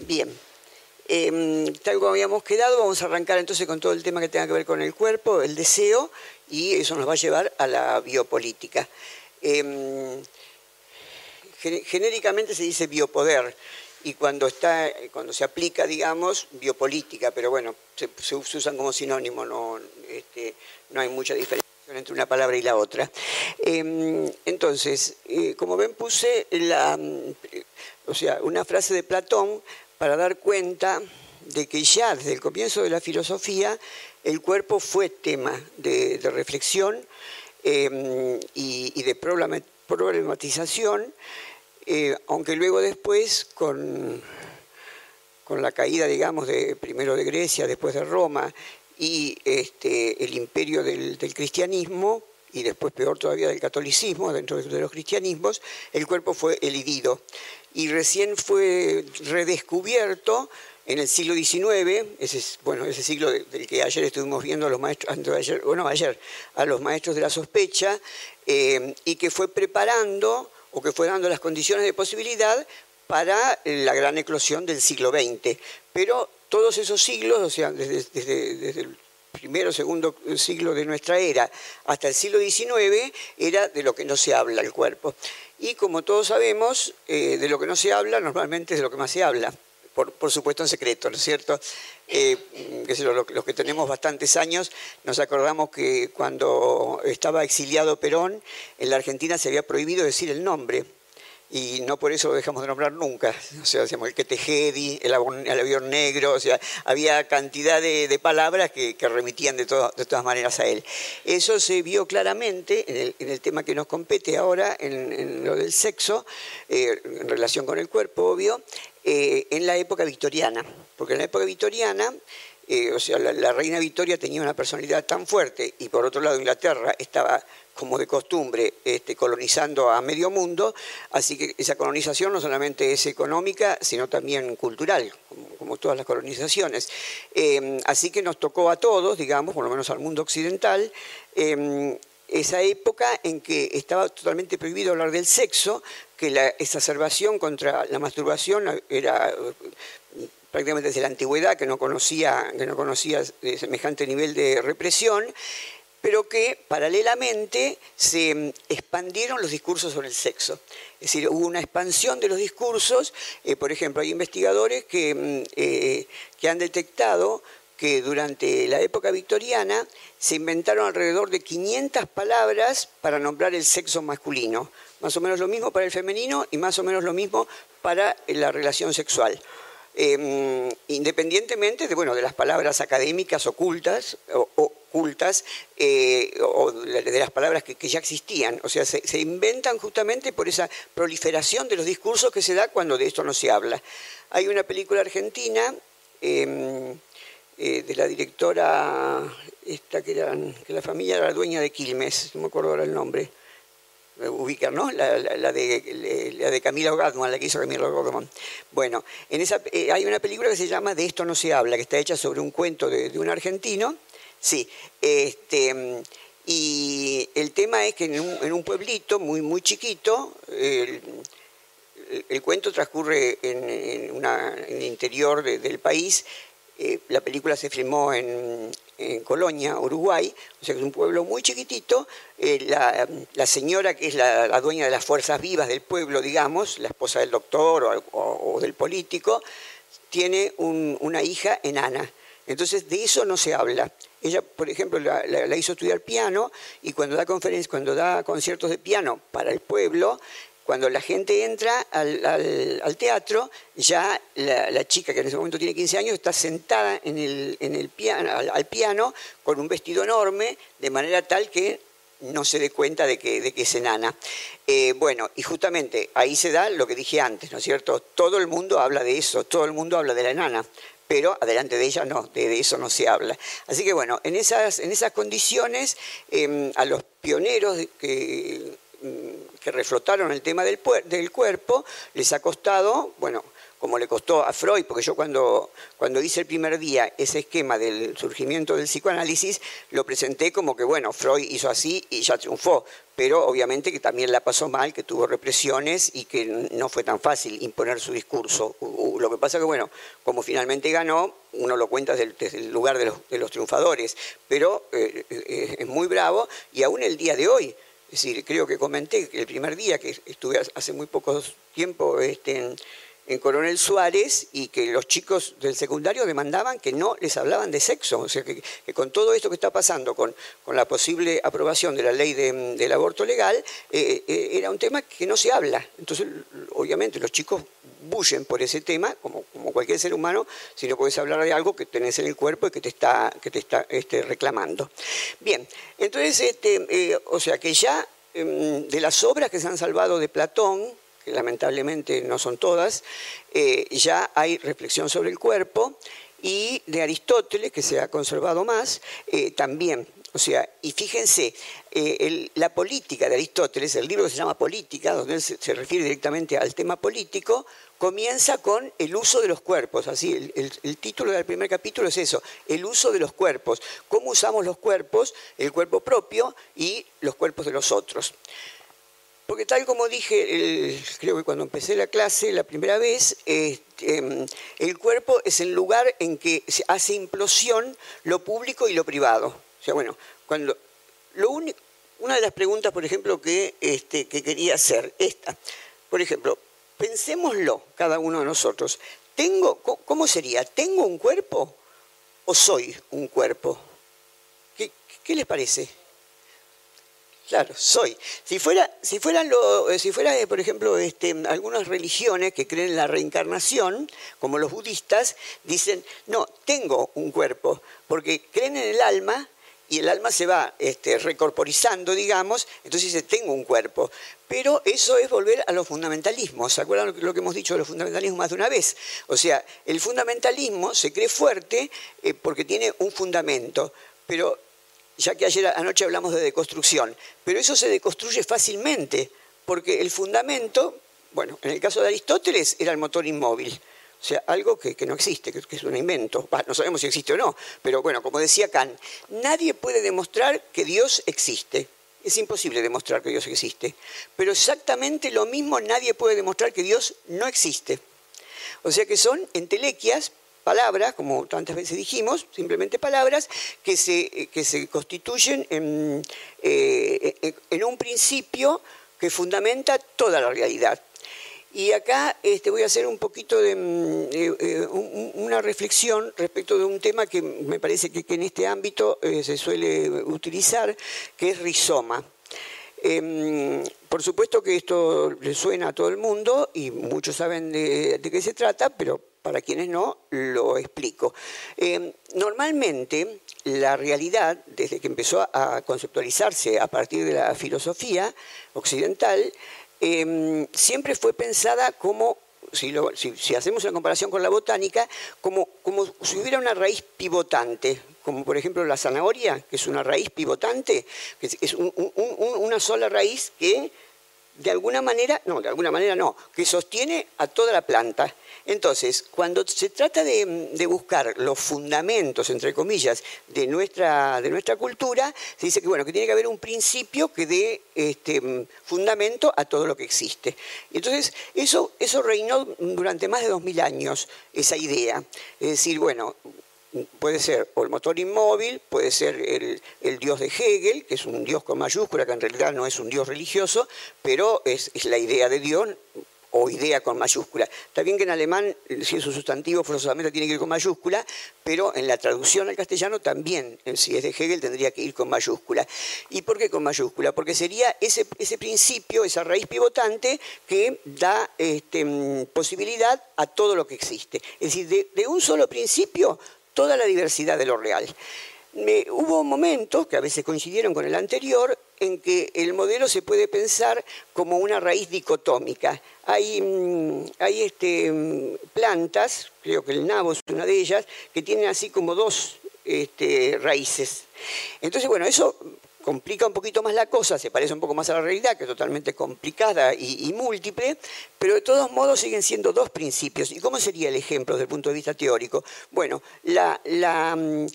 Bien. Em, tal como habíamos quedado, vamos a arrancar entonces con todo el tema que tenga que ver con el cuerpo, el deseo, y eso nos va a llevar a la biopolítica. Em, genéricamente se dice biopoder, y cuando, está, cuando se aplica, digamos, biopolítica, pero bueno, se, usan como sinónimo, no, este, no hay mucha diferencia entre una palabra y la otra. Em, entonces, eh, como ven, puse la, o sea, una frase de Platón para dar cuenta de que ya desde el comienzo de la filosofía el cuerpo fue tema de, reflexión em, y, de problematización, eh, aunque luego después con, la caída, digamos, primero de Grecia, después de Roma y este, el imperio del, cristianismo, y después peor todavía del catolicismo, dentro de los cristianismos, el cuerpo fue elidido. Y recién fue redescubierto en el siglo XIX, ese, bueno, ese siglo del que ayer estuvimos viendo a los maestros, ayer, bueno, ayer, a los maestros de la sospecha, eh, y que fue preparando o que fue dando las condiciones de posibilidad para la gran eclosión del siglo XX. Pero todos esos siglos, o sea, desde, el primero, segundo siglo de nuestra era hasta el siglo XIX, era de lo que no se habla el cuerpo. Y como todos sabemos, eh, de lo que no se habla normalmente es de lo que más se habla. Por, supuesto en secreto, ¿no es cierto? Eh, los, que tenemos bastantes años nos acordamos que cuando estaba exiliado Perón, en la Argentina se había prohibido decir el nombre y no por eso lo dejamos de nombrar nunca. O sea, decíamos el Quetejedi, el, el avión negro, o sea, había cantidad de, palabras que, remitían de, de, todas maneras a él. Eso se vio claramente en el, tema que nos compete ahora, en, lo del sexo, eh, en relación con el cuerpo, obvio, eh, en la época victoriana. Porque en la época victoriana eh, o sea, la, reina Victoria tenía una personalidad tan fuerte y por otro lado Inglaterra estaba como de costumbre, este, colonizando a medio mundo, así que esa colonización no solamente es económica, sino también cultural, como, todas las colonizaciones. Em, así que nos tocó a todos, digamos, por lo menos al mundo occidental, em, esa época en que estaba totalmente prohibido hablar del sexo, que la exacerbación contra la masturbación era prácticamente desde la antigüedad, que no conocía, que no conocía semejante nivel de represión, pero que paralelamente se mm, expandieron los discursos sobre el sexo. Es decir, hubo una expansión de los discursos. Eh, por ejemplo, hay investigadores que, mm, eh, que han detectado que durante la época victoriana se inventaron alrededor de 500 palabras para nombrar el sexo masculino. Más o menos lo mismo para el femenino y más o menos lo mismo para la relación sexual. Em, independientemente de, bueno, de las palabras académicas ocultas, o, ocultas eh, o de las palabras que, ya existían. O sea, se, inventan justamente por esa proliferación de los discursos que se da cuando de esto no se habla. Hay una película argentina em, eh, de la directora, esta que, que la familia era la dueña de Quilmes, no me acuerdo ahora el nombre ubicar, ¿no? La, de, la de Camilo Gadman, la que hizo Camilo Gadman. Bueno, en esa, eh, hay una película que se llama De esto no se habla, que está hecha sobre un cuento de, un argentino. Sí, este, y el tema es que en un, pueblito muy, muy chiquito, el, cuento transcurre en, una, el interior del país. Eh, la película se filmó en, en Colonia, Uruguay, o sea que es un pueblo muy chiquitito. Eh, la, señora que es la, dueña de las fuerzas vivas del pueblo, digamos, la esposa del doctor o, del político, tiene una hija enana. Entonces de eso no se habla. Ella, por ejemplo, la, hizo estudiar piano y cuando da conferencias, cuando da conciertos de piano para el pueblo, cuando la gente entra al, teatro, ya la, chica, que en ese momento tiene 15 años, está sentada al, piano con un vestido enorme, de manera tal que no se dé cuenta de que, es enana. Eh, bueno, y justamente ahí se da lo que dije antes, ¿no es cierto? Todo el mundo habla de eso, todo el mundo habla de la enana, pero adelante de ella no, de, eso no se habla. Así que bueno, en esas, condiciones, em, a los pioneros que que reflotaron el tema del, del, cuerpo, les ha costado, bueno, como le costó a Freud, porque yo cuando, cuando hice el primer día ese esquema del surgimiento del psicoanálisis, lo presenté como que, bueno, Freud hizo así y ya triunfó, pero obviamente que también la pasó mal, que tuvo represiones y que no fue tan fácil imponer su discurso. Lo que pasa que, bueno, como finalmente ganó, uno lo cuenta desde el lugar de los, triunfadores, pero eh, eh, es muy bravo y aún el día de hoy, es decir, creo que comenté que el primer día que estuve hace muy poco tiempo este, en en Coronel Suárez y que los chicos del secundario demandaban que no les hablaban de sexo. O sea, que, con todo esto que está pasando, con, con la posible aprobación de la ley del aborto legal, eh, eh, era un tema que no se habla. Entonces, obviamente, los chicos bullen por ese tema, como, como cualquier ser humano, si no puedes hablar de algo que tenés en el cuerpo y que te está, que te está este, reclamando. Bien, entonces, este, eh, o sea que ya em, de las obras que se han salvado de Platón, lamentablemente no son todas, eh, ya hay reflexión sobre el cuerpo y de Aristóteles, que se ha conservado más, eh, también. O sea, y fíjense, eh, la política de Aristóteles, el libro que se llama Política, donde se, refiere directamente al tema político, comienza con el uso de los cuerpos. Así, el, título del primer capítulo es eso, el uso de los cuerpos. Cómo usamos los cuerpos, el cuerpo propio y los cuerpos de los otros. Porque tal como dije, creo que cuando empecé la clase la primera vez, este, el cuerpo es el lugar en que se hace implosión lo público y lo privado. O sea, bueno, cuando lo único, una de las preguntas, por ejemplo, que, este, que quería hacer, esta, por ejemplo, pensémoslo cada uno de nosotros. Tengo, ¿Cómo sería? ¿Tengo un cuerpo o soy un cuerpo? ¿Qué, qué les parece? Claro, soy. Si fuera, si fueran eh, si eh, por ejemplo, este, algunas religiones que creen en la reencarnación, como los budistas, dicen, no, tengo un cuerpo, porque creen en el alma y el alma se va este, recorporizando, digamos, entonces dice, tengo un cuerpo. Pero eso es volver a los fundamentalismos. ¿Se acuerdan lo que hemos dicho de los fundamentalismos más de una vez? O sea, el fundamentalismo se cree fuerte eh, porque tiene un fundamento, pero ya que ayer anoche hablamos de deconstrucción, pero eso se deconstruye fácilmente, porque el fundamento, bueno, en el caso de Aristóteles era el motor inmóvil, o sea, algo que, no existe, que, es un invento. no sabemos si existe o no, pero bueno, como decía Kant, nadie puede demostrar que Dios existe. Es imposible demostrar que Dios existe. Pero exactamente lo mismo nadie puede demostrar que Dios no existe. O sea que son entelequias palabras, como tantas veces dijimos, simplemente palabras, que se, que se constituyen en, eh, en un principio que fundamenta toda la realidad. Y acá este, voy a hacer un poquito de mm, eh, eh, una reflexión respecto de un tema que me parece que, en este ámbito se suele utilizar, que es rizoma. Em, por supuesto que esto le suena a todo el mundo y muchos saben de, de qué se trata, pero para quienes no, lo explico. Eh, normalmente, la realidad, desde que empezó a conceptualizarse a partir de la filosofía occidental, eh, siempre fue pensada como si, hacemos una comparación con la botánica, como, como, si hubiera una raíz pivotante, como por ejemplo la zanahoria, que es una raíz pivotante, que es, una sola raíz que de alguna manera, no, de alguna manera no, que sostiene a toda la planta. Entonces, cuando se trata de, buscar los fundamentos, entre comillas, de nuestra, de nuestra cultura, se dice que, bueno, que tiene que haber un principio que dé este, fundamento a todo lo que existe. Entonces, eso, eso reinó durante más de dos mil años, esa idea. Es decir, bueno, puede ser el motor inmóvil, puede ser el, el, dios de Hegel, que es un dios con mayúscula, que en realidad no es un dios religioso, pero es, es la idea de Dios o idea con mayúscula. Está bien que en alemán, si es un sustantivo, forzosamente tiene que ir con mayúscula, pero en la traducción al castellano también, si es de Hegel, tendría que ir con mayúscula. ¿Y por qué con mayúscula? Porque sería ese, ese principio, esa raíz pivotante que da este, mm, posibilidad a todo lo que existe. Es decir, de, de un solo principio, toda la diversidad de lo real hubo momentos, que a veces coincidieron con el anterior, en que el modelo se puede pensar como una raíz dicotómica. Hay, mm, hay este, mm, plantas, creo que el nabo es una de ellas, que tienen así como dos este, raíces. Entonces, bueno, eso complica un poquito más la cosa, se parece un poco más a la realidad, que es totalmente complicada y, múltiple, pero de todos modos siguen siendo dos principios. ¿Y cómo sería el ejemplo desde el punto de vista teórico? Bueno, la, mm,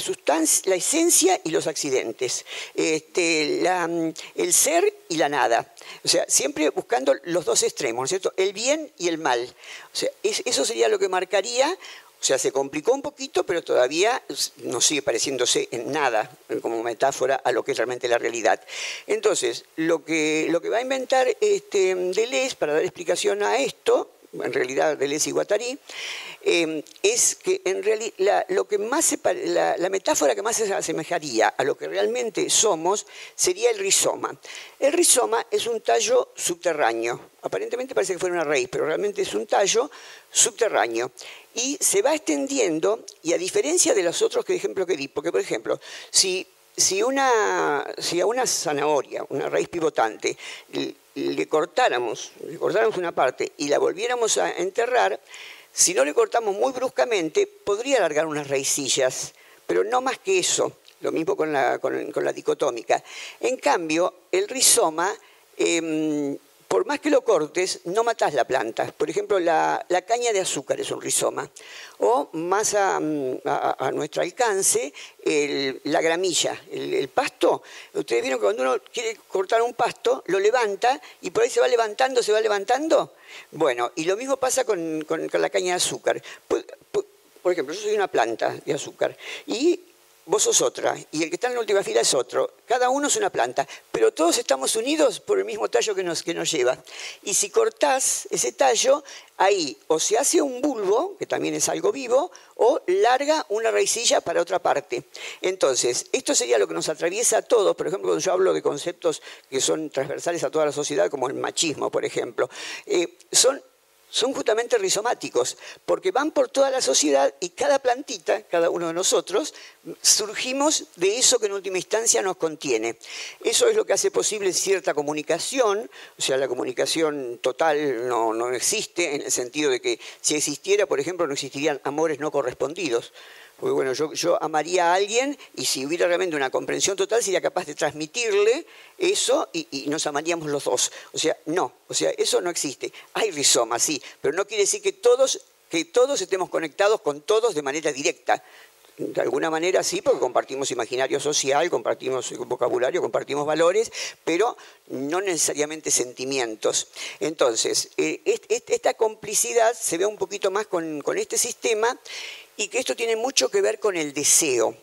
sustancia, la esencia y los accidentes, este, mm, el ser y la nada. O sea, siempre buscando los dos extremos, ¿no es cierto? El bien y el mal. O sea, eso sería lo que marcaría o sea, se complicó un poquito, pero todavía no sigue pareciéndose en nada como metáfora a lo que es realmente la realidad. Entonces, lo que, lo que va a inventar este, Deleuze para dar explicación a esto, en realidad Deleuze y Guattari, eh, es que en realidad lo que más la, la, metáfora que más se asemejaría a lo que realmente somos sería el rizoma. El rizoma es un tallo subterráneo. Aparentemente parece que fuera una raíz, pero realmente es un tallo subterráneo y se va extendiendo, y a diferencia de los otros que ejemplo que di, porque por ejemplo, si, si, una, si a una zanahoria, una raíz pivotante, le, cortáramos, le cortáramos una parte y la volviéramos a enterrar, si no le cortamos muy bruscamente, podría alargar unas raicillas, pero no más que eso. Lo mismo con la, con, la dicotómica. En cambio, el rizoma em, por más que lo cortes, no matas la planta. Por ejemplo, la, caña de azúcar es un rizoma. O más a, nuestro alcance, la gramilla, el, pasto. Ustedes vieron que cuando uno quiere cortar un pasto, lo levanta y por ahí se va levantando, se va levantando. Bueno, y lo mismo pasa con, la caña de azúcar. por ejemplo, yo soy una planta de azúcar y vos sos otra, y el que está en la última fila es otro. Cada uno es una planta, pero todos estamos unidos por el mismo tallo que nos, que nos lleva. Y si cortás ese tallo, ahí o se hace un bulbo, que también es algo vivo, o larga una raicilla para otra parte. Entonces, esto sería lo que nos atraviesa a todos. Por ejemplo, cuando yo hablo de conceptos que son transversales a toda la sociedad, como el machismo, por ejemplo, eh, son son justamente rizomáticos, porque van por toda la sociedad y cada plantita, cada uno de nosotros, surgimos de eso que en última instancia nos contiene. Eso es lo que hace posible cierta comunicación, o sea, la comunicación total no, no existe en el sentido de que si existiera, por ejemplo, no existirían amores no correspondidos. Porque bueno, yo, amaría a alguien y si hubiera realmente una comprensión total sería capaz de transmitirle eso y, nos amaríamos los dos. O sea, no, o sea, eso no existe. Hay rizoma, sí, pero no quiere decir que todos, que todos estemos conectados con todos de manera directa. De alguna manera sí, porque compartimos imaginario social, compartimos vocabulario, compartimos valores, pero no necesariamente sentimientos. Entonces, eh, esta complicidad se ve un poquito más con, con este sistema y que esto tiene mucho que ver con el deseo.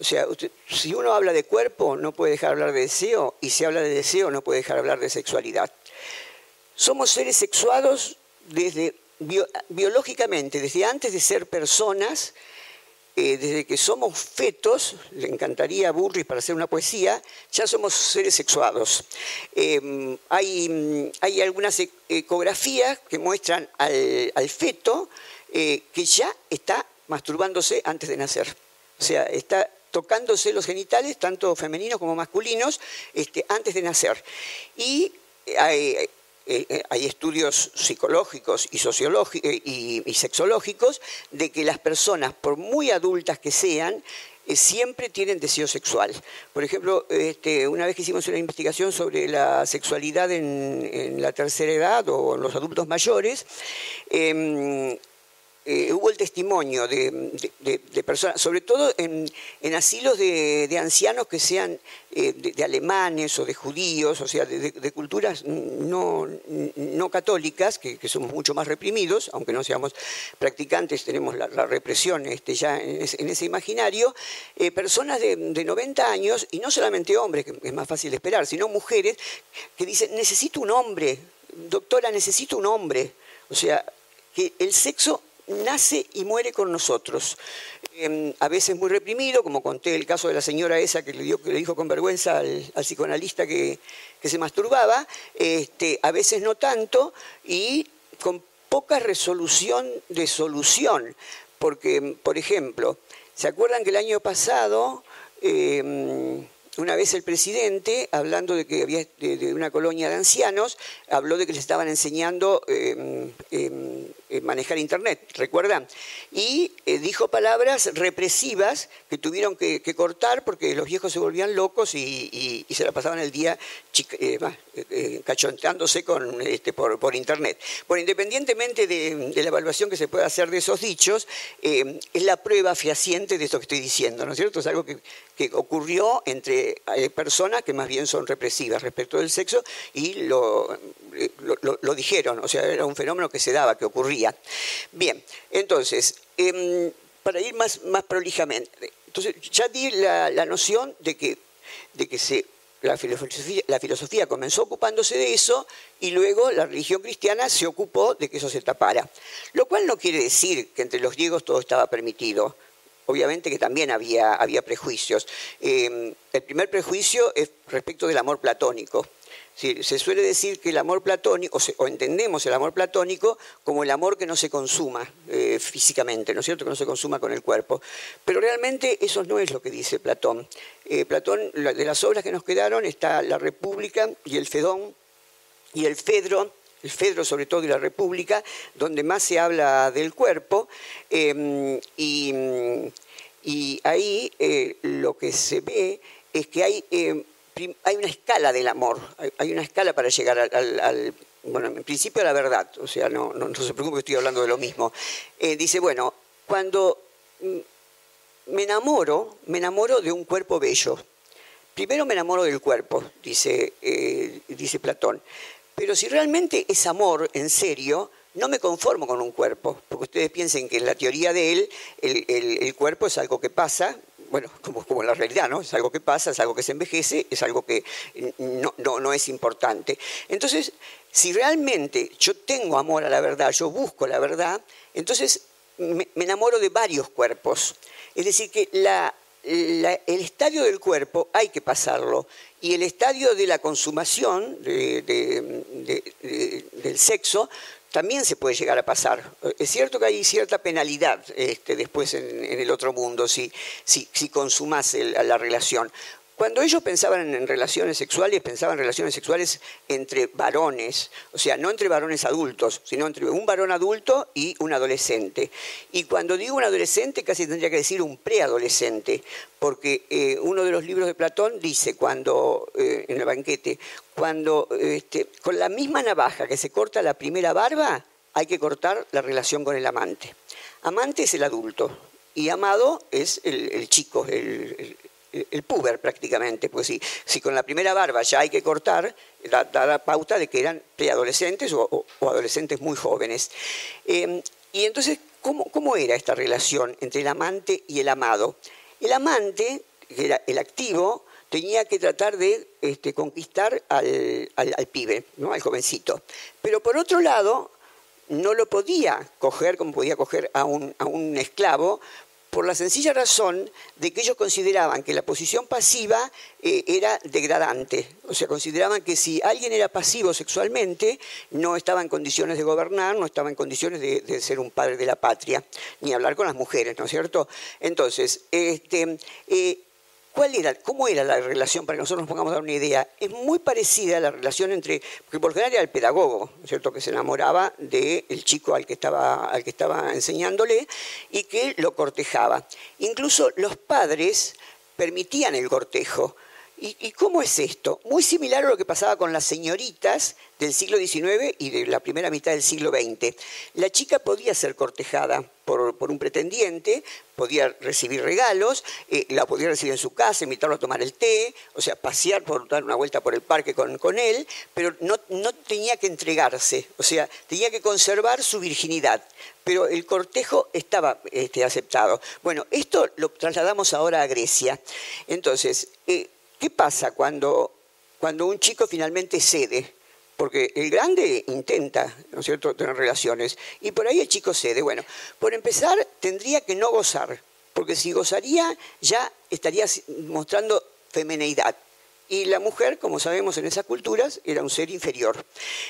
O sea, si uno habla de cuerpo, no puede dejar de hablar de deseo, y si habla de deseo, no puede dejar de hablar de sexualidad. Somos seres sexuados desde, biológicamente, desde antes de ser personas, eh, desde que somos fetos, le encantaría a Burris para hacer una poesía, ya somos seres sexuados. Em, hay, hay, algunas e-, ecografías que muestran al, al feto eh, que ya está masturbándose antes de nacer. O sea, está tocándose los genitales, tanto femeninos como masculinos, este, antes de nacer. Y hay, eh, eh, estudios psicológicos y, sociológicos, eh, y, sexológicos de que las personas, por muy adultas que sean, siempre tienen deseo sexual. Por ejemplo, este, una vez que hicimos una investigación sobre la sexualidad en, la tercera edad o en los adultos mayores, em, eh, hubo el testimonio de, personas, sobre todo en, asilos de, ancianos que sean eh, de, alemanes o de judíos, o sea, de, culturas no, no católicas, que, somos mucho más reprimidos, aunque no seamos practicantes, tenemos la, represión este, ya en ese, imaginario, eh, personas de, 90 años, y no solamente hombres, que es más fácil esperar, sino mujeres que dicen, necesito un hombre, doctora, necesito un hombre. O sea, que el sexo nace y muere con nosotros. Em, a veces muy reprimido, como conté el caso de la señora esa que le, dio, que le dijo con vergüenza al, psicoanalista que, se masturbaba, este, a veces no tanto, y con poca resolución de solución. Porque, por ejemplo, ¿se acuerdan que el año pasado... Em, una vez el presidente, hablando de que había de, una colonia de ancianos, habló de que les estaban enseñando em, manejar Internet, ¿recuerdan? Y eh, dijo palabras represivas que tuvieron que, cortar porque los viejos se volvían locos y, se la pasaban el día eh, cachonteándose con, este, por, Internet. Bueno, independientemente de, la evaluación que se pueda hacer de esos dichos, es la prueba fehaciente de esto que estoy diciendo, ¿no es cierto? Es algo que, ocurrió entre personas que más bien son represivas respecto del sexo y lo, lo dijeron, o sea, era un fenómeno que se daba, que ocurría. Bien, entonces, em, para ir más, más prolijamente, entonces ya di la, noción de que, de que se, la, filosofía, la filosofía comenzó ocupándose de eso y luego la religión cristiana se ocupó de que eso se tapara. Lo cual no quiere decir que entre los griegos todo estaba permitido. Obviamente que también había, había prejuicios. Em, el primer prejuicio es respecto del amor platónico se suele decir que el amor platónico, o, entendemos el amor platónico como el amor que no se consuma eh, físicamente, ¿no es cierto? Que no se consuma con el cuerpo. Pero realmente eso no es lo que dice Platón. Eh, Platón, de las obras que nos quedaron está La República y el Fedón y el Fedro, el Fedro sobre todo y la República, donde más se habla del cuerpo. Em, y, ahí eh, lo que se ve es que hay em, hay una escala del amor, hay una escala para llegar al, bueno, en principio a la verdad, o sea, no, no, se preocupe, estoy hablando de lo mismo. Eh, dice, bueno, cuando mm, me enamoro, me enamoro de un cuerpo bello. Primero me enamoro del cuerpo, dice, eh, dice Platón. Pero si realmente es amor en serio, no me conformo con un cuerpo, porque ustedes piensen que en la teoría de él el cuerpo es algo que pasa, bueno, como, como la realidad, ¿no? Es algo que pasa, es algo que se envejece, es algo que no, no, es importante. Entonces, si realmente yo tengo amor a la verdad, yo busco la verdad, entonces me, enamoro de varios cuerpos. Es decir, que el estadio del cuerpo hay que pasarlo y el estadio de la consumación del sexo también se puede llegar a pasar. Es cierto que hay cierta penalidad este, después en, el otro mundo si, si, consumas la relación. Cuando ellos pensaban en relaciones sexuales, pensaban en relaciones sexuales entre varones, o sea, no entre varones adultos, sino entre un varón adulto y un adolescente. Y cuando digo un adolescente, casi tendría que decir un preadolescente, porque eh, uno de los libros de Platón dice cuando, eh, en el banquete, cuando este, con la misma navaja que se corta la primera barba, hay que cortar la relación con el amante. Amante es el adulto y amado es el, chico, el, el puber prácticamente, pues si, si con la primera barba ya hay que cortar, da, la pauta de que eran preadolescentes o, adolescentes muy jóvenes. Em, y entonces, ¿cómo, era esta relación entre el amante y el amado? El amante, que era el activo, tenía que tratar de este, conquistar al, al, pibe, ¿no? al jovencito. Pero por otro lado, no lo podía coger como podía coger a un, a un esclavo, por la sencilla razón de que ellos consideraban que la posición pasiva eh, era degradante. O sea, consideraban que si alguien era pasivo sexualmente, no estaba en condiciones de gobernar, no estaba en condiciones de, ser un padre de la patria, ni hablar con las mujeres, ¿no es cierto? Entonces, este, eh, ¿Cuál era, ¿Cómo era la relación, para que nosotros nos pongamos a dar una idea? Es muy parecida a la relación entre, porque por general era el pedagogo, ¿cierto?, que se enamoraba del chico al que, estaba, al que estaba enseñándole y que lo cortejaba. Incluso los padres permitían el cortejo. ¿Y, cómo es esto? Muy similar a lo que pasaba con las señoritas del siglo XIX y de la primera mitad del siglo XX. La chica podía ser cortejada por, un pretendiente, podía recibir regalos, eh, la podía recibir en su casa, invitarlo a tomar el té, o sea, pasear, por dar una vuelta por el parque con, con él, pero no, no tenía que entregarse, o sea, tenía que conservar su virginidad pero el cortejo estaba este, aceptado. Bueno, esto lo trasladamos ahora a Grecia. Entonces, eh, ¿Qué pasa cuando, cuando un chico finalmente cede? Porque el grande intenta, ¿no es cierto?, tener relaciones. Y por ahí el chico cede. Bueno, por empezar, tendría que no gozar. Porque si gozaría, ya estaría mostrando femeneidad. Y la mujer, como sabemos en esas culturas, era un ser inferior.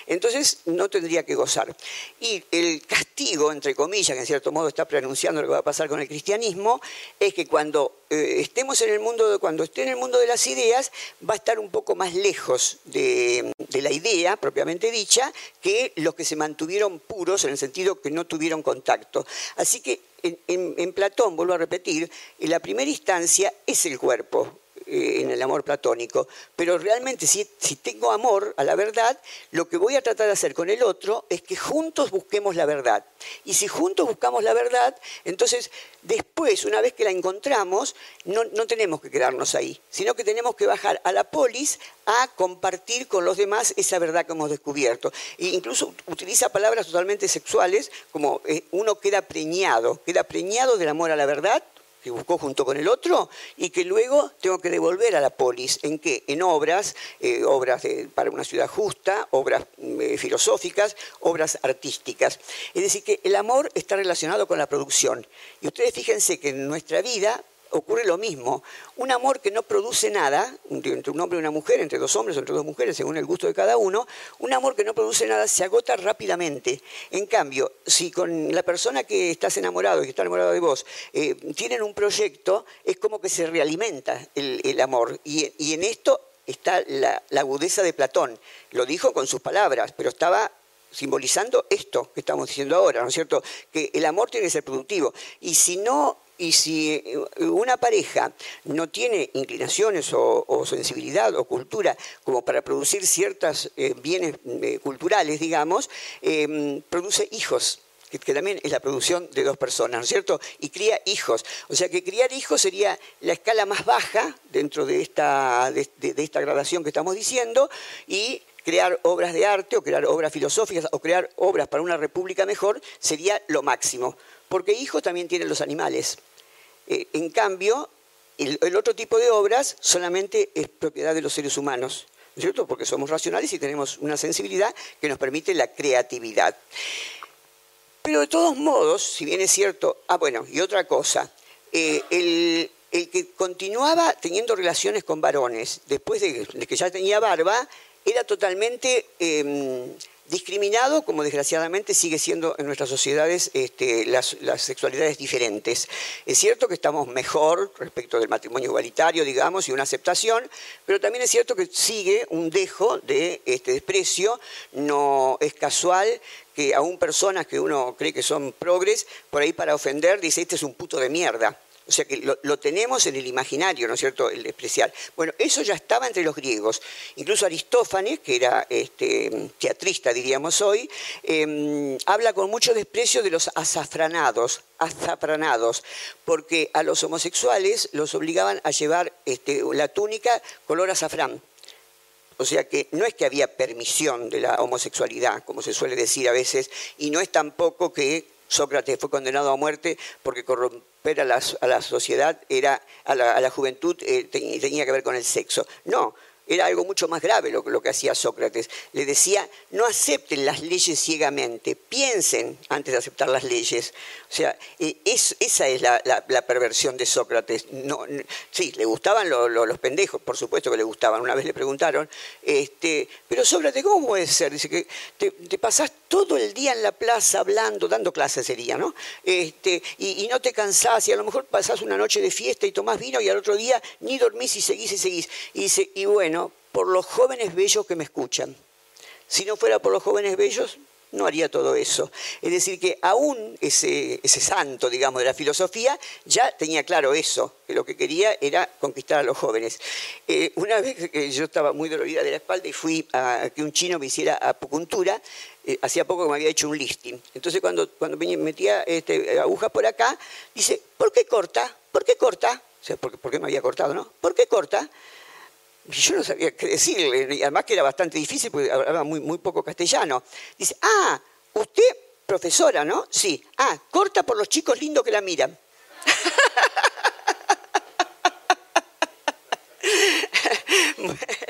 Entonces no tendría que gozar. Y el castigo, entre comillas, que en cierto modo está preanunciando lo que va a pasar con el cristianismo, es que cuando eh, estemos en el mundo, cuando esté en el mundo de las ideas, va a estar un poco más lejos de, la idea propiamente dicha que los que se mantuvieron puros en el sentido que no tuvieron contacto. Así que en, Platón, vuelvo a repetir, en la primera instancia es el cuerpo, en el amor platónico, pero realmente si, si, tengo amor a la verdad, lo que voy a tratar de hacer con el otro es que juntos busquemos la verdad. Y si juntos buscamos la verdad, entonces después, una vez que la encontramos, no, no tenemos que quedarnos ahí, sino que tenemos que bajar a la polis a compartir con los demás esa verdad que hemos descubierto. E incluso utiliza palabras totalmente sexuales, como eh, uno queda preñado, queda preñado del amor a la verdad que buscó junto con el otro y que luego tengo que devolver a la polis. ¿En qué? En obras, eh, obras para una ciudad justa, obras eh, filosóficas, obras artísticas. Es decir, que el amor está relacionado con la producción. Y ustedes fíjense que en nuestra vida ocurre lo mismo. Un amor que no produce nada, entre un hombre y una mujer, entre dos hombres o entre dos mujeres, según el gusto de cada uno, un amor que no produce nada se agota rápidamente. En cambio, si con la persona que estás enamorado y que está enamorado de vos eh, tienen un proyecto, es como que se realimenta el, amor. Y, en esto está la, la agudeza de Platón. Lo dijo con sus palabras, pero estaba simbolizando esto que estamos diciendo ahora, ¿no es cierto? Que el amor tiene que ser productivo. Y si no y si eh, una pareja no tiene inclinaciones o, sensibilidad o cultura como para producir ciertos eh, bienes eh, culturales, digamos, produce hijos que, también es la producción de dos personas, ¿no es cierto? Y cría hijos. O sea que criar hijos sería la escala más baja dentro de esta, de esta gradación que estamos diciendo y crear obras de arte o crear obras filosóficas o crear obras para una república mejor sería lo máximo. Porque hijos también tienen los animales. Eh, en cambio, el, otro tipo de obras solamente es propiedad de los seres humanos, ¿cierto? Porque somos racionales y tenemos una sensibilidad que nos permite la creatividad. Pero de todos modos, si bien es cierto, ah, bueno, y otra cosa, eh, el, que continuaba teniendo relaciones con varones después de, que ya tenía barba, era totalmente em, discriminado, como desgraciadamente sigue siendo en nuestras sociedades este, las, sexualidades diferentes. Es cierto que estamos mejor respecto del matrimonio igualitario, digamos, y una aceptación, pero también es cierto que sigue un dejo de este, desprecio, no es casual que aún personas que uno cree que son progres, por ahí para ofender, dice, este es un puto de mierda. O sea que lo, tenemos en el imaginario, ¿no es cierto?, el especial. Bueno, eso ya estaba entre los griegos. Incluso Aristófanes, que era este, teatrista, diríamos hoy, em, habla con mucho desprecio de los azafranados, azafranados, porque a los homosexuales los obligaban a llevar este, la túnica color azafrán. O sea que no es que había permisión de la homosexualidad, como se suele decir a veces, y no es tampoco que Sócrates fue condenado a muerte porque corromper a la, sociedad, era, a la, juventud eh, tenía que ver con el sexo. No, era algo mucho más grave lo, lo, que hacía Sócrates. Le decía, no acepten las leyes ciegamente, piensen antes de aceptar las leyes. O sea, eh, esa es la, perversión de Sócrates. No, sí, le gustaban los pendejos, por supuesto que le gustaban. Una vez le preguntaron, este, pero Sócrates, ¿cómo puede ser? Dice que te, te pasás todo el día en la plaza hablando, dando clases sería, ¿no? Este, y, no te cansás y a lo mejor pasás una noche de fiesta y tomás vino y al otro día ni dormís y seguís y seguís. Y y bueno, por los jóvenes bellos que me escuchan. Si no fuera por los jóvenes bellos, no haría todo eso. Es decir, que aún ese, santo, digamos, de la filosofía ya tenía claro eso, que lo que quería era conquistar a los jóvenes. Eh, una vez que yo estaba muy dolorida de la espalda y fui a que un chino me hiciera acupuntura, eh, hacía poco que me había hecho un listing. Entonces cuando, cuando me metía este, agujas por acá, dice, ¿por qué corta? ¿Por qué corta? O sea, ¿por, ¿por qué me había cortado, no? ¿Por qué corta? Yo no sabía qué decirle, y además que era bastante difícil porque hablaba muy, muy poco castellano. Dice, ah, usted, profesora, ¿no? Sí. Ah, corta por los chicos lindos que la miran.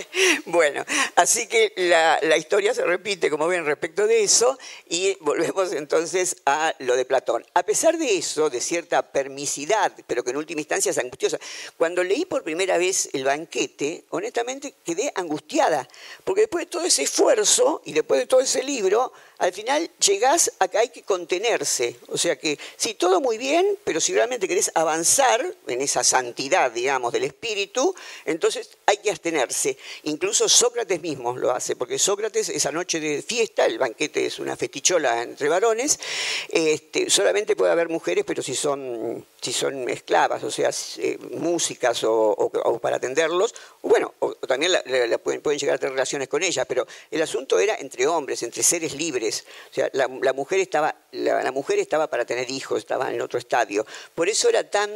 Bueno, así que la, historia se repite, como ven, respecto de eso, y volvemos entonces a lo de Platón. A pesar de eso, de cierta permisidad, pero que en última instancia es angustiosa, cuando leí por primera vez el banquete, honestamente quedé angustiada, porque después de todo ese esfuerzo y después de todo ese libro, al final llegás a que hay que contenerse. O sea que, sí, todo muy bien, pero si realmente querés avanzar en esa santidad, digamos, del espíritu, entonces hay que abstenerse. Incluso Sócrates mismo lo hace, porque Sócrates, esa noche de fiesta, el banquete es una fetichola entre varones, este, solamente puede haber mujeres, pero si son, si son esclavas, o sea, eh, músicas o, para atenderlos, bueno, o, también pueden, pueden llegar a tener relaciones con ellas, pero el asunto era entre hombres, entre seres libres la, mujer estaba, la, mujer estaba para tener hijos, estaba en otro estadio. Por eso era tan,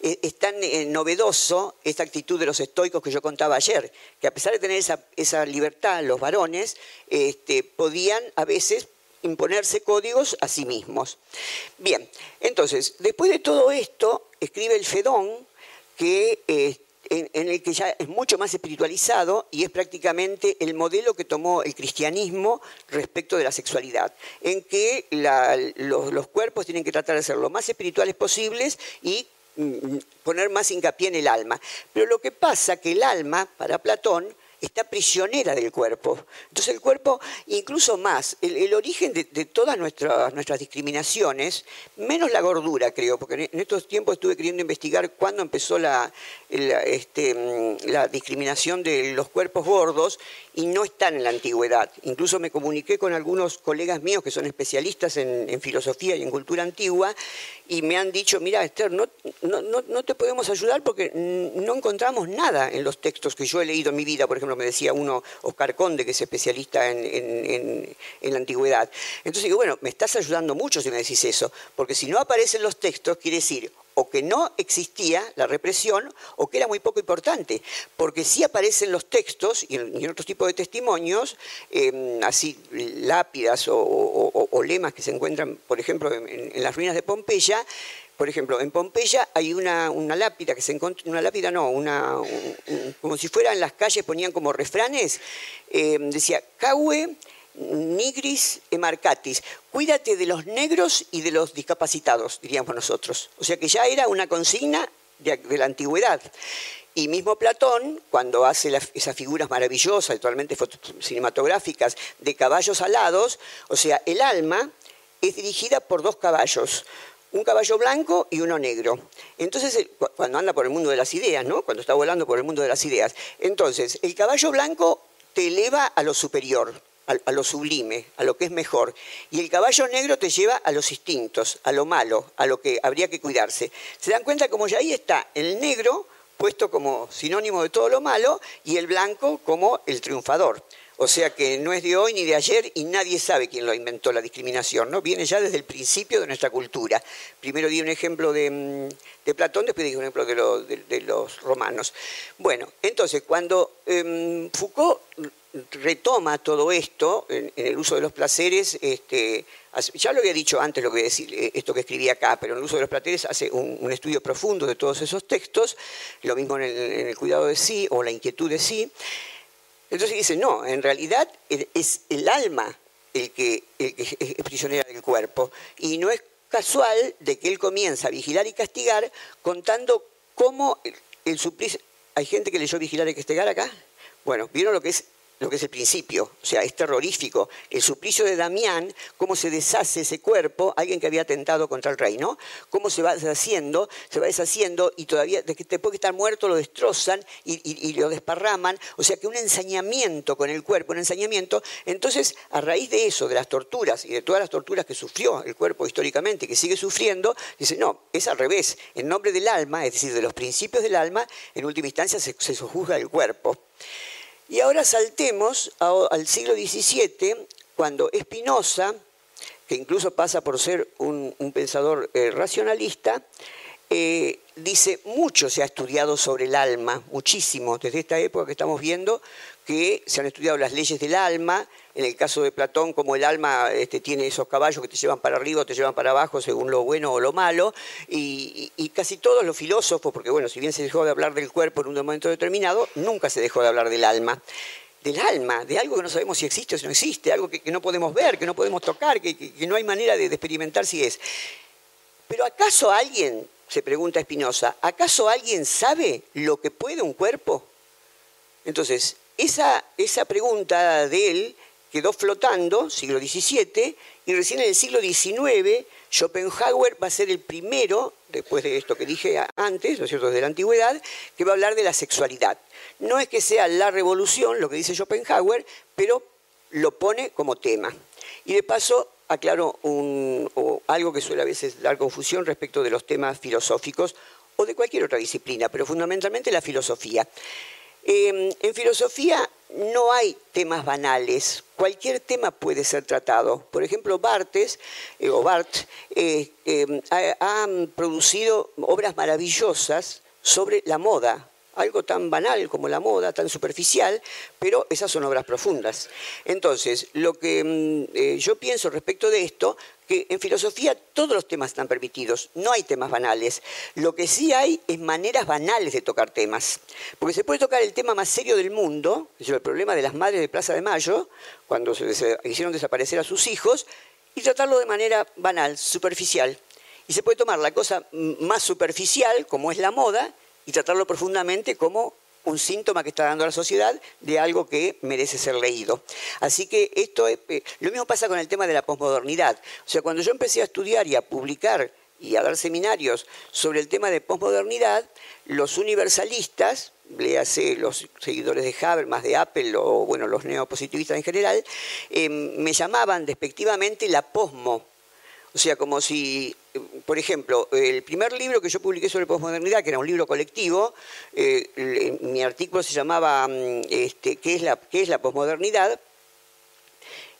eh, es, tan eh, novedoso esta actitud de los estoicos que yo contaba ayer, que a pesar de tener esa, libertad, los varones este, podían a veces imponerse códigos a sí mismos. Bien, entonces, después de todo esto, escribe el Fedón que este, en, el que ya es mucho más espiritualizado y es prácticamente el modelo que tomó el cristianismo respecto de la sexualidad, en que los, cuerpos tienen que tratar de ser lo más espirituales posibles y mm, poner más hincapié en el alma. Pero lo que pasa que el alma, para Platón, está prisionera del cuerpo. Entonces el cuerpo, incluso más, el, origen de, todas nuestras, discriminaciones, menos la gordura creo, porque en estos tiempos estuve queriendo investigar cuándo empezó la, este, mm, la discriminación de los cuerpos gordos y no están en la antigüedad. Incluso me comuniqué con algunos colegas míos que son especialistas en, filosofía y en cultura antigua y me han dicho, mira Esther, no, te podemos ayudar porque no encontramos nada en los textos que yo he leído en mi vida. Por ejemplo, me decía uno, Oscar Conde, que es especialista en, la antigüedad. Entonces digo, bueno, me estás ayudando mucho si me decís eso, porque si no aparecen los textos, quiere decir o que no existía la represión o que era muy poco importante, porque sí aparecen los textos y en, otros tipos de testimonios, em, así lápidas o, lemas que se encuentran, por ejemplo, en, las ruinas de Pompeya, por ejemplo, en Pompeya hay una, lápida que se encontró, una lápida no, una, como si fuera en las calles ponían como refranes, em, decía, Cahue nigris emarcatis, cuídate de los negros y de los discapacitados, diríamos nosotros. O sea que ya era una consigna de, la antigüedad. Y mismo Platón, cuando hace esas figuras maravillosas, actualmente cinematográficas, de caballos alados, o sea, el alma es dirigida por dos caballos, un caballo blanco y uno negro. Entonces, cuando anda por el mundo de las ideas, ¿no? Cuando está volando por el mundo de las ideas. Entonces, el caballo blanco te eleva a lo superior, a, lo sublime, a lo que es mejor. Y el caballo negro te lleva a los instintos, a lo malo, a lo que habría que cuidarse. Se dan cuenta como ya ahí está el negro puesto como sinónimo de todo lo malo y el blanco como el triunfador. O sea que no es de hoy ni de ayer y nadie sabe quién lo inventó la discriminación, ¿no? Viene ya desde el principio de nuestra cultura. Primero di un ejemplo de, mm, Platón, después di un ejemplo de, los romanos. Bueno, entonces cuando em, Foucault retoma todo esto en, el uso de los placeres, este, ya lo había dicho antes lo que decir, eh, esto que escribí acá, pero en el uso de los placeres hace un, estudio profundo de todos esos textos, lo mismo en el, cuidado de sí o la inquietud de sí. Entonces dice, no, en realidad es el alma el que, es prisionera del cuerpo y no es casual de que él comienza a vigilar y castigar contando cómo el, el suplicio... ¿Hay gente que leyó vigilar y castigar acá? Bueno, ¿vieron lo que es lo que es el principio, o sea, es terrorífico. El suplicio de Damián, cómo se deshace ese cuerpo, alguien que había atentado contra el rey, ¿no? Cómo se va deshaciendo, se va deshaciendo y todavía, después que estar muerto, lo destrozan y, lo desparraman. O sea, que un ensañamiento con el cuerpo, un ensañamiento. Entonces, a raíz de eso, de las torturas y de todas las torturas que sufrió el cuerpo históricamente, que sigue sufriendo, dice, no, es al revés. En nombre del alma, es decir, de los principios del alma, en última instancia se, se sojuzga el cuerpo. Y ahora saltemos al siglo XVII, cuando Spinoza, que incluso pasa por ser un, pensador eh, racionalista, eh, dice, mucho se ha estudiado sobre el alma, muchísimo, desde esta época que estamos viendo, que se han estudiado las leyes del alma, en el caso de Platón, como el alma este, tiene esos caballos que te llevan para arriba o te llevan para abajo según lo bueno o lo malo, y, casi todos los filósofos, porque bueno, si bien se dejó de hablar del cuerpo en un momento determinado, nunca se dejó de hablar del alma del alma, de algo que no sabemos si existe o si no existe, algo que, no podemos ver, que no podemos tocar, que, no hay manera de, experimentar si es. Pero ¿acaso alguien, se pregunta Espinosa, ¿acaso alguien sabe lo que puede un cuerpo? Entonces, esa, esa pregunta de él quedó flotando, siglo XVII, y recién en el siglo XIX Schopenhauer va a ser el primero, después de esto que dije antes, ¿no es cierto?, de la antigüedad, que va a hablar de la sexualidad. No es que sea la revolución lo que dice Schopenhauer, pero lo pone como tema. Y de paso aclaro algo que suele a veces dar confusión respecto de los temas filosóficos o de cualquier otra disciplina, pero fundamentalmente la filosofía. Em, en filosofía no hay temas banales, cualquier tema puede ser tratado. Por ejemplo, Bartes, eh, o Bart, eh, em, ha, producido obras maravillosas sobre la moda, algo tan banal como la moda, tan superficial, pero esas son obras profundas. Entonces, lo que mm, eh, yo pienso respecto de esto, que en filosofía todos los temas están permitidos, no hay temas banales. Lo que sí hay es maneras banales de tocar temas. Porque se puede tocar el tema más serio del mundo, el problema de las madres de Plaza de Mayo, cuando se hicieron desaparecer a sus hijos, y tratarlo de manera banal, superficial. Y se puede tomar la cosa más superficial, como es la moda, y tratarlo profundamente como un síntoma que está dando la sociedad de algo que merece ser leído. Así que esto es, eh, lo mismo pasa con el tema de la posmodernidad. O sea, cuando yo empecé a estudiar y a publicar y a dar seminarios sobre el tema de posmodernidad, los universalistas, léase los seguidores de Habermas, de Apple o bueno, los neopositivistas en general, eh, me llamaban despectivamente la posmo o sea, como si, por ejemplo, el primer libro que yo publiqué sobre posmodernidad, que era un libro colectivo, eh, mi artículo se llamaba mm, este, ¿qué, es la, ¿Qué es la posmodernidad?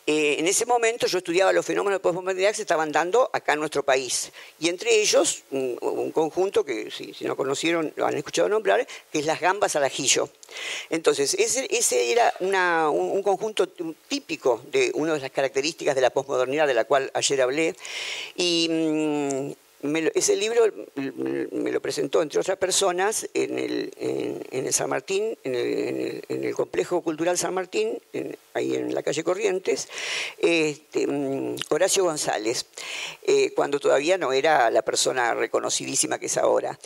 Eh, en ese momento yo estudiaba los fenómenos de posmodernidad que se estaban dando acá en nuestro país. Y entre ellos, un, conjunto que si, no conocieron, lo han escuchado nombrar, que es las gambas al ajillo. Entonces, ese, era un, conjunto típico de una de las características de la posmodernidad de la cual ayer hablé. Y ese libro me lo presentó, entre otras personas, en el, San Martín, en el, Complejo Cultural San Martín, ahí en la calle Corrientes, este, mm, Horacio González, eh, cuando todavía no era la persona reconocidísima que es ahora.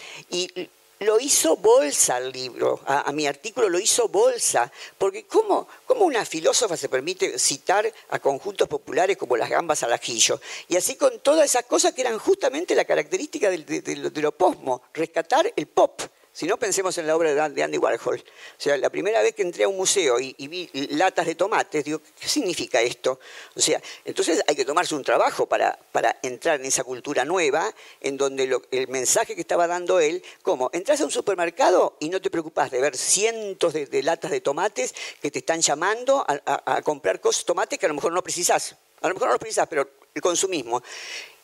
Lo hizo bolsa el libro, a, mi artículo lo hizo bolsa, porque ¿cómo, una filósofa se permite citar a conjuntos populares como las gambas al ajillo? Y así con todas esas cosas que eran justamente la característica de, de lo posmo, rescatar el pop. Si no, pensemos en la obra de Andy Warhol. O sea, la primera vez que entré a un museo y, vi latas de tomates, digo, ¿qué significa esto? O sea, entonces hay que tomarse un trabajo para, para entrar en esa cultura nueva, en donde el mensaje que estaba dando él, como, entras a un supermercado y no te preocupas de ver cientos de, latas de tomates que te están llamando a, comprar cosas, tomates que a lo mejor no precisas. A lo mejor no los precisas, pero el consumismo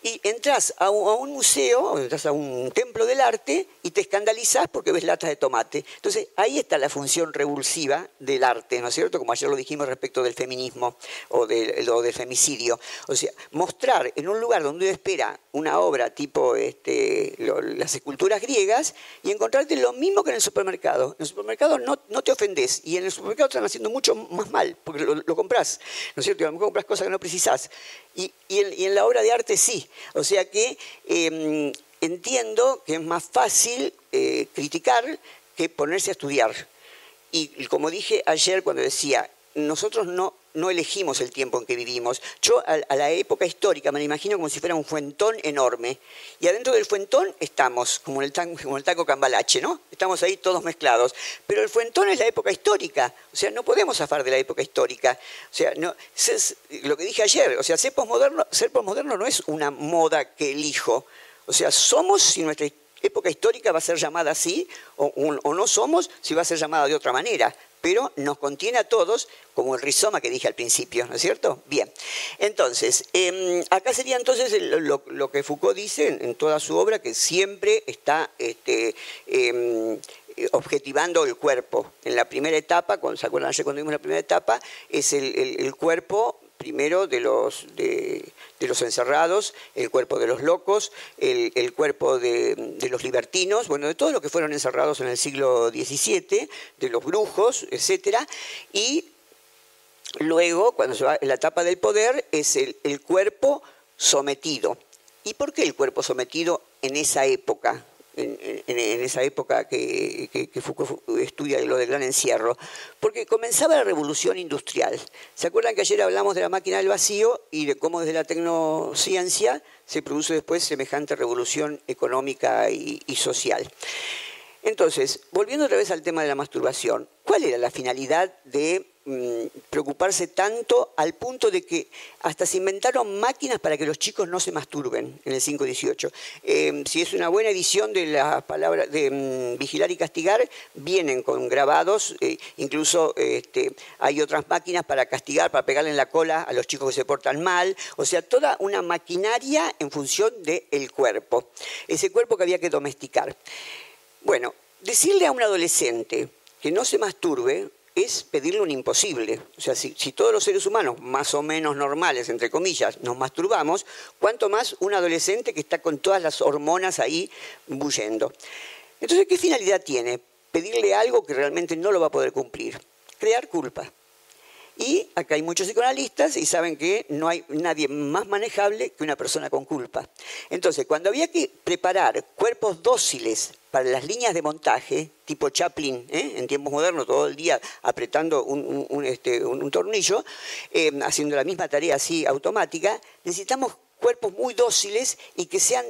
y entras a un, museo, entras a un templo del arte y te escandalizas porque ves latas de tomate. Entonces, ahí está la función revulsiva del arte, ¿no es cierto? Como ayer lo dijimos respecto del feminismo o del, femicidio. O sea, mostrar en un lugar donde uno espera una obra tipo este, las esculturas griegas y encontrarte lo mismo que en el supermercado. En el supermercado no, te ofendes y en el supermercado están haciendo mucho más mal porque lo, compras, ¿no es cierto? Y a lo mejor compras cosas que no precisás. Y, en, la obra de arte sí. O sea que em, entiendo que es más fácil eh, criticar que ponerse a estudiar. Y como dije ayer cuando decía, nosotros no, no elegimos el tiempo en que vivimos. Yo a, la época histórica me lo imagino como si fuera un fuentón enorme. Y adentro del fuentón estamos, como el, como el cambalache, ¿no? Estamos ahí todos mezclados. Pero el fuentón es la época histórica. O sea, no podemos zafar de la época histórica. O sea, no, es, lo que dije ayer, o sea, ser posmoderno, ser no es una moda que elijo. O sea, somos si nuestra época histórica va a ser llamada así, o no somos si va a ser llamada de otra manera pero nos contiene a todos como el rizoma que dije al principio, ¿no es cierto? Bien, entonces, em, acá sería entonces lo, que Foucault dice en, toda su obra, que siempre está este, em, objetivando el cuerpo. En la primera etapa, cuando se acuerdan ayer cuando vimos la primera etapa, es el, cuerpo primero de los, de, los encerrados, el cuerpo de los locos, el, cuerpo de, los libertinos, bueno, de todos los que fueron encerrados en el siglo XVII, de los brujos, etcétera, y luego, cuando se va la etapa del poder, es el, el cuerpo sometido. ¿Y por qué el cuerpo sometido en esa época? En, esa época que, Foucault estudia lo del gran encierro, porque comenzaba la revolución industrial. ¿Se acuerdan que ayer hablamos de la máquina del vacío y de cómo desde la tecnociencia se produce después semejante revolución económica y social? Entonces, volviendo otra vez al tema de la masturbación, ¿cuál era la finalidad de Mm, preocuparse tanto al punto de que hasta se inventaron máquinas para que los chicos no se masturben en el 518. Em, si es una buena edición de las palabras de mm, vigilar y castigar, vienen con grabados, eh, incluso este, hay otras máquinas para castigar, para pegarle en la cola a los chicos que se portan mal, o sea, toda una maquinaria en función del cuerpo, ese cuerpo que había que domesticar. Bueno, decirle a un adolescente que no se masturbe es pedirle un imposible. O sea, si, todos los seres humanos, más o menos normales, entre comillas, nos masturbamos, ¿cuánto más un adolescente que está con todas las hormonas ahí bullendo? Entonces, ¿qué finalidad tiene? Pedirle algo que realmente no lo va a poder cumplir. Crear culpa. Y acá hay muchos psicoanalistas y saben que no hay nadie más manejable que una persona con culpa. Entonces, cuando había que preparar cuerpos dóciles para las líneas de montaje, tipo Chaplin, ¿eh? en tiempos modernos, todo el día apretando un, este, tornillo, eh, haciendo la misma tarea así automática, necesitamos cuerpos muy dóciles y que sean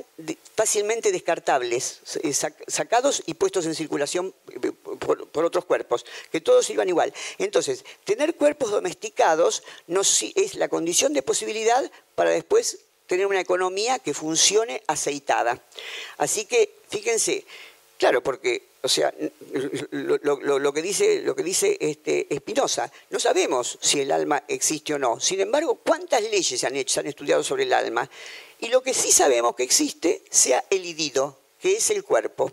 fácilmente descartables, eh, sacados y puestos en circulación por, otros cuerpos, que todos iban igual. Entonces, tener cuerpos domesticados es la condición de posibilidad para después tener una economía que funcione aceitada. Así que, fíjense, Claro, porque, o sea, lo, que dice, lo que dice este, Espinosa, no sabemos si el alma existe o no. Sin embargo, ¿cuántas leyes se han, hecho, se han estudiado sobre el alma? Y lo que sí sabemos que existe sea el idido, que es el cuerpo.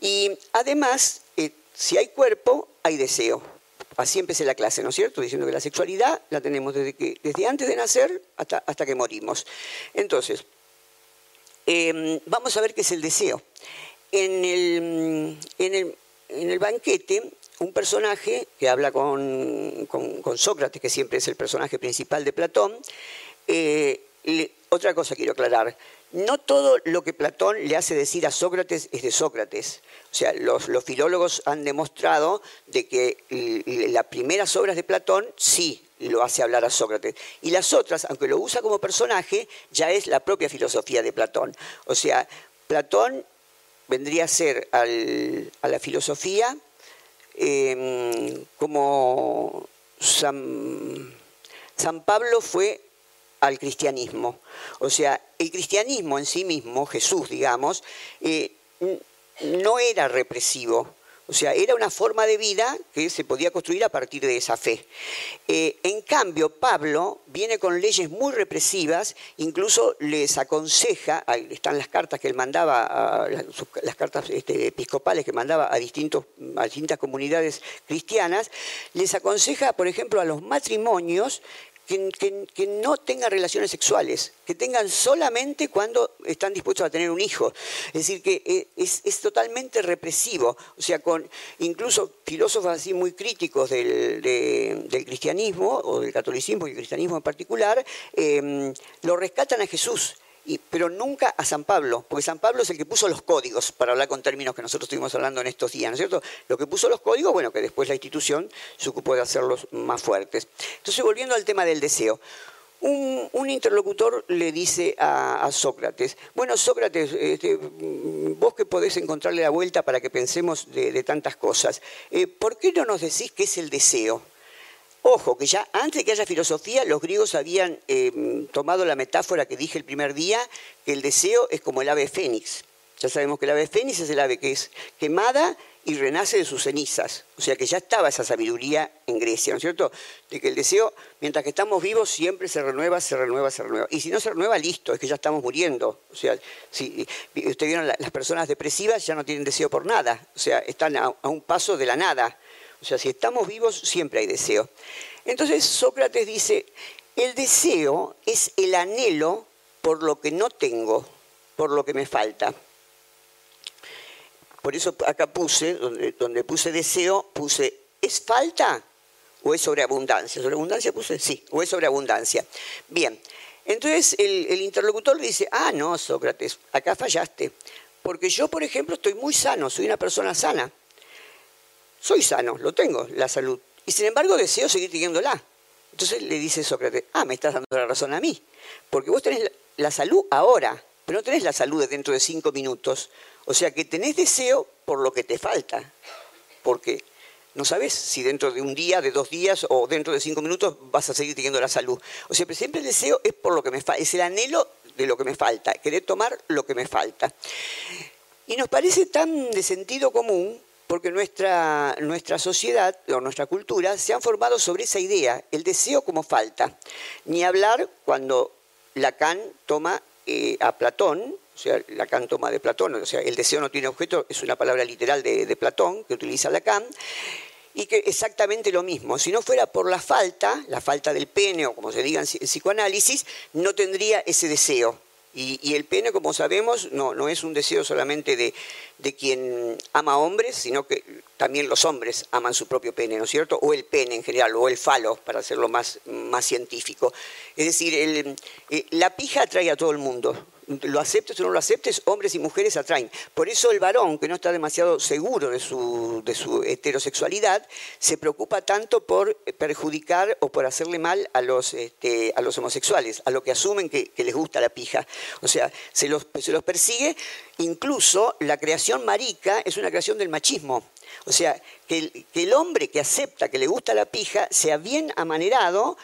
Y además, eh, si hay cuerpo, hay deseo. Así empecé la clase, ¿no es cierto? Diciendo que la sexualidad la tenemos desde, que, desde antes de nacer hasta, hasta que morimos. Entonces, em, vamos a ver qué es el deseo en el, banquete un personaje que habla con, Sócrates, que siempre es el personaje principal de Platón. Eh, otra cosa quiero aclarar. No todo lo que Platón le hace decir a Sócrates es de Sócrates. O sea, los, los filólogos han demostrado de que las primeras obras de Platón sí lo hace hablar a Sócrates. Y las otras, aunque lo usa como personaje, ya es la propia filosofía de Platón. O sea, Platón vendría a ser a la filosofía em, como San, Pablo fue al cristianismo. O sea, el cristianismo en sí mismo, Jesús, digamos, eh, no era represivo, o sea, era una forma de vida que se podía construir a partir de esa fe. Eh, en cambio, Pablo viene con leyes muy represivas, incluso les aconseja, están las cartas que él mandaba, las cartas este, episcopales que mandaba a, distintos, a distintas comunidades cristianas, les aconseja, por ejemplo, a los matrimonios que, no tengan relaciones sexuales, que tengan solamente cuando están dispuestos a tener un hijo. Es decir, que eh, es, totalmente represivo. O sea, con incluso filósofos así muy críticos del, cristianismo o del catolicismo y el cristianismo en particular, eh, lo rescatan a Jesús pero nunca a San Pablo, porque San Pablo es el que puso los códigos, para hablar con términos que nosotros estuvimos hablando en estos días, ¿no es cierto? Lo que puso los códigos, bueno, que después la institución se ocupó de hacerlos más fuertes. Entonces, volviendo al tema del deseo. Un, interlocutor le dice a, Sócrates, bueno Sócrates, este, vos que podés encontrarle la vuelta para que pensemos de, tantas cosas, eh, ¿por qué no nos decís qué es el deseo? Ojo, que ya antes de que haya filosofía, los griegos habían eh, tomado la metáfora que dije el primer día, que el deseo es como el ave fénix. Ya sabemos que el ave fénix es el ave que es quemada y renace de sus cenizas. O sea que ya estaba esa sabiduría en Grecia, ¿no es cierto? De que el deseo, mientras que estamos vivos, siempre se renueva, se renueva, se renueva. Y si no se renueva, listo, es que ya estamos muriendo. O sea, si ustedes vieron las personas depresivas ya no tienen deseo por nada. O sea, están a un paso de la nada. O sea, si estamos vivos, siempre hay deseo. Entonces Sócrates dice, el deseo es el anhelo por lo que no tengo, por lo que me falta. Por eso acá puse, donde, puse deseo, puse, ¿es falta o es sobreabundancia? ¿Sobreabundancia puse? Sí, o es sobreabundancia. Bien, entonces el, el interlocutor le dice, ah, no, Sócrates, acá fallaste. Porque yo, por ejemplo, estoy muy sano, soy una persona sana. Soy sano, lo tengo, la salud. Y sin embargo deseo seguir teniéndola. Entonces le dice Sócrates, ah, me estás dando la razón a mí. Porque vos tenés la salud ahora, pero no tenés la salud dentro de cinco minutos. O sea que tenés deseo por lo que te falta. Porque no sabes si dentro de un día, de dos días o dentro de cinco minutos vas a seguir teniendo la salud. O sea, siempre el deseo es por lo que me falta, es el anhelo de lo que me falta, querer tomar lo que me falta. Y nos parece tan de sentido común porque nuestra, nuestra sociedad o nuestra cultura se han formado sobre esa idea, el deseo como falta. Ni hablar cuando Lacan toma eh, a Platón, o sea, Lacan toma de Platón, o sea, el deseo no tiene objeto, es una palabra literal de, Platón que utiliza Lacan, y que exactamente lo mismo. Si no fuera por la falta, la falta del pene, o como se diga en psicoanálisis, no tendría ese deseo. Y, el pene, como sabemos, no, no es un deseo solamente de, de, quien ama hombres, sino que también los hombres aman su propio pene, ¿no es cierto? O el pene en general, o el falo, para hacerlo más, más científico. Es decir, el, eh, la pija atrae a todo el mundo lo aceptes o no lo aceptes, hombres y mujeres atraen. Por eso el varón, que no está demasiado seguro de su, de su heterosexualidad, se preocupa tanto por perjudicar o por hacerle mal a los, este, a los homosexuales, a lo que asumen que, les gusta la pija. O sea, se los, se los persigue. Incluso la creación marica es una creación del machismo. O sea, que el, que el hombre que acepta que le gusta la pija sea bien amanerado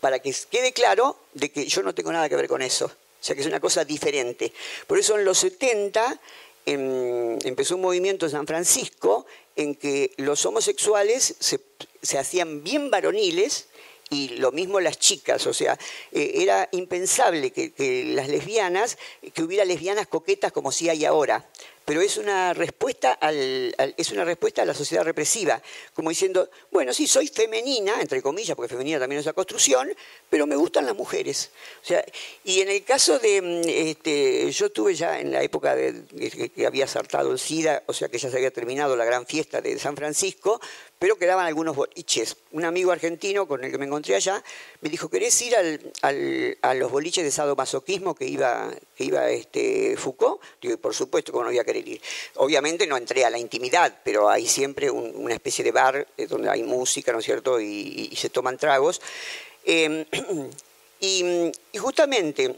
para que quede claro de que yo no tengo nada que ver con eso. O sea que es una cosa diferente. Por eso en los 70 em, empezó un movimiento en San Francisco en que los homosexuales se, hacían bien varoniles y lo mismo las chicas, o sea, eh, era impensable que, que, las lesbianas, que hubiera lesbianas coquetas como si hay ahora pero es una respuesta al, es una respuesta a la sociedad represiva, como diciendo, bueno, sí, soy femenina, entre comillas, porque femenina también es la construcción, pero me gustan las mujeres. O sea, y en el caso de, mm, este, yo tuve ya en la época de, que había saltado el SIDA, o sea que ya se había terminado la gran fiesta de San Francisco, pero quedaban algunos boliches. Un amigo argentino con el que me encontré allá me dijo, ¿querés ir al, a los boliches de sadomasoquismo que iba, que iba este, Foucault? Digo, por supuesto que no voy a querer ir. Obviamente no entré a la intimidad, pero hay siempre una especie de bar eh, donde hay música, ¿no es cierto? Y, se toman tragos. Em, y justamente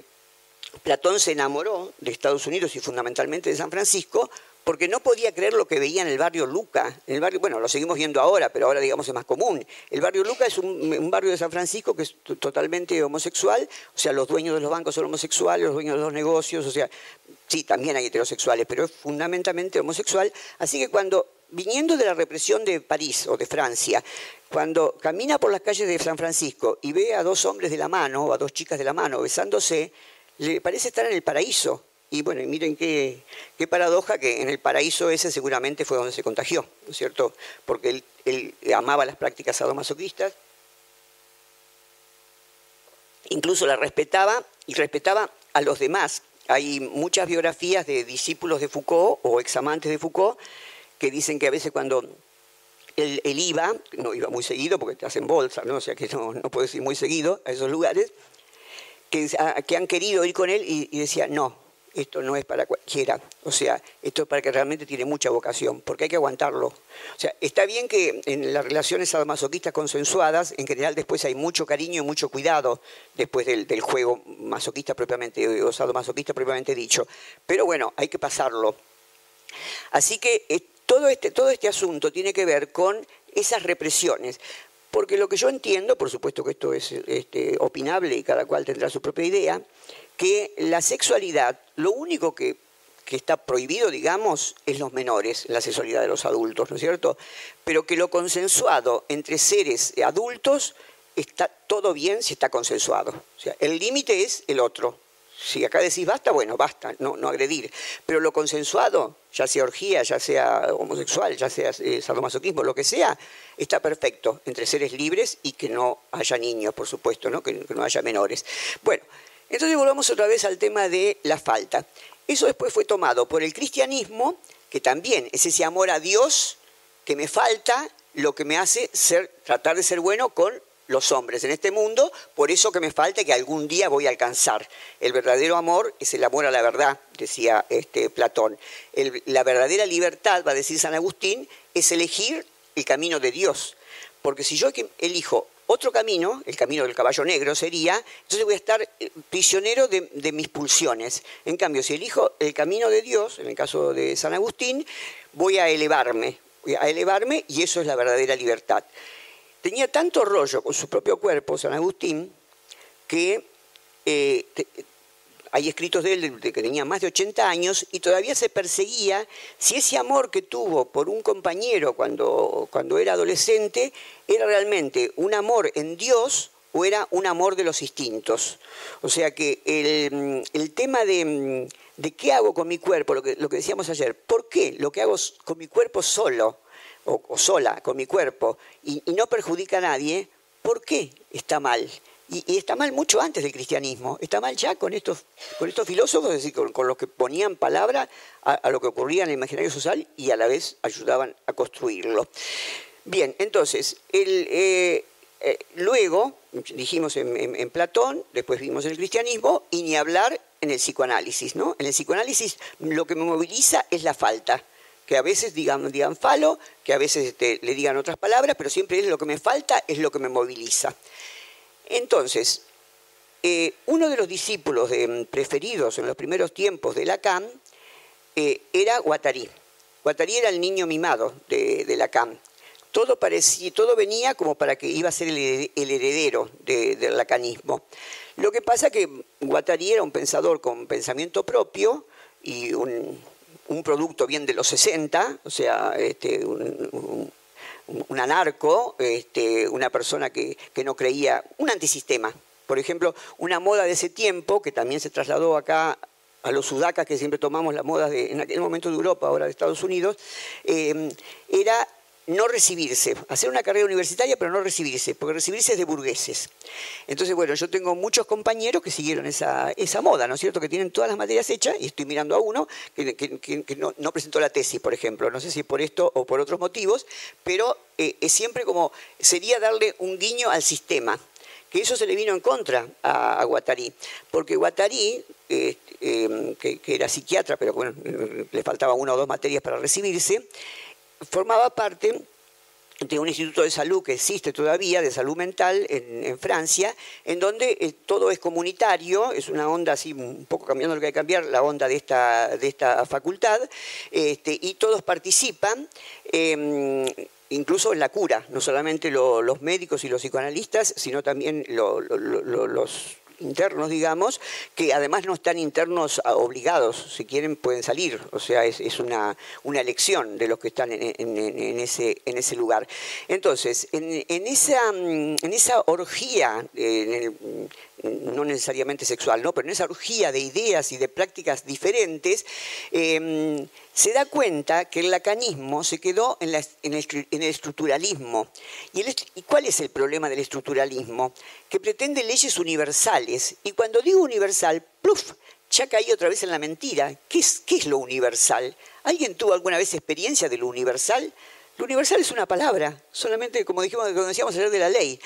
Platón se enamoró de Estados Unidos y fundamentalmente de San Francisco porque no podía creer lo que veía en el barrio Luca. En el barrio, bueno, lo seguimos viendo ahora, pero ahora digamos es más común. El barrio Luca es un, barrio de San Francisco que es totalmente homosexual, o sea, los dueños de los bancos son homosexuales, los dueños de los negocios, o sea, sí, también hay heterosexuales, pero es fundamentalmente homosexual. Así que cuando, viniendo de la represión de París o de Francia, cuando camina por las calles de San Francisco y ve a dos hombres de la mano, o a dos chicas de la mano, besándose, le parece estar en el paraíso y bueno, miren qué, paradoja que en el paraíso ese seguramente fue donde se contagió, ¿no es cierto? Porque él, amaba las prácticas sadomasoquistas, incluso la respetaba y respetaba a los demás. Hay muchas biografías de discípulos de Foucault o examantes de Foucault que dicen que a veces cuando él, iba, no iba muy seguido porque te hacen bolsa, ¿no? o sea que no, no puedes ir muy seguido a esos lugares, que, han querido ir con él y decía, no, esto no es para cualquiera, o sea, esto es para que realmente tiene mucha vocación, porque hay que aguantarlo. O sea, está bien que en las relaciones sadomasoquistas consensuadas, en general después hay mucho cariño y mucho cuidado después del, juego masoquista propiamente, o sadomasoquista propiamente dicho, pero bueno, hay que pasarlo. Así que eh, todo, este, todo este asunto tiene que ver con esas represiones. Porque lo que yo entiendo, por supuesto que esto es este, opinable y cada cual tendrá su propia idea, que la sexualidad, lo único que, que está prohibido, digamos, es los menores, la sexualidad de los adultos, ¿no es cierto? Pero que lo consensuado entre seres adultos está todo bien si está consensuado. O sea, el límite es el otro. Si acá decís basta, bueno, basta, no, no agredir. Pero lo consensuado, ya sea orgía, ya sea homosexual, ya sea eh, sadomasoquismo, lo que sea, está perfecto entre seres libres y que no haya niños, por supuesto, ¿no? Que, no haya menores. Bueno, entonces volvamos otra vez al tema de la falta. Eso después fue tomado por el cristianismo, que también es ese amor a Dios que me falta, lo que me hace ser, tratar de ser bueno con los hombres en este mundo, por eso que me falta que algún día voy a alcanzar. El verdadero amor es el amor a la verdad, decía este, Platón. la verdadera libertad, va a decir San Agustín, es elegir el camino de Dios. Porque si yo elijo otro camino, el camino del caballo negro sería, entonces voy a estar eh, prisionero de, de mis pulsiones. En cambio, si elijo el camino de Dios, en el caso de San Agustín, voy a elevarme, a elevarme y eso es la verdadera libertad tenía tanto rollo con su propio cuerpo, San Agustín, que eh, hay escritos de él de que tenía más de 80 años y todavía se perseguía si ese amor que tuvo por un compañero cuando, cuando era adolescente era realmente un amor en Dios o era un amor de los instintos. O sea que el, tema de, de, qué hago con mi cuerpo, lo que, lo que decíamos ayer, ¿por qué lo que hago con mi cuerpo solo? O, sola con mi cuerpo y, no perjudica a nadie, ¿por qué está mal? Y, está mal mucho antes del cristianismo, está mal ya con estos, con estos filósofos, es decir, con, los que ponían palabra a, lo que ocurría en el imaginario social y a la vez ayudaban a construirlo. Bien, entonces, eh, eh, luego dijimos en, Platón, después vimos el cristianismo, y ni hablar en el psicoanálisis. ¿no? En el psicoanálisis lo que me moviliza es la falta que a veces digan, digan falo, que a veces este, le digan otras palabras, pero siempre es lo que me falta, es lo que me moviliza. Entonces, eh, uno de los discípulos mm, preferidos en los primeros tiempos de Lacan eh, era Guattari. Guattari era el niño mimado de, Lacan. Todo, parecía, todo venía como para que iba a ser el, heredero del lacanismo. Lo que pasa que Guattari era un pensador con pensamiento propio y un, un producto bien de los 60, o sea, este, un, anarco, este, una persona que, no creía, un antisistema. Por ejemplo, una moda de ese tiempo, que también se trasladó acá a los sudacas que siempre tomamos la moda de, en aquel momento de Europa, ahora de Estados Unidos, eh, era no recibirse, hacer una carrera universitaria pero no recibirse, porque recibirse es de burgueses. Entonces, bueno, yo tengo muchos compañeros que siguieron esa, esa moda, ¿no es cierto? Que tienen todas las materias hechas y estoy mirando a uno que, no, presentó la tesis, por ejemplo. No sé si por esto o por otros motivos, pero eh, es siempre como, sería darle un guiño al sistema. Que eso se le vino en contra a, Guattari, porque Guattari, eh, eh, que, que era psiquiatra, pero bueno, le faltaba una o dos materias para recibirse, formaba parte de un instituto de salud que existe todavía, de salud mental, en, Francia, en donde eh, todo es comunitario, es una onda así, un poco cambiando lo que hay que cambiar, la onda de esta, de esta facultad, este, y todos participan. Em, incluso en la cura, no solamente los médicos y los psicoanalistas, sino también los internos, digamos, que además no están internos obligados, si quieren pueden salir, o sea, es, una, una, elección de los que están en, ese, en ese lugar. Entonces, en, esa, en esa orgía, no necesariamente sexual, ¿no? pero en esa orgía de ideas y de prácticas diferentes, em, se da cuenta que el lacanismo se quedó en, el, estructuralismo. ¿Y, cuál es el problema del estructuralismo? Que pretende leyes universales. Y cuando digo universal, ¡pluf! ya caí otra vez en la mentira. ¿Qué es, qué es lo universal? ¿Alguien tuvo alguna vez experiencia de lo universal? Lo universal es una palabra, solamente como dijimos cuando decíamos ayer de la ley.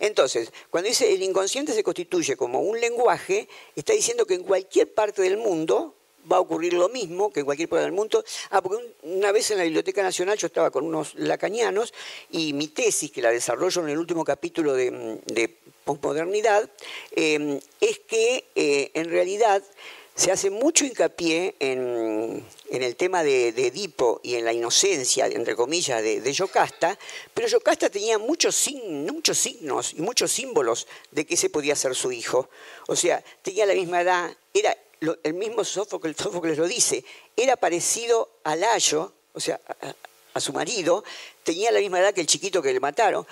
Entonces, cuando dice el inconsciente se constituye como un lenguaje, está diciendo que en cualquier parte del mundo va a ocurrir lo mismo que en cualquier parte del mundo. Ah, porque una vez en la Biblioteca Nacional yo estaba con unos lacanianos y mi tesis, que la desarrollo en el último capítulo de, de posmodernidad, eh, es que eh, en realidad se hace mucho hincapié en, el tema de, Edipo y en la inocencia, entre comillas, de, de Yocasta, pero Yocasta tenía muchos, muchos signos y muchos símbolos de que ese podía ser su hijo. O sea, tenía la misma edad, era el mismo Sófocles, Sófocles, lo dice, era parecido a Layo, o sea, a, su marido, tenía la misma edad que el chiquito que le mataron.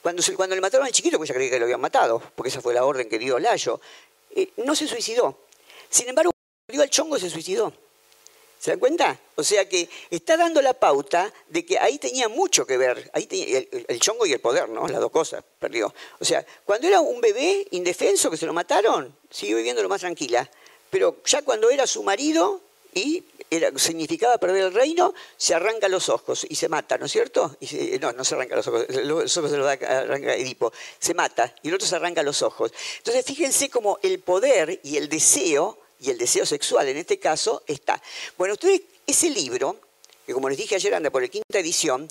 Cuando, cuando le mataron al chiquito, pues ya creía que lo habían matado, porque esa fue la orden que dio Layo. Eh, no se suicidó. Sin embargo, dio al chongo se suicidó. ¿Se dan cuenta? O sea que está dando la pauta de que ahí tenía mucho que ver, ahí tenía el, chongo y el poder, ¿no? Las dos cosas, perdió. O sea, cuando era un bebé indefenso que se lo mataron, siguió viviendo lo más tranquila. Pero ya cuando era su marido y significaba perder el reino, se arranca los ojos y se mata, ¿no es cierto? Y no, no se arranca los ojos, los ojos se los arranca Edipo, se mata y el otro se arranca los ojos. Entonces fíjense cómo el poder y el deseo y el deseo sexual en este caso está. Bueno, ustedes, ese libro, que como les dije ayer anda por la quinta edición,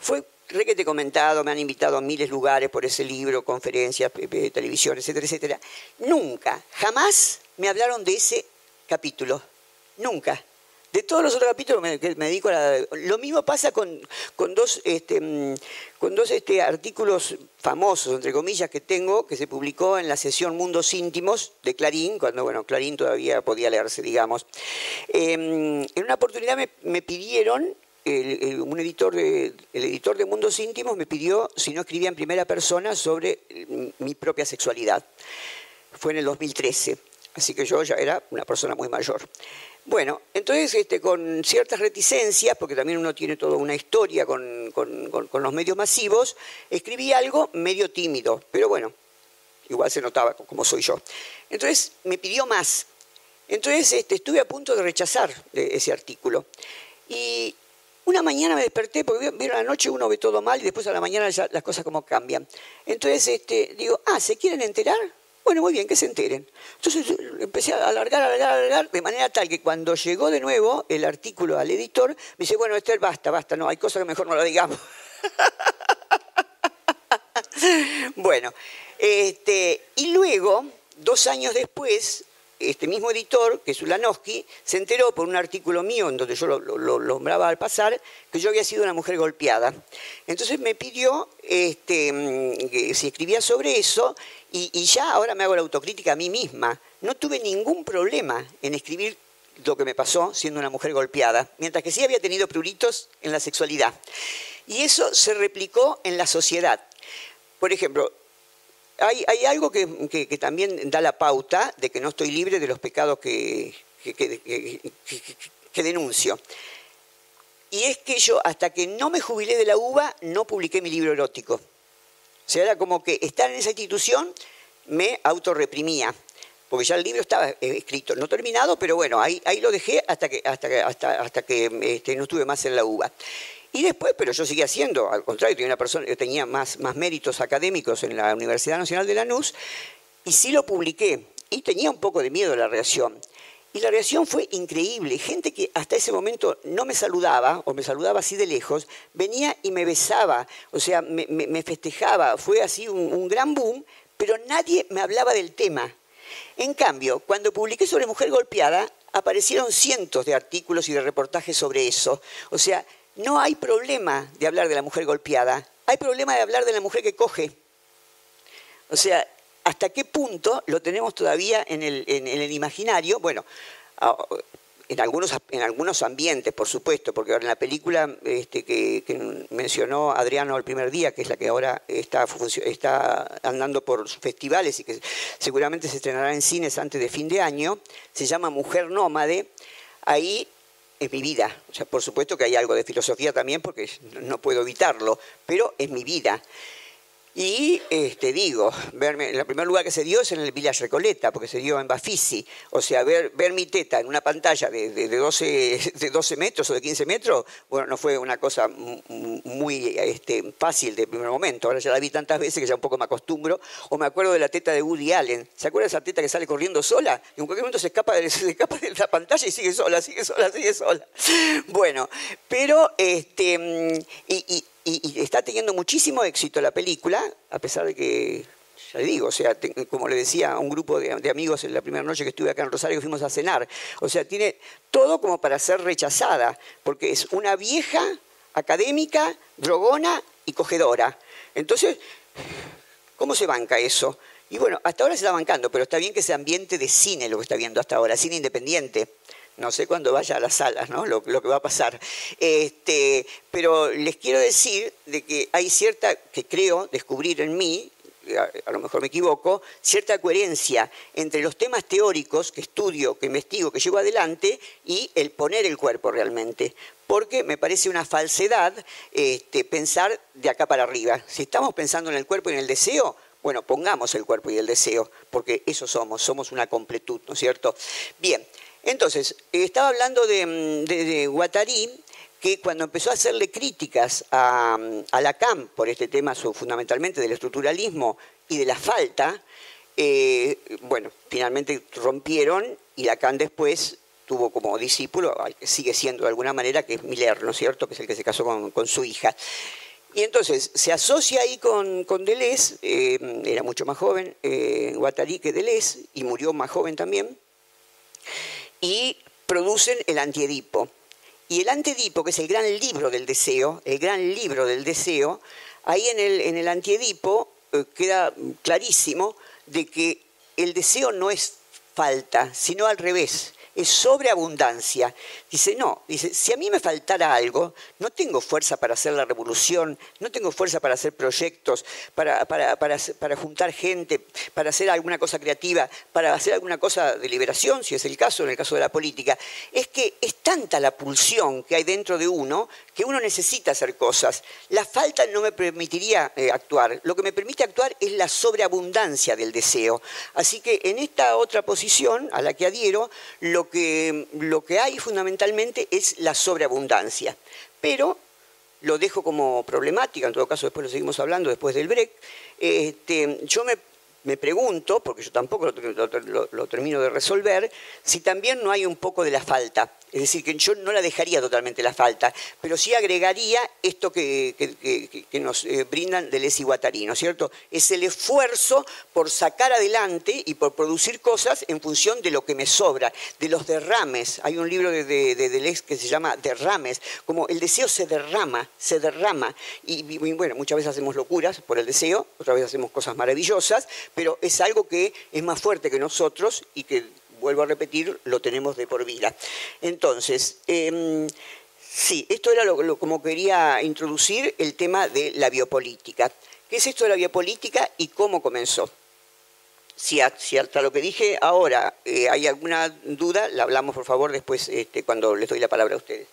fue requete comentado, me han invitado a miles de lugares por ese libro, conferencias, televisión, etcétera, etcétera. Nunca, jamás me hablaron de ese capítulo. Nunca. De todos los otros capítulos me, me dedico a la, Lo mismo pasa con, dos, este, mm, este, artículos famosos, entre comillas, que tengo, que se publicó en la sesión Mundos Íntimos de Clarín, cuando bueno, Clarín todavía podía leerse, digamos. Em, en una oportunidad me, pidieron un editor de, el editor de Mundos Íntimos me pidió si no escribía en primera persona sobre mi propia sexualidad. Fue en el 2013, así que yo ya era una persona muy mayor. Bueno, entonces este, con ciertas reticencias, porque también uno tiene toda una historia con, los medios masivos, escribí algo medio tímido, pero bueno, igual se notaba como soy yo. Entonces me pidió más. Entonces este, estuve a punto de rechazar ese artículo. Y una mañana me desperté, porque vieron la noche uno ve todo mal y después a la mañana ya las cosas como cambian. Entonces este, digo, ah, ¿se quieren enterar? Bueno, muy bien, que se enteren. Entonces empecé a alargar, alargar, alargar, de manera tal que cuando llegó de nuevo el artículo al editor, me dice, bueno, Esther, basta, basta, no, hay cosas que mejor no lo digamos. bueno, este, y luego, dos años después, este mismo editor, que es Ulanowski, se enteró por un artículo mío en donde yo lo, nombraba al pasar, que yo había sido una mujer golpeada. Entonces me pidió este, mm, que si escribía sobre eso y, ya ahora me hago la autocrítica a mí misma. No tuve ningún problema en escribir lo que me pasó siendo una mujer golpeada, mientras que sí había tenido pruritos en la sexualidad. Y eso se replicó en la sociedad. Por ejemplo, hay, algo que, también da la pauta de que no estoy libre de los pecados que, denuncio. Y es que yo, hasta que no me jubilé de la UBA, no publiqué mi libro erótico. O sea, era como que estar en esa institución me autorreprimía, porque ya el libro estaba eh, escrito, no terminado, pero bueno, ahí, lo dejé hasta que este, no estuve más en la UBA. Y después, pero yo seguía haciendo, al contrario, tenía, una persona, yo tenía más, más méritos académicos en la Universidad Nacional de Lanús, y sí lo publiqué, y tenía un poco de miedo a la reacción. Y la reacción fue increíble. Gente que hasta ese momento no me saludaba, o me saludaba así de lejos, venía y me besaba, o sea, me, festejaba. Fue así un, gran boom, pero nadie me hablaba del tema. En cambio, cuando publiqué sobre mujer golpeada, aparecieron cientos de artículos y de reportajes sobre eso. O sea, no hay problema de hablar de la mujer golpeada, hay problema de hablar de la mujer que coge. O sea, ¿Hasta qué punto lo tenemos todavía en el, imaginario? Bueno, ah, en algunos, en algunos ambientes, por supuesto, porque en la película este, que, mencionó Adriano el primer día, que es la que ahora está, está andando por festivales y que seguramente se estrenará en cines antes de fin de año, se llama Mujer Nómade, ahí es mi vida. O sea, por supuesto que hay algo de filosofía también, porque no puedo evitarlo, pero es mi vida. Y este, digo, verme, el primer lugar que se dio es en el Village Recoleta, porque se dio en Bafisi. O sea, ver, ver mi teta en una pantalla de, de, 12, de 12 metros o de 15 metros, bueno, no fue una cosa muy este, fácil de primer momento. Ahora ya la vi tantas veces que ya un poco me acostumbro. O me acuerdo de la teta de Woody Allen. ¿Se acuerda de esa teta que sale corriendo sola? Y en cualquier momento se escapa de, se escapa de la pantalla y sigue sola, sigue sola, sigue sola. Bueno, pero, este, y y, está teniendo muchísimo éxito la película, a pesar de que, ya le digo, o sea, como le decía a un grupo de, amigos en la primera noche que estuve acá en Rosario, fuimos a cenar, o sea, tiene todo como para ser rechazada, porque es una vieja académica, drogona y cogedora. Entonces, ¿cómo se banca eso? Y bueno, hasta ahora se está bancando, pero está bien que sea ambiente de cine lo que está viendo hasta ahora, cine independiente. No sé cuándo vaya a las salas, ¿no? Lo, que va a pasar. Este, pero les quiero decir de que hay cierta, que creo descubrir en mí, a, lo mejor me equivoco, cierta coherencia entre los temas teóricos que estudio, que investigo, que llevo adelante y el poner el cuerpo realmente. Porque me parece una falsedad este, pensar de acá para arriba. Si estamos pensando en el cuerpo y en el deseo, bueno, pongamos el cuerpo y el deseo, porque eso somos, somos una completud, ¿no es cierto? Bien, entonces, estaba hablando de, de, Guattari, que cuando empezó a hacerle críticas a, Lacan por este tema fundamentalmente del estructuralismo y de la falta, eh, bueno, finalmente rompieron y Lacan después tuvo como discípulo, sigue siendo de alguna manera, que es Miller, ¿no es cierto?, que es el que se casó con su hija. Y entonces se asocia ahí con, Deleuze, eh, era mucho más joven, eh, Guattari que Deleuze, y murió más joven también, y producen el antiedipo. Y el antiedipo, que es el gran libro del deseo, el gran libro del deseo, ahí en el, en el antiedipo eh, queda clarísimo de que el deseo no es falta, sino al revés es sobreabundancia. Dice, no, dice, si a mí me faltara algo, no tengo fuerza para hacer la revolución, no tengo fuerza para hacer proyectos, para, para, para, juntar gente, para hacer alguna cosa creativa, para hacer alguna cosa de liberación, si es el caso, en el caso de la política. Es que es tanta la pulsión que hay dentro de uno que uno necesita hacer cosas. La falta no me permitiría eh, actuar. Lo que me permite actuar es la sobreabundancia del deseo. Así que en esta otra posición a la que adhiero, lo que, lo que hay fundamentalmente es la sobreabundancia. Pero lo dejo como problemática, en todo caso después lo seguimos hablando después del break. Este, yo me me pregunto, porque yo tampoco lo, termino de resolver, si también no hay un poco de la falta. Es decir, que yo no la dejaría totalmente la falta, pero sí agregaría esto que, nos eh, brindan del Guattari, ¿no es cierto? Es el esfuerzo por sacar adelante y por producir cosas en función de lo que me sobra, de los derrames. Hay un libro de, de, Deleuze que se llama Derrames, como el deseo se derrama, se derrama. Y, y bueno, muchas veces hacemos locuras por el deseo, otras veces hacemos cosas maravillosas, pero es algo que es más fuerte que nosotros y que vuelvo a repetir, lo tenemos de por vida. Entonces, em, sí, esto era lo, como quería introducir el tema de la biopolítica. ¿Qué es esto de la biopolítica y cómo comenzó? Si, hasta lo que dije ahora eh, hay alguna duda, la hablamos por favor después este, cuando les doy la palabra a ustedes.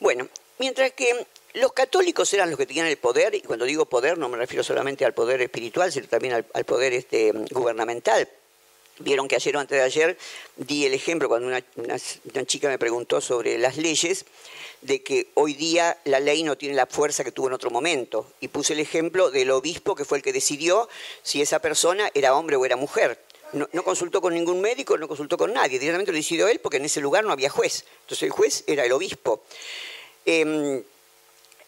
Bueno, mientras que los católicos eran los que tenían el poder, y cuando digo poder no me refiero solamente al poder espiritual, sino también al, poder este, gubernamental. Vieron que ayer o antes de ayer di el ejemplo cuando una, chica me preguntó sobre las leyes, de que hoy día la ley no tiene la fuerza que tuvo en otro momento. Y puse el ejemplo del obispo que fue el que decidió si esa persona era hombre o era mujer. No, consultó con ningún médico, no consultó con nadie, directamente lo decidió él porque en ese lugar no había juez. Entonces el juez era el obispo. Em,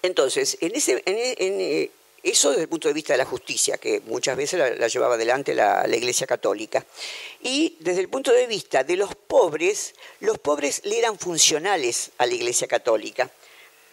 entonces, en ese, eh, eso desde el punto de vista de la justicia, que muchas veces la, llevaba adelante la, Iglesia Católica. Y desde el punto de vista de los pobres, los pobres le eran funcionales a la Iglesia Católica,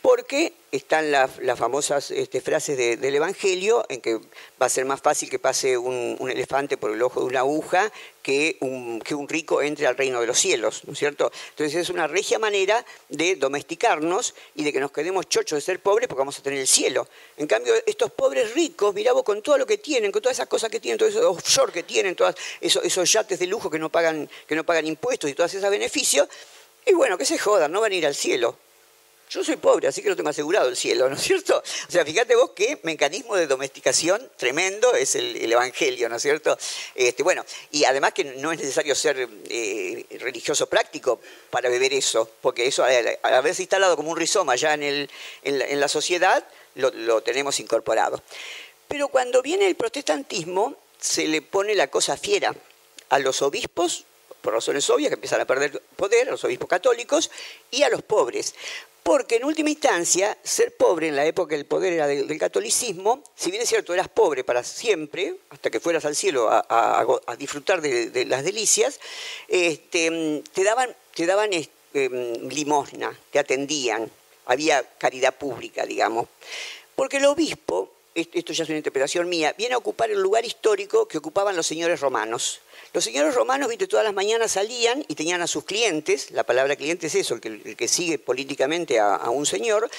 porque están las, famosas este, frases del Evangelio, en que va a ser más fácil que pase un, elefante por el ojo de una aguja que un, rico entre al reino de los cielos, ¿no es cierto? Entonces es una regia manera de domesticarnos y de que nos quedemos chochos de ser pobres porque vamos a tener el cielo. En cambio, estos pobres ricos, mirá vos con todo lo que tienen, con todas esas cosas que tienen, todos esos offshore que tienen, todos esos, yates de lujo que no pagan, que no pagan impuestos y todos esos beneficios, y bueno, que se jodan, no van a ir al cielo. Yo soy pobre, así que lo tengo asegurado el cielo, ¿no es cierto? O sea, fíjate vos qué mecanismo de domesticación tremendo es el, Evangelio, ¿no es cierto? Este, bueno, y además que no es necesario ser eh, religioso práctico para beber eso, porque eso, al haberse instalado como un rizoma ya en, el, en, la, sociedad, lo, lo tenemos incorporado. Pero cuando viene el protestantismo, se le pone la cosa fiera a los obispos por razones obvias, que empiezan a perder poder, a los obispos católicos, y a los pobres. Porque en última instancia, ser pobre en la época del poder era del, catolicismo, si bien es cierto, eras pobre para siempre, hasta que fueras al cielo a, disfrutar de, las delicias, este, te daban, te daban em, limosna, te atendían, había caridad pública, digamos. Porque el obispo esto ya es una interpretación mía, viene a ocupar el lugar histórico que ocupaban los señores romanos. Los señores romanos, viste, todas las mañanas salían y tenían a sus clientes, la palabra cliente es eso, el que, sigue políticamente a, un señor,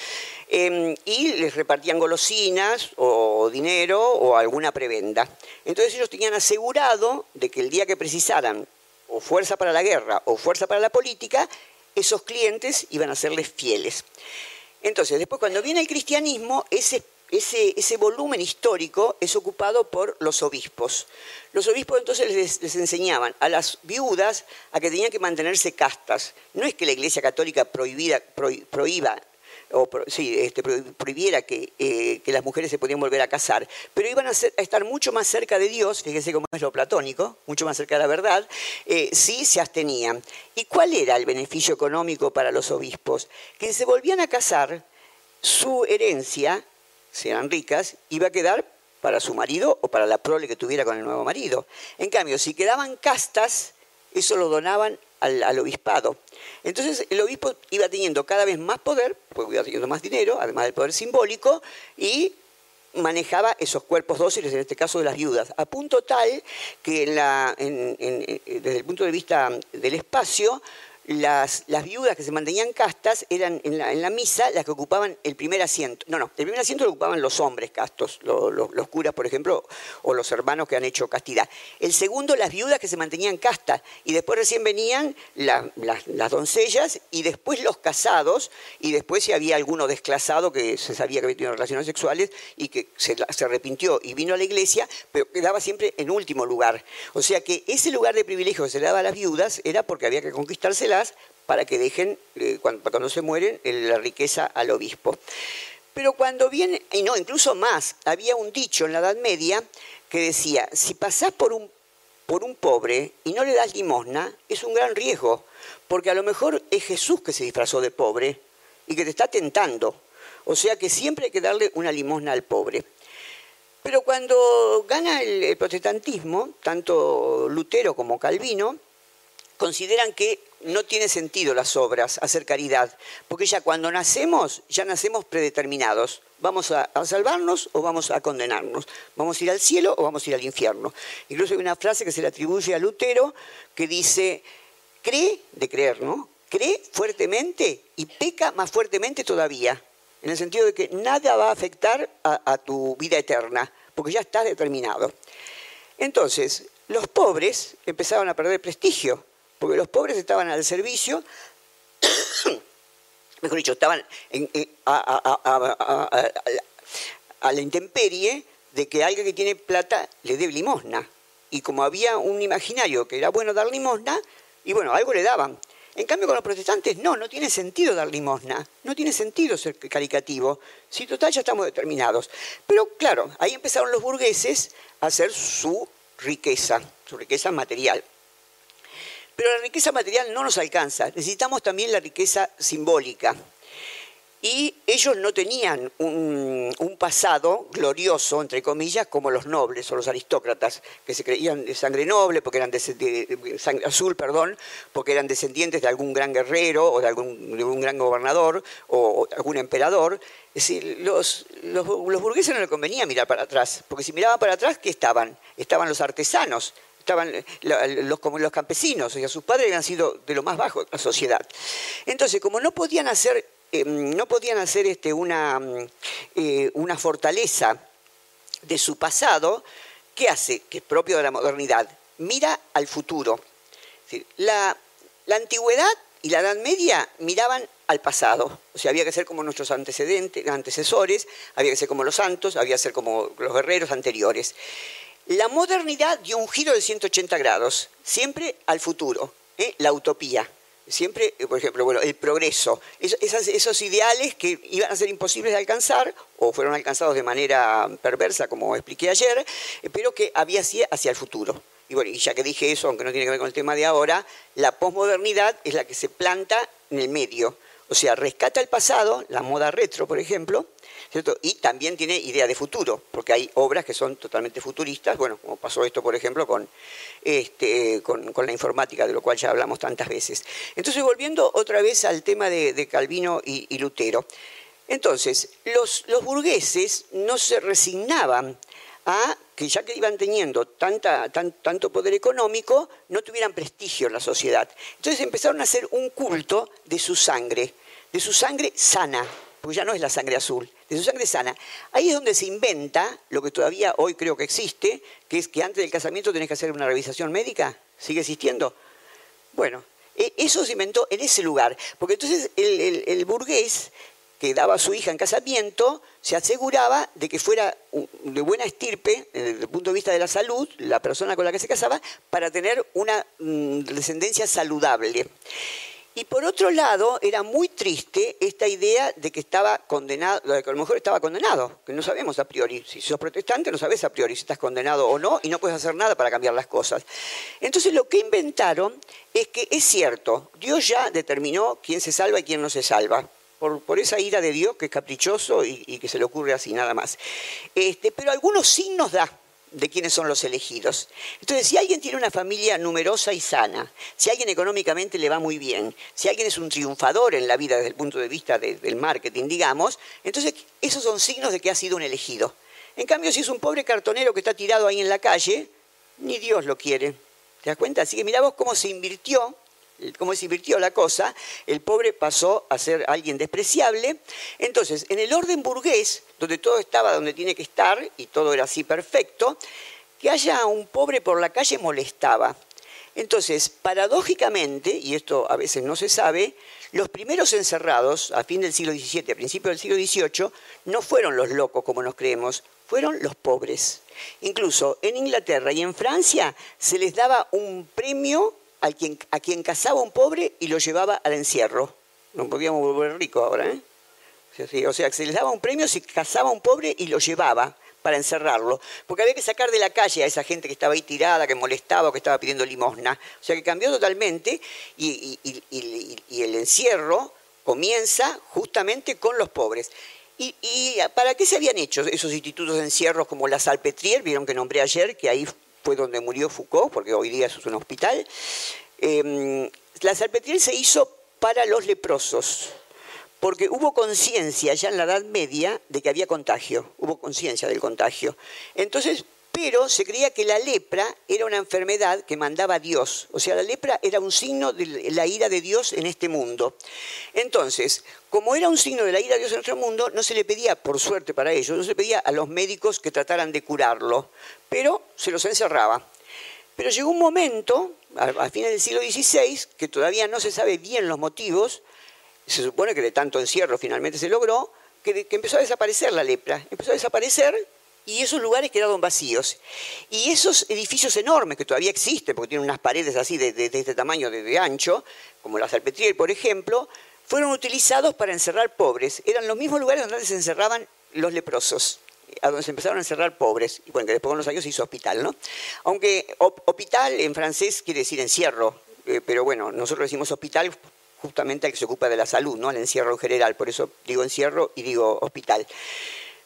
em, y les repartían golosinas o dinero o alguna prebenda. Entonces ellos tenían asegurado de que el día que precisaran o fuerza para la guerra o fuerza para la política, esos clientes iban a serles fieles. Entonces, después cuando viene el cristianismo, ese ese, volumen histórico es ocupado por los obispos. Los obispos entonces les, enseñaban a las viudas a que tenían que mantenerse castas. No es que la Iglesia Católica prohibida, prohíba o este, prohibiera que, eh, que, las mujeres se podían volver a casar, pero iban a, estar mucho más cerca de Dios, fíjese cómo es lo platónico, mucho más cerca de la verdad, eh, si se abstenían. ¿Y cuál era el beneficio económico para los obispos? Que se volvían a casar, su herencia si eran ricas, iba a quedar para su marido o para la prole que tuviera con el nuevo marido. En cambio, si quedaban castas, eso lo donaban al, obispado. Entonces el obispo iba teniendo cada vez más poder, porque iba teniendo más dinero, además del poder simbólico, y manejaba esos cuerpos dóciles, en este caso de las viudas, a punto tal que desde el punto de vista del espacio, las, viudas que se mantenían castas eran en la, en la, misa las que ocupaban el primer asiento. No, no, el primer asiento lo ocupaban los hombres castos, los curas, por ejemplo, o los hermanos que han hecho castidad. El segundo, las viudas que se mantenían castas, y después recién venían las doncellas, y después los casados, y después si había alguno desclasado que se sabía que había tenido relaciones sexuales y que se, se arrepintió y vino a la iglesia, pero quedaba siempre en último lugar. O sea que ese lugar de privilegio que se le daba a las viudas era porque había que conquistársela para que dejen, eh, cuando, se mueren, la riqueza al obispo. Pero cuando viene, y no, incluso más, había un dicho en la Edad Media que decía, si pasás por un, por un pobre y no le das limosna, es un gran riesgo, porque a lo mejor es Jesús que se disfrazó de pobre y que te está tentando. O sea que siempre hay que darle una limosna al pobre. Pero cuando gana el protestantismo, tanto Lutero como Calvino, consideran que no tiene sentido las obras, hacer caridad, porque ya cuando nacemos, ya nacemos predeterminados. ¿Vamos a, salvarnos o vamos a condenarnos? ¿Vamos a ir al cielo o vamos a ir al infierno? Incluso hay una frase que se le atribuye a Lutero que dice, cree, de creer, ¿no? Cree fuertemente y peca más fuertemente todavía, en el sentido de que nada va a afectar a tu vida eterna, porque ya estás determinado. Entonces, los pobres empezaron a perder prestigio porque los pobres estaban al servicio, mejor dicho, estaban a, la intemperie de que alguien que tiene plata le dé limosna. Y como había un imaginario que era bueno dar limosna, y bueno, algo le daban. En cambio, con los protestantes no, no tiene sentido dar limosna, no tiene sentido ser caricativo, si total ya estamos determinados. Pero claro, ahí empezaron los burgueses a hacer su riqueza, su riqueza material. Pero la riqueza material no nos alcanza, necesitamos también la riqueza simbólica. Y ellos no tenían un, pasado glorioso, entre comillas, como los nobles o los aristócratas, que se creían de sangre noble, porque eran de, sangre azul, perdón, porque eran descendientes de algún gran guerrero o de algún, gran gobernador o, algún emperador. Es decir, los, los, burgueses no les convenía mirar para atrás, porque si miraban para atrás, ¿qué estaban? Estaban los artesanos, estaban los, como los campesinos, o sea, sus padres habían sido de lo más bajo de la sociedad. Entonces, como no podían hacer, eh, no podían hacer este, una, eh, una fortaleza de su pasado, ¿qué hace? Que es propio de la modernidad. Mira al futuro. la, la antigüedad y la Edad Media miraban al pasado. O sea, había que ser como nuestros antecedentes, antecesores, había que ser como los santos, había que ser como los guerreros anteriores. La modernidad dio un giro de 180 grados, siempre al futuro, ¿eh? la utopía. Siempre, eh, por ejemplo, bueno, el progreso, esos ideales que iban a ser imposibles de alcanzar o fueron alcanzados de manera perversa, como expliqué ayer, eh, pero que había hacia, el futuro. Y bueno, y ya que dije eso, aunque no tiene que ver con el tema de ahora, la posmodernidad es la que se planta en el medio. O sea, rescata el pasado, la moda retro, por ejemplo, y también tiene idea de futuro, porque hay obras que son totalmente futuristas, bueno, como pasó esto, por ejemplo, con, este, con, la informática, de lo cual ya hablamos tantas veces. Entonces, volviendo otra vez al tema de, Calvino y, Lutero, Entonces, los, los burgueses no se resignaban a que ya que iban teniendo tanto poder económico, no tuvieran prestigio en la sociedad. Entonces empezaron a hacer un culto de su sangre, de su sangre sana, porque ya no es la sangre azul, de su sangre sana. Ahí es donde se inventa lo que todavía hoy creo que existe, que es que antes del casamiento tenés que hacer una revisación médica. ¿Sigue existiendo? Bueno, e, eso se inventó en ese lugar, porque entonces el, burgués que daba a su hija en casamiento se aseguraba de que fuera de buena estirpe, desde el punto de vista de la salud, la persona con la que se casaba, para tener una mm, descendencia saludable. Y por otro lado, era muy triste esta idea de que estaba condenado, de que a lo mejor estaba condenado, que no sabemos a priori. Si sos protestante, no sabes a priori si estás condenado o no, y no puedes hacer nada para cambiar las cosas. Entonces, lo que inventaron es que es cierto, Dios ya determinó quién se salva y quién no se salva. Por, por, esa ira de Dios que es caprichoso y, que se le ocurre así, nada más. Este, pero algunos signos da de quiénes son los elegidos. Entonces, si alguien tiene una familia numerosa y sana, si alguien económicamente le va muy bien, si alguien es un triunfador en la vida desde el punto de vista del marketing, digamos, entonces esos son signos de que ha sido un elegido. En cambio, si es un pobre cartonero que está tirado ahí en la calle, ni Dios lo quiere. ¿Te das cuenta? Así que mirá vos cómo se invirtió cómo se invirtió la cosa, el pobre pasó a ser alguien despreciable. Entonces, en el orden burgués, donde todo estaba donde tiene que estar y todo era así perfecto, que haya un pobre por la calle molestaba. Entonces, paradójicamente, y esto a veces no se sabe, los primeros encerrados, a fin del siglo XVII, a principios del siglo XVIII, no fueron los locos como nos creemos, fueron los pobres. Incluso en Inglaterra y en Francia se les daba un premio a quien, a quien casaba un pobre y lo llevaba al encierro. No podíamos volver rico ahora, ¿eh? O sea, se les daba un premio si casaba un pobre y lo llevaba para encerrarlo, porque había que sacar de la calle a esa gente que estaba ahí tirada, que molestaba que estaba pidiendo limosna. O sea que cambió totalmente y, y el encierro comienza justamente con los pobres. ¿Y, para qué se habían hecho esos institutos de encierros como la Salpetrier? Vieron que nombré ayer, que ahí fue donde murió Foucault, porque hoy día eso es un hospital. Em, la salpetrier se hizo para los leprosos, porque hubo conciencia ya en la Edad Media de que había contagio, hubo conciencia del contagio. Entonces, pero se creía que la lepra era una enfermedad que mandaba Dios, o sea, la lepra era un signo de la ira de Dios en este mundo. Entonces, como era un signo de la ira de Dios en nuestro mundo, no se le pedía, por suerte para ellos, no se le pedía a los médicos que trataran de curarlo, pero se los encerraba. Pero llegó un momento, a, fines del siglo XVI, que todavía no se sabe bien los motivos, se supone que de tanto encierro finalmente se logró, que, que empezó a desaparecer la lepra. Empezó a desaparecer y esos lugares quedaron vacíos. Y esos edificios enormes que todavía existen, porque tienen unas paredes así de, este tamaño, de, ancho, como la Salpetrier, por ejemplo, fueron utilizados para encerrar pobres. Eran los mismos lugares donde se encerraban los leprosos, a donde se empezaron a encerrar pobres. Y bueno, que después con los años se hizo hospital, ¿no? Aunque hospital en francés quiere decir encierro, eh, pero bueno, nosotros decimos hospital justamente al que se ocupa de la salud, ¿no? Al encierro en general, por eso digo encierro y digo hospital.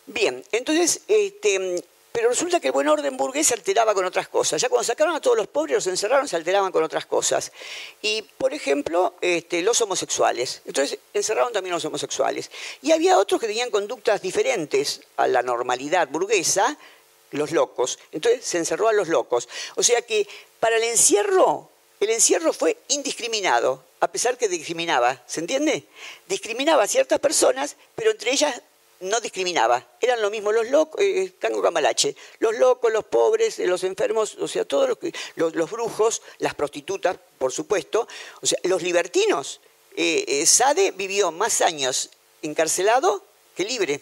Bien, entonces, este, pero resulta que el buen orden burgués se alteraba con otras cosas. Ya cuando sacaron a todos los pobres, los encerraron, se alteraban con otras cosas. Y, por ejemplo, este, los homosexuales. Entonces, encerraron también a los homosexuales. Y había otros que tenían conductas diferentes a la normalidad burguesa, los locos. Entonces, se encerró a los locos. O sea que, para el encierro, el encierro fue indiscriminado, a pesar que discriminaba. ¿Se entiende? Discriminaba a ciertas personas, pero entre ellas no discriminaba. Eran lo mismo los locos, eh, Tango Camalache, los locos, los pobres, eh, los enfermos, o sea, todos los, los, brujos, las prostitutas, por supuesto, o sea, los libertinos. Eh, Sade vivió más años encarcelado que libre.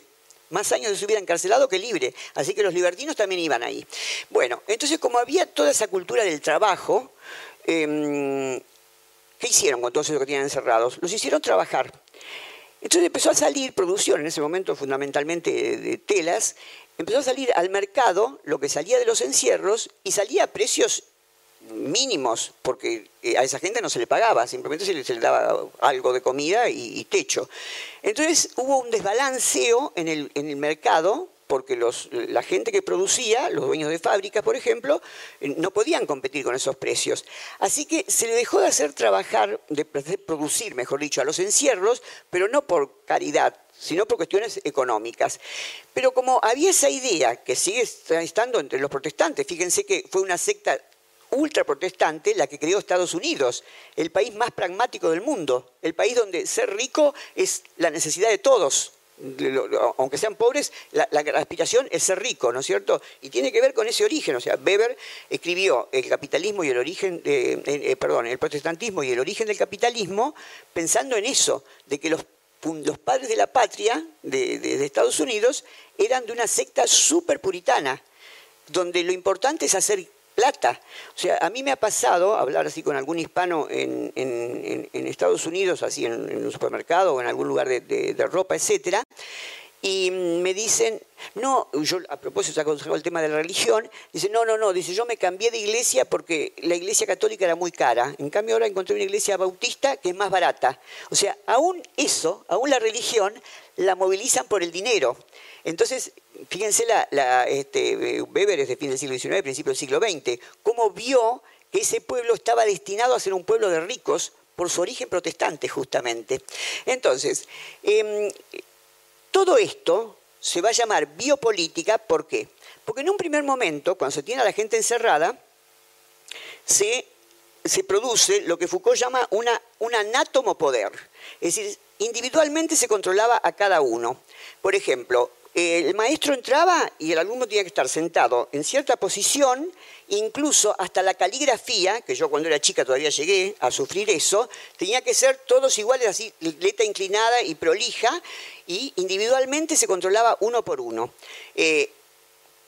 Más años de su vida encarcelado que libre. Así que los libertinos también iban ahí. Bueno, entonces como había toda esa cultura del trabajo, em, ¿qué hicieron con todos esos que tenían encerrados? Los hicieron trabajar. Entonces empezó a salir producción, en ese momento fundamentalmente de telas, empezó a salir al mercado lo que salía de los encierros y salía a precios mínimos, porque eh, a esa gente no se le pagaba, simplemente se le, daba algo de comida y, techo. Entonces hubo un desbalanceo en el, en el mercado porque los, la gente que producía, los dueños de fábricas, por ejemplo, no podían competir con esos precios. Así que se le dejó de hacer trabajar, de producir, mejor dicho, a los encierros, pero no por caridad, sino por cuestiones económicas. Pero como había esa idea que sigue estando entre los protestantes, fíjense que fue una secta ultraprotestante la que creó Estados Unidos, el país más pragmático del mundo, el país donde ser rico es la necesidad de todos, aunque sean pobres, la, aspiración es ser rico, ¿no es cierto? Y tiene que ver con ese origen. O sea, Weber escribió el capitalismo y el origen, eh, perdón, el protestantismo y el origen del capitalismo pensando en eso, de que los, padres de la patria de, Estados Unidos eran de una secta súper puritana, donde lo importante es hacer plata. O sea, a mí me ha pasado hablar así con algún hispano en, Estados Unidos, así en, un supermercado o en algún lugar de, ropa, etcétera, y me dicen, no, yo a propósito aconsejado el tema de la religión, dice, no, no, no, dice, yo me cambié de iglesia porque la iglesia católica era muy cara, en cambio ahora encontré una iglesia bautista que es más barata. O sea, aún eso, aún la religión, la movilizan por el dinero. Entonces, fíjense, la, este, Weber es de fin del siglo XIX, principio del siglo XX, cómo vio que ese pueblo estaba destinado a ser un pueblo de ricos por su origen protestante, justamente. Entonces, em, todo esto se va a llamar biopolítica, ¿por qué? Porque en un primer momento, cuando se tiene a la gente encerrada, se, se produce lo que Foucault llama una, un anátomo-poder. Es decir, individualmente se controlaba a cada uno. Por ejemplo, el maestro entraba y el alumno tenía que estar sentado en cierta posición, incluso hasta la caligrafía, que yo cuando era chica todavía llegué a sufrir eso, tenía que ser todos iguales, así, letra inclinada y prolija, y individualmente se controlaba uno por uno. Eh,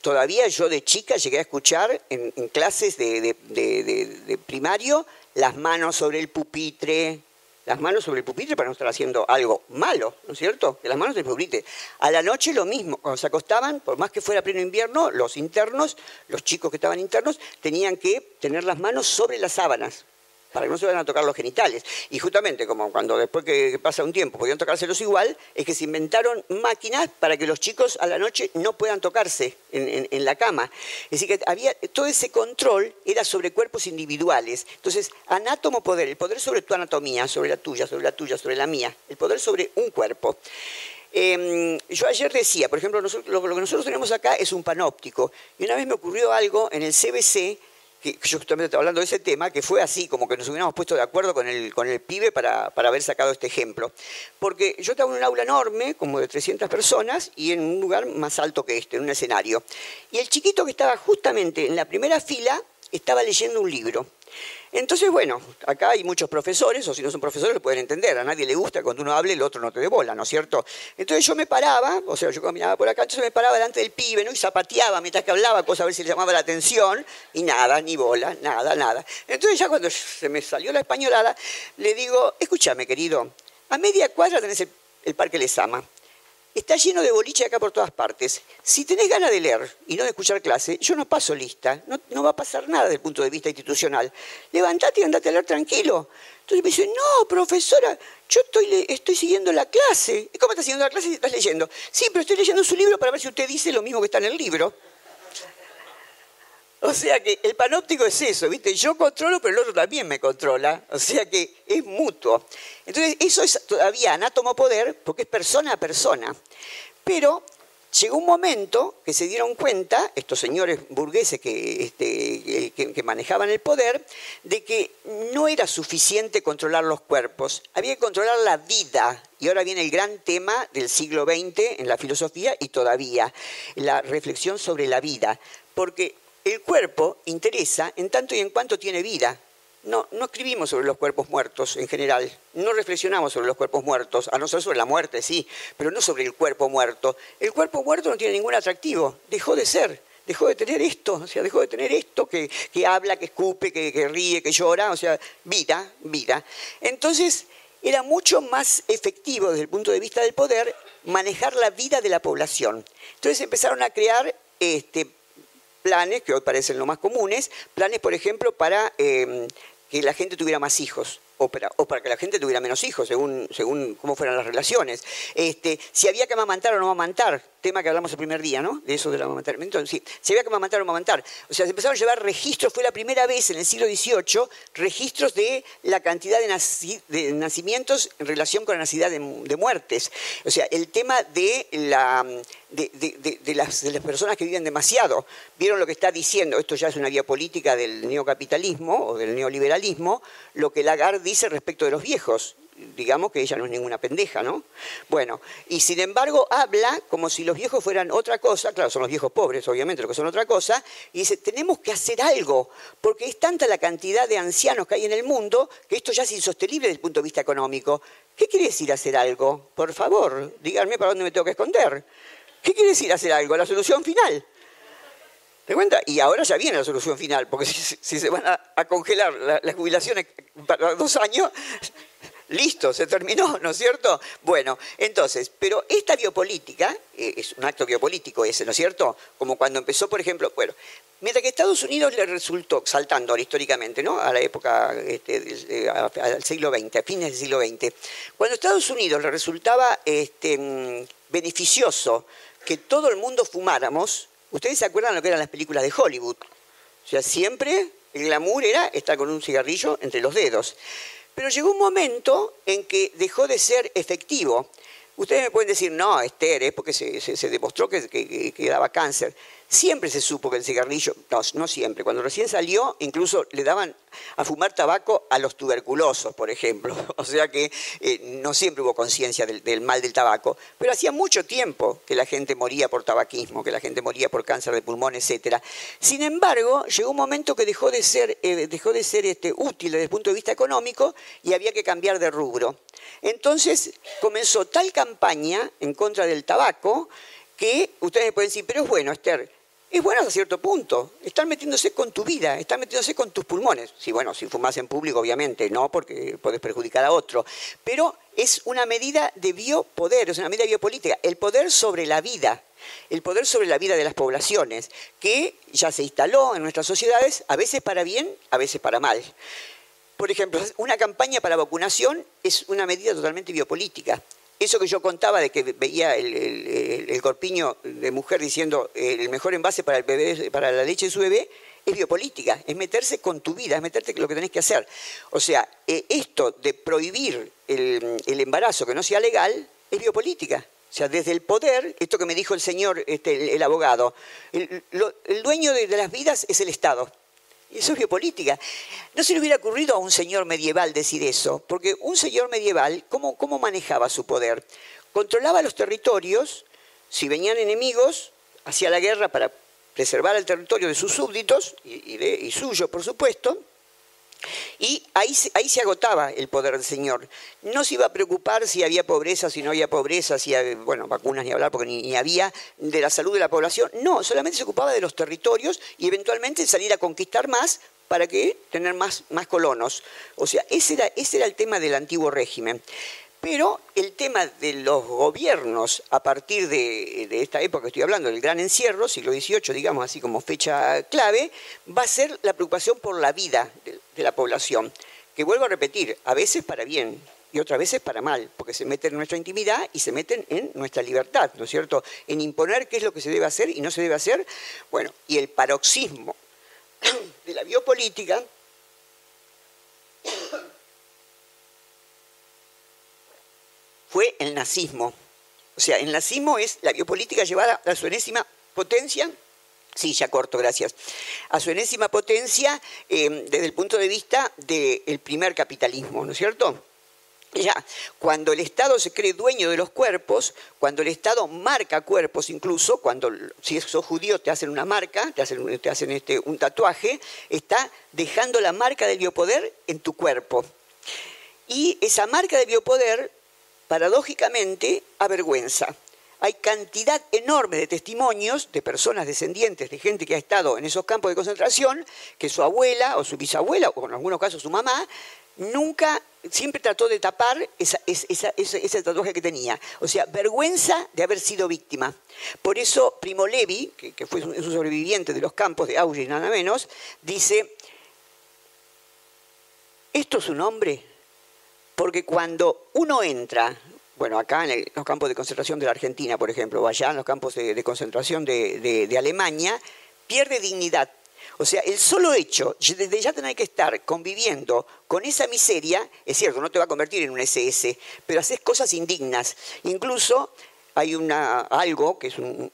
todavía yo de chica llegué a escuchar en, clases de primario las manos sobre el pupitre, las manos sobre el pupitre para no estar haciendo algo malo, ¿no es cierto? Que las manos sobre el pupitre. A la noche lo mismo, cuando se acostaban, por más que fuera pleno invierno, los internos, los chicos que estaban internos, tenían que tener las manos sobre las sábanas, para que no se vayan a tocar los genitales. Y justamente como cuando después que pasa un tiempo podían tocárselos igual, es que se inventaron máquinas para que los chicos a la noche no puedan tocarse en, la cama. Es decir, que había todo ese control era sobre cuerpos individuales. Entonces, anátomo poder, el poder sobre tu anatomía, sobre la tuya, sobre la tuya, sobre la mía, el poder sobre un cuerpo. Em, yo ayer decía, por ejemplo, lo, lo, que nosotros tenemos acá es un panóptico. Y una vez me ocurrió algo en el CBC que yo justamente estaba hablando de ese tema, que fue así, como que nos hubiéramos puesto de acuerdo con el, con el pibe para, para haber sacado este ejemplo. Porque yo estaba en un aula enorme, como de 300 personas, y en un lugar más alto que este, en un escenario. Y el chiquito que estaba justamente en la primera fila estaba leyendo un libro. Entonces, bueno, acá hay muchos profesores, o si no son profesores lo pueden entender, a nadie le gusta cuando uno hable el otro no te dé bola, ¿no es cierto? Entonces yo me paraba, o sea, yo caminaba por acá, entonces me paraba delante del pibe, ¿no? Y zapateaba mientras que hablaba, cosa a ver si le llamaba la atención, y nada, ni bola, nada, nada. Entonces ya cuando se me salió la españolada, le digo, escúchame, querido, a media cuadra tenés el, el Parque Lesama. Está lleno de boliche acá por todas partes. Si tenés ganas de leer y no de escuchar clase, yo no paso lista, no, va a pasar nada desde el punto de vista institucional. Levantate y andate a leer tranquilo. Entonces me dice, no, profesora, yo estoy, estoy siguiendo la clase. ¿Y cómo estás siguiendo la clase si estás leyendo? Sí, pero estoy leyendo su libro para ver si usted dice lo mismo que está en el libro. O sea que el panóptico es eso, ¿viste? Yo controlo, pero el otro también me controla. O sea que es mutuo. Entonces, eso es todavía anátomo poder porque es persona a persona. Pero llegó un momento que se dieron cuenta, estos señores burgueses que, este, que, manejaban el poder, de que no era suficiente controlar los cuerpos, había que controlar la vida. Y ahora viene el gran tema del siglo XX en la filosofía y todavía, la reflexión sobre la vida. Porque el cuerpo interesa en tanto y en cuanto tiene vida. No, no escribimos sobre los cuerpos muertos en general, no reflexionamos sobre los cuerpos muertos, a no ser sobre la muerte, sí, pero no sobre el cuerpo muerto. El cuerpo muerto no tiene ningún atractivo, dejó de ser, dejó de tener esto, o sea, dejó de tener esto que, habla, que escupe, que, que ríe, que llora, o sea, vida, vida. Entonces, era mucho más efectivo desde el punto de vista del poder manejar la vida de la población. Entonces empezaron a crear este, planes, que hoy parecen lo más comunes, planes, por ejemplo, para em, que la gente tuviera más hijos. O para, o para, que la gente tuviera menos hijos, según, según cómo fueran las relaciones. Este, si había que amamantar o no amamantar, tema que hablamos el primer día, ¿no? De eso del amamantamiento. Sí, se había que amamantar o amamantar. O sea, se empezaron a llevar registros, fue la primera vez en el siglo XVIII, registros de la cantidad de, nacimientos en relación con la necesidad de, muertes. O sea, el tema de, la, de, las, de las personas que viven demasiado. Vieron lo que está diciendo, esto ya es una vía política del neocapitalismo o del neoliberalismo, lo que Lagarde dice respecto de los viejos digamos que ella no es ninguna pendeja, ¿no? Bueno, y sin embargo habla como si los viejos fueran otra cosa, claro, son los viejos pobres, obviamente, lo que son otra cosa, y dice, tenemos que hacer algo, porque es tanta la cantidad de ancianos que hay en el mundo que esto ya es insostenible desde el punto de vista económico. ¿Qué quiere decir hacer algo? Por favor, díganme para dónde me tengo que esconder. ¿Qué quiere decir hacer algo? La solución final. ¿Te cuenta? Y ahora ya viene la solución final, porque si, se van a, congelar las jubilaciones para dos años, Listo, se terminó, ¿no es cierto? Bueno, entonces, pero esta biopolítica, eh, es un acto biopolítico ese, ¿no es cierto? Como cuando empezó, por ejemplo, bueno, mientras que Estados Unidos le resultó, saltando históricamente, ¿no? A la época, este, al siglo XX, a fines del siglo XX, cuando Estados Unidos le resultaba este, mm, beneficioso que todo el mundo fumáramos, ustedes se acuerdan lo que eran las películas de Hollywood. O sea, siempre el glamour era estar con un cigarrillo entre los dedos. Pero llegó un momento en que dejó de ser efectivo. Ustedes me pueden decir, no, Esther, es porque se, demostró que, que, daba cáncer. Siempre se supo que el cigarrillo, no, siempre, cuando recién salió, incluso le daban a fumar tabaco a los tuberculosos, por ejemplo. O sea que eh, no siempre hubo conciencia del, mal del tabaco. Pero hacía mucho tiempo que la gente moría por tabaquismo, que la gente moría por cáncer de pulmón, etc. Sin embargo, llegó un momento que dejó de ser, eh, dejó de ser este, útil desde el punto de vista económico y había que cambiar de rubro. Entonces comenzó tal campaña en contra del tabaco que ustedes pueden decir, pero es bueno, Esther, es bueno hasta cierto punto. Están metiéndose con tu vida, están metiéndose con tus pulmones. Sí, bueno, si fumas en público, obviamente, no, porque puedes perjudicar a otro. Pero es una medida de biopoder, es una medida biopolítica. El poder sobre la vida, el poder sobre la vida de las poblaciones, que ya se instaló en nuestras sociedades, a veces para bien, a veces para mal. Por ejemplo, una campaña para vacunación es una medida totalmente biopolítica. Eso que yo contaba de que veía el, corpiño de mujer diciendo el mejor envase para, el bebé, para la leche de su bebé, es biopolítica, es meterse con tu vida, es meterte con lo que tenés que hacer. O sea, eh, esto de prohibir el, embarazo que no sea legal es biopolítica. O sea, desde el poder, esto que me dijo el señor, este, el, abogado, el, dueño de las vidas es el Estado. Eso es biopolítica. No se le hubiera ocurrido a un señor medieval decir eso, porque un señor medieval, ¿cómo, cómo manejaba su poder? Controlaba los territorios, si venían enemigos, hacía la guerra para preservar el territorio de sus súbditos y, y suyo, por supuesto, y ahí, ahí se agotaba el poder del Señor. No se iba a preocupar si había pobreza, si no había pobreza, si había, bueno, vacunas ni hablar porque ni, había de la salud de la población. No, solamente se ocupaba de los territorios y eventualmente salir a conquistar más para que tener más, más colonos. O sea, ese era, ese era el tema del antiguo régimen. Pero el tema de los gobiernos a partir de, esta época que estoy hablando, del gran encierro, siglo XVIII, digamos así como fecha clave, va a ser la preocupación por la vida de, la población, que vuelvo a repetir, a veces para bien, y otras veces para mal, porque se meten en nuestra intimidad y se meten en nuestra libertad, ¿no es cierto? En imponer qué es lo que se debe hacer y no se debe hacer. Bueno, y el paroxismo de la biopolítica fue el nazismo. O sea, el nazismo es la biopolítica llevada a su enésima potencia. Sí, ya corto, gracias. A su enésima potencia em, desde el punto de vista del primer capitalismo, ¿no es cierto? Ya, cuando el Estado se cree dueño de los cuerpos, cuando el Estado marca cuerpos incluso, cuando si sos judío te hacen una marca, te hacen, te hacen este, un tatuaje, está dejando la marca del biopoder en tu cuerpo. Y esa marca de biopoder paradójicamente avergüenza. Hay cantidad enorme de testimonios de personas descendientes de gente que ha estado en esos campos de concentración, que su abuela o su bisabuela, o en algunos casos su mamá, nunca, siempre trató de tapar ese tatuaje que tenía. O sea, vergüenza de haber sido víctima. Por eso Primo Levi, que, fue un, sobreviviente de los campos de Auschwitz, nada menos, dice, ¿esto es un hombre? Porque cuando uno entra, bueno, acá en los campos de concentración de la Argentina, por ejemplo, o allá en los campos de, concentración de, Alemania, pierde dignidad. O sea, el solo hecho de ya tener que estar conviviendo con esa miseria, es cierto, no te va a convertir en un SS, pero haces cosas indignas. Incluso hay una, algo que es un,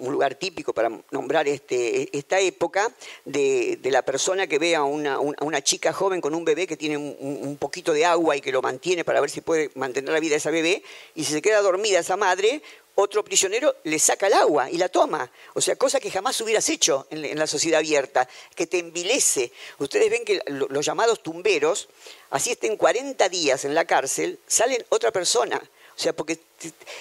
lugar típico para nombrar este, esta época de, la persona que ve a una, chica joven con un bebé que tiene un, poquito de agua y que lo mantiene para ver si puede mantener la vida de esa bebé, y si se queda dormida esa madre, otro prisionero le saca el agua y la toma. O sea, cosa que jamás hubieras hecho en, la sociedad abierta, que te envilece. Ustedes ven que los llamados tumberos, así estén 40 días en la cárcel, salen otra persona o sea, porque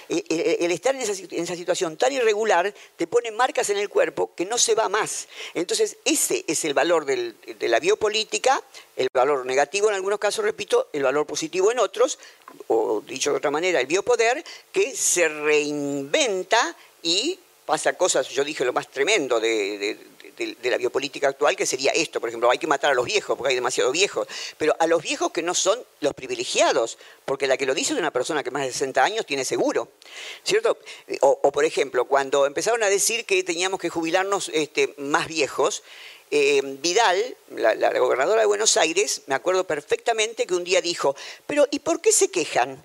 el estar en esa, situación tan irregular te pone marcas en el cuerpo que no se va más. Entonces, ese es el valor de la biopolítica, el valor negativo en algunos casos, repito, el valor positivo en otros, o dicho de otra manera, el biopoder, que se reinventa y pasa cosas, yo dije lo más tremendo de, la biopolítica actual, que sería esto, por ejemplo, hay que matar a los viejos porque hay demasiado viejos, pero a los viejos que no son los privilegiados, porque la que lo dice es una persona que más de 60 años tiene seguro, ¿cierto? O, por ejemplo, cuando empezaron a decir que teníamos que jubilarnos este, más viejos, eh, Vidal, la gobernadora de Buenos Aires, me acuerdo perfectamente que un día dijo, pero ¿y por qué se quejan?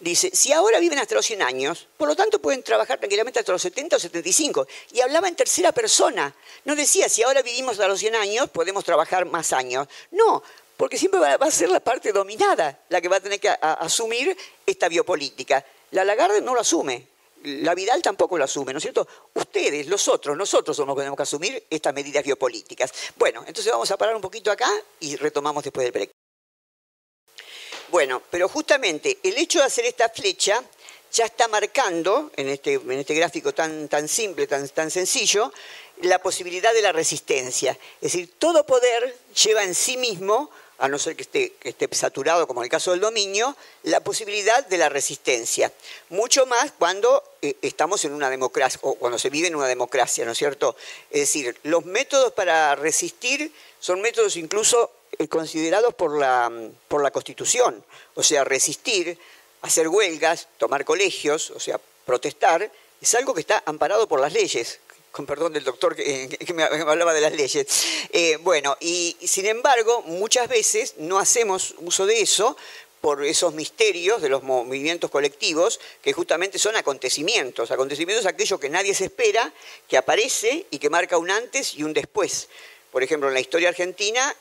Dice, si ahora viven hasta los 100 años, por lo tanto pueden trabajar tranquilamente hasta los 70 o 75. Y hablaba en tercera persona. No decía, si ahora vivimos hasta los 100 años, podemos trabajar más años. No, porque siempre va, a ser la parte dominada la que va a tener que asumir esta biopolítica. La Lagarde no lo asume. La Vidal tampoco lo asume, ¿no es cierto? Ustedes, los otros, nosotros somos los que tenemos que asumir estas medidas biopolíticas. Bueno, entonces vamos a parar un poquito acá y retomamos después del break. Bueno, pero justamente el hecho de hacer esta flecha ya está marcando, en este, en este gráfico tan, tan simple, tan, tan sencillo, la posibilidad de la resistencia. Es decir, todo poder lleva en sí mismo, a no ser que esté, que esté saturado como en el caso del dominio, la posibilidad de la resistencia. Mucho más cuando eh, estamos en una democracia, o cuando se vive en una democracia, ¿no es cierto? Es decir, los métodos para resistir son métodos incluso eh, considerados por la, por la Constitución, o sea, resistir, hacer huelgas, tomar colegios, o sea, protestar, es algo que está amparado por las leyes, con perdón del doctor que, me, hablaba de las leyes. Eh, bueno, y sin embargo, muchas veces no hacemos uso de eso por esos misterios de los movimientos colectivos, que justamente son acontecimientos. Acontecimientos aquello que nadie se espera, que aparece y que marca un antes y un después. Por ejemplo, en la historia argentina,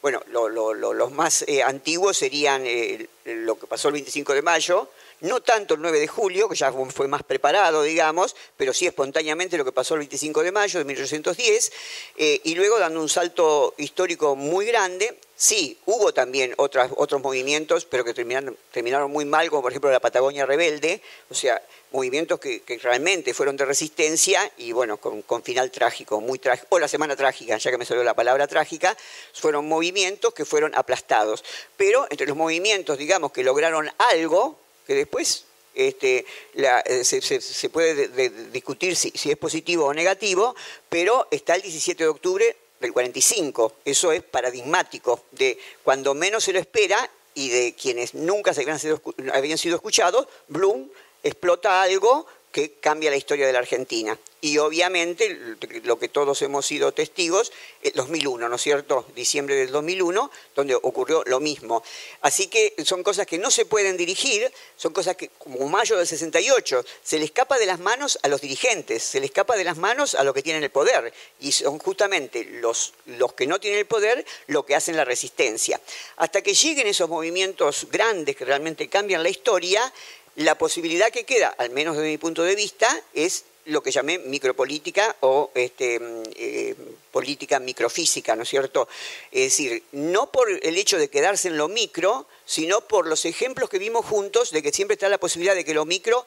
bueno, los más eh, antiguos serían eh, lo que pasó el 25 de mayo, no tanto el 9 de julio, que ya fue más preparado, digamos, pero sí espontáneamente lo que pasó el 25 de mayo de 1810, eh, y luego dando un salto histórico muy grande, sí, hubo también otras, otros movimientos, pero que terminaron, terminaron muy mal, como por ejemplo la Patagonia Rebelde, o sea, movimientos que, realmente fueron de resistencia y bueno, con, final trágico, muy trágico, o la semana trágica, ya que me salió la palabra trágica, fueron movimientos que fueron aplastados. Pero entre los movimientos, digamos, que lograron algo, que después este, eh, se, puede discutir si, si, es positivo o negativo, pero está el 17 de octubre del 45. Eso es paradigmático de cuando menos se lo espera y de quienes nunca se habían sido, habían sido escuchados, Bloom explota algo que cambia la historia de la Argentina. Y obviamente, lo que todos hemos sido testigos, el 2001, ¿no es cierto? Diciembre del 2001, donde ocurrió lo mismo. Así que son cosas que no se pueden dirigir, son cosas que, como mayo del 68, se le escapa de las manos a los dirigentes, se le escapa de las manos a los que tienen el poder. Y son justamente los, los que no tienen el poder lo que hacen la resistencia. Hasta que lleguen esos movimientos grandes que realmente cambian la historia, la posibilidad que queda, al menos desde mi punto de vista, es lo que llamé micropolítica o este, mm, eh, política microfísica, ¿no es cierto? Es decir, no por el hecho de quedarse en lo micro, sino por los ejemplos que vimos juntos de que siempre está la posibilidad de que lo micro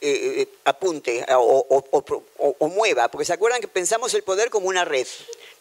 eh, eh, apunte o, mueva, porque se acuerdan que pensamos el poder como una red.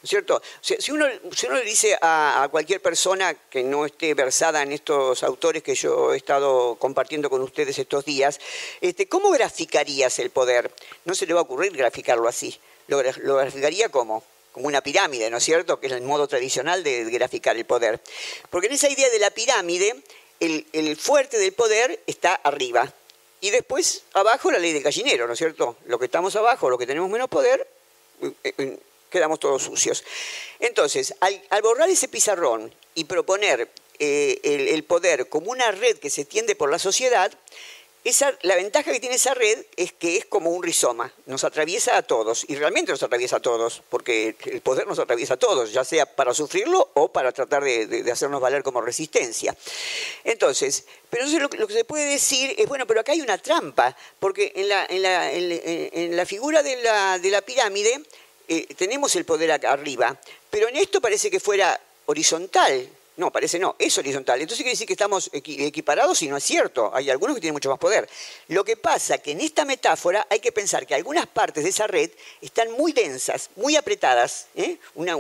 ¿Cierto? Si uno, si uno le dice a, cualquier persona que no esté versada en estos autores que yo he estado compartiendo con ustedes estos días, este, ¿cómo graficarías el poder? No se le va a ocurrir graficarlo así. Lo, graficaría como como una pirámide, ¿no es cierto? Que es el modo tradicional de graficar el poder. Porque en esa idea de la pirámide, el, fuerte del poder está arriba. Y después abajo la ley del gallinero, ¿no es cierto? Lo que estamos abajo, lo que tenemos menos poder, eh, eh, quedamos todos sucios. Entonces, al, borrar ese pizarrón y proponer el, el, poder como una red que se extiende por la sociedad, la ventaja que tiene esa red es que es como un rizoma, nos atraviesa a todos, y realmente nos atraviesa a todos, porque el poder nos atraviesa a todos, ya sea para sufrirlo o para tratar de, hacernos valer como resistencia. Entonces, pero lo, que se puede decir es, bueno, pero acá hay una trampa, porque en la, figura de la, pirámide eh, tenemos el poder acá arriba, pero en esto parece que fuera horizontal, no, parece no, es horizontal. Entonces quiere decir que estamos equiparados y no es cierto. Hay algunos que tienen mucho más poder. Lo que pasa que en esta metáfora hay que pensar que algunas partes de esa red están muy densas, muy apretadas, ¿eh? una,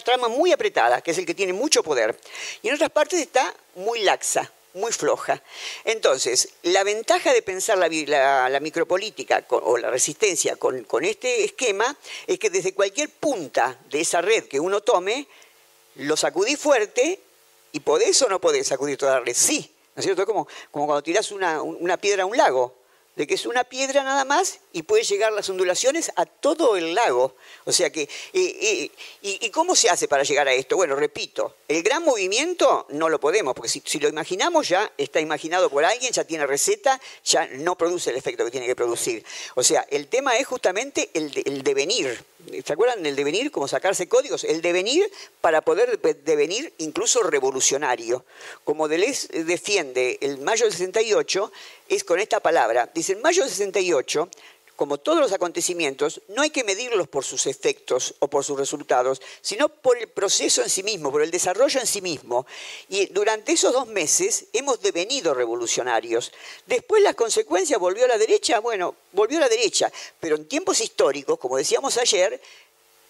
trama muy apretada, que es el que tiene mucho poder. Y en otras partes está muy laxa, muy floja. Entonces, la ventaja de pensar la, micropolítica o la resistencia con, este esquema es que desde cualquier punta de esa red que uno tome, lo sacudí fuerte ¿Y podés o no podés sacudir toda la red? Sí, ¿no es cierto? Es como, cuando tirás una piedra a un lago de que es una piedra nada más y puede llegar las ondulaciones a todo el lago. O sea que, y, cómo se hace para llegar a esto? Bueno, repito, el gran movimiento no lo podemos, porque si, lo imaginamos ya está imaginado por alguien, ya tiene receta, ya no produce el efecto que tiene que producir. O sea, el tema es justamente el, devenir. ¿Se acuerdan del devenir? Como sacarse códigos. El devenir para poder devenir incluso revolucionario. Como Deleuze defiende el mayo del 68, es con esta palabra. Dice, en mayo del 68 como todos los acontecimientos, no hay que medirlos por sus efectos o por sus resultados, sino por el proceso en sí mismo, por el desarrollo en sí mismo. Y durante esos dos meses hemos devenido revolucionarios. Después las consecuencias volvió a la derecha, bueno, volvió a la derecha, pero en tiempos históricos, como decíamos ayer,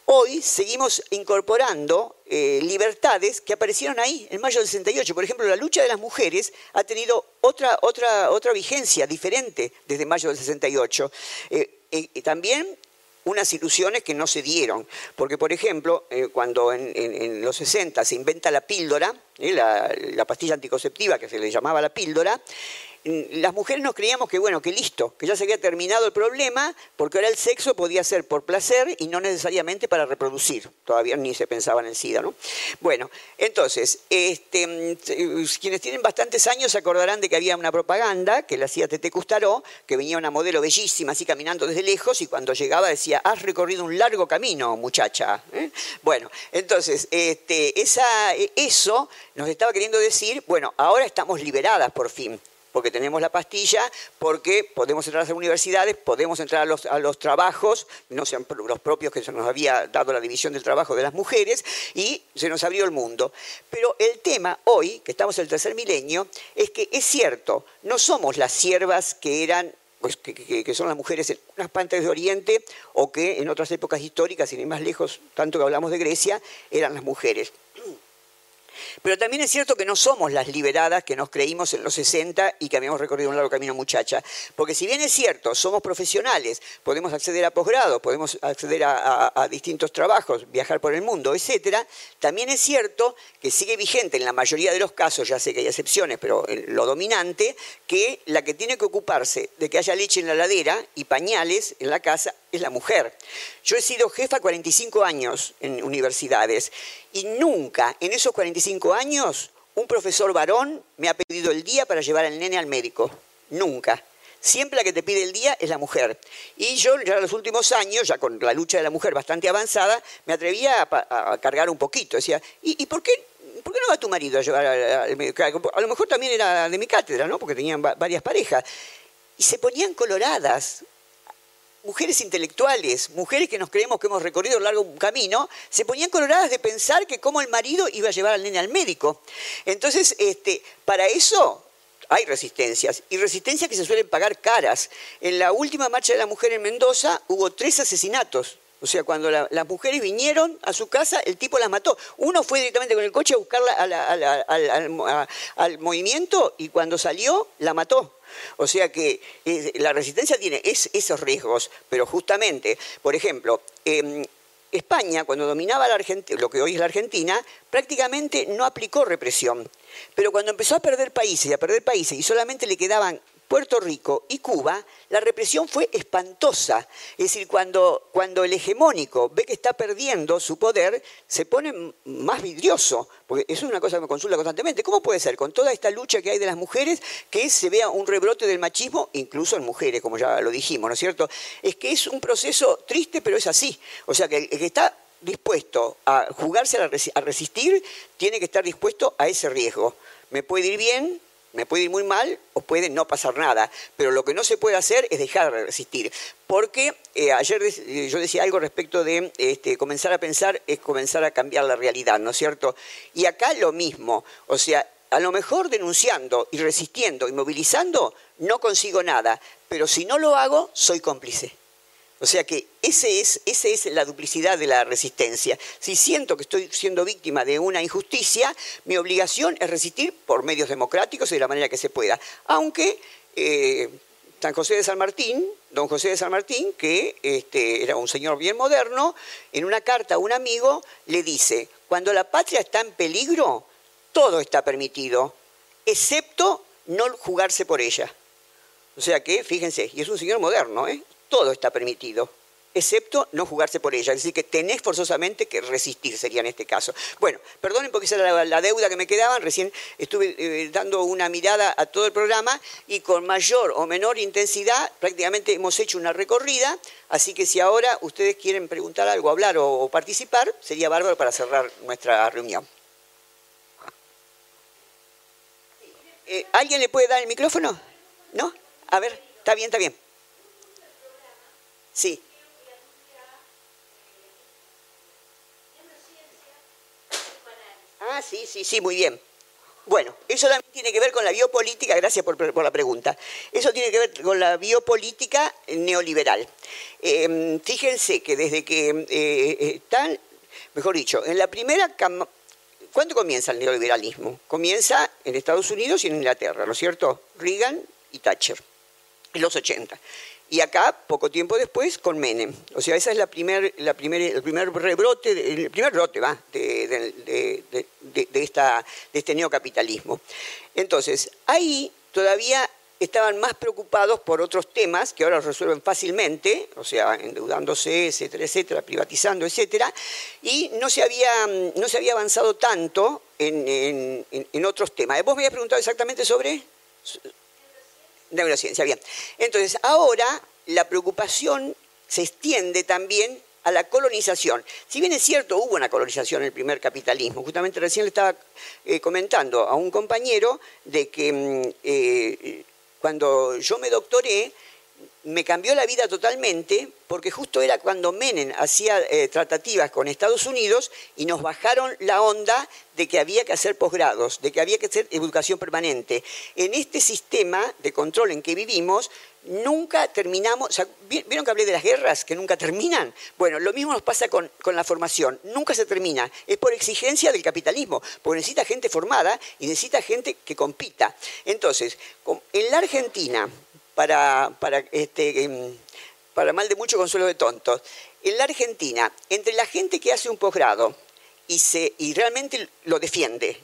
Hoy seguimos incorporando eh, libertades que aparecieron ahí en mayo del 68. Por ejemplo, la lucha de las mujeres ha tenido otra, otra, otra vigencia diferente desde mayo del 68. Eh, eh, también unas ilusiones que no se dieron. Porque, por ejemplo, cuando en, los 60 se inventa la píldora, la, pastilla anticonceptiva que se le llamaba la píldora, las mujeres nos creíamos que, bueno, que listo, que ya se había terminado el problema, porque ahora el sexo podía ser por placer y no necesariamente para reproducir. Todavía ni se pensaba en el SIDA, ¿no? Bueno, entonces, este, mm, quienes tienen bastantes años se acordarán de que había una propaganda que la hacía Tete Custaró, que venía una modelo bellísima, así caminando desde lejos, y cuando llegaba decía, has recorrido un largo camino, muchacha. ¿eh? Bueno, entonces, este, esa, eso nos estaba queriendo decir, bueno, ahora estamos liberadas por fin porque tenemos la pastilla, porque podemos entrar a las universidades, podemos entrar a los, trabajos, no sean los propios que se nos había dado la división del trabajo de las mujeres, y se nos abrió el mundo. Pero el tema hoy, que estamos en el tercer milenio, es que es cierto, no somos las siervas que eran pues, que, son las mujeres en unas pantas de Oriente o que en otras épocas históricas, sin ir más lejos, tanto que hablamos de Grecia, eran las mujeres. Pero también es cierto que no somos las liberadas que nos creímos en los 60 y que habíamos recorrido un largo camino muchacha. Porque si bien es cierto, somos profesionales, podemos acceder a posgrado, podemos acceder a, distintos trabajos, viajar por el mundo, etcétera, también es cierto que sigue vigente en la mayoría de los casos, ya sé que hay excepciones, pero lo dominante, que la que tiene que ocuparse de que haya leche en la ladera y pañales en la casa es la mujer. Yo he sido jefa 45 años en universidades y nunca en esos 45 años un profesor varón me ha pedido el día para llevar al nene al médico. Nunca. Siempre la que te pide el día es la mujer. Y yo ya en los últimos años, ya con la lucha de la mujer bastante avanzada, me atrevía a, cargar un poquito. Decía, ¿y, por, qué, por qué no va tu marido a llevar al médico? A lo mejor también era de mi cátedra, ¿no? Porque tenían varias parejas. Y se ponían coloradas mujeres intelectuales, mujeres que nos creemos que hemos recorrido un largo camino, se ponían coloradas de pensar que cómo el marido iba a llevar al nene al médico. Entonces, este, para eso hay resistencias, y resistencias que se suelen pagar caras. En la última marcha de la mujer en Mendoza hubo tres asesinatos. O sea, cuando las mujeres vinieron a su casa, el tipo las mató. Uno fue directamente con el coche a buscarla al movimiento y cuando salió, la mató. O sea que eh, la resistencia tiene esos riesgos, pero justamente, por ejemplo, em, España, cuando dominaba la lo que hoy es la Argentina, prácticamente no aplicó represión. Pero cuando empezó a perder países y a perder países y solamente le quedaban Puerto Rico y Cuba, la represión fue espantosa. Es decir, cuando, cuando el hegemónico ve que está perdiendo su poder, se pone más vidrioso. Porque eso es una cosa que me consulta constantemente. ¿Cómo puede ser, con toda esta lucha que hay de las mujeres, que se vea un rebrote del machismo, incluso en mujeres, como ya lo dijimos, ¿no es cierto? Es que es un proceso triste, pero es así. O sea, que el que está dispuesto a jugarse a resistir, tiene que estar dispuesto a ese riesgo. Me puede ir bien, me puede ir muy mal o puede no pasar nada, pero lo que no se puede hacer es dejar de resistir. Porque eh, ayer eh, yo decía algo respecto de este, comenzar a pensar es comenzar a cambiar la realidad, ¿no es cierto? Y acá lo mismo, o sea, a lo mejor denunciando y resistiendo y movilizando no consigo nada, pero si no lo hago, soy cómplice. O sea que es, esa es la duplicidad de la resistencia. Si siento que estoy siendo víctima de una injusticia, mi obligación es resistir por medios democráticos y de la manera que se pueda. Aunque eh, San José de San Martín, don José de San Martín, que este, era un señor bien moderno, en una carta a un amigo le dice, cuando la patria está en peligro, todo está permitido, excepto no jugarse por ella. O sea que, fíjense, y es un señor moderno, ¿eh? Todo está permitido, excepto no jugarse por ella. Es decir, que tenés forzosamente que resistir, sería en este caso. Bueno, perdonen porque esa era la, deuda que me quedaba. Recién estuve eh, dando una mirada a todo el programa y con mayor o menor intensidad prácticamente hemos hecho una recorrida. Así que si ahora ustedes quieren preguntar algo, hablar o, participar, sería bárbaro para cerrar nuestra reunión. Eh, ¿Alguien le puede dar el micrófono? ¿No? A ver, está bien, está bien. Sí. Ah, sí, sí, sí, muy bien. Bueno, eso también tiene que ver con la biopolítica, gracias por, la pregunta. Eso tiene que ver con la biopolítica neoliberal. Em, fíjense que desde que eh, están, mejor dicho, en la primera... ¿Cuándo comienza el neoliberalismo? Comienza en Estados Unidos y en Inglaterra, ¿no es cierto? Reagan y Thatcher, en los 80 y acá, poco tiempo después, con Menem. O sea, esa es la primer, la primer, el primer rebrote, el primer brote va, de, esta, de este neocapitalismo. Entonces, ahí todavía estaban más preocupados por otros temas que ahora resuelven fácilmente, o sea, endeudándose, etcétera, etcétera, privatizando, etcétera, y no se había, no se había avanzado tanto en, en otros temas. ¿Vos me habías preguntado exactamente sobre...? Neurociencia, bien. Entonces, ahora la preocupación se extiende también a la colonización. Si bien es cierto, hubo una colonización en el primer capitalismo, justamente recién le estaba eh, comentando a un compañero de que mm, eh, cuando yo me doctoré, me cambió la vida totalmente porque justo era cuando Menem hacía eh, tratativas con Estados Unidos y nos bajaron la onda de que había que hacer posgrados, de que había que hacer educación permanente. En este sistema de control en que vivimos, nunca terminamos, ¿vieron que hablé de las guerras que nunca terminan? Bueno, lo mismo nos pasa con, con, la formación, nunca se termina, es por exigencia del capitalismo, porque necesita gente formada y necesita gente que compita. Entonces, en la Argentina, para, para, este, em, para mal de mucho consuelo de tontos. En la Argentina, entre la gente que hace un posgrado y, y realmente lo defiende,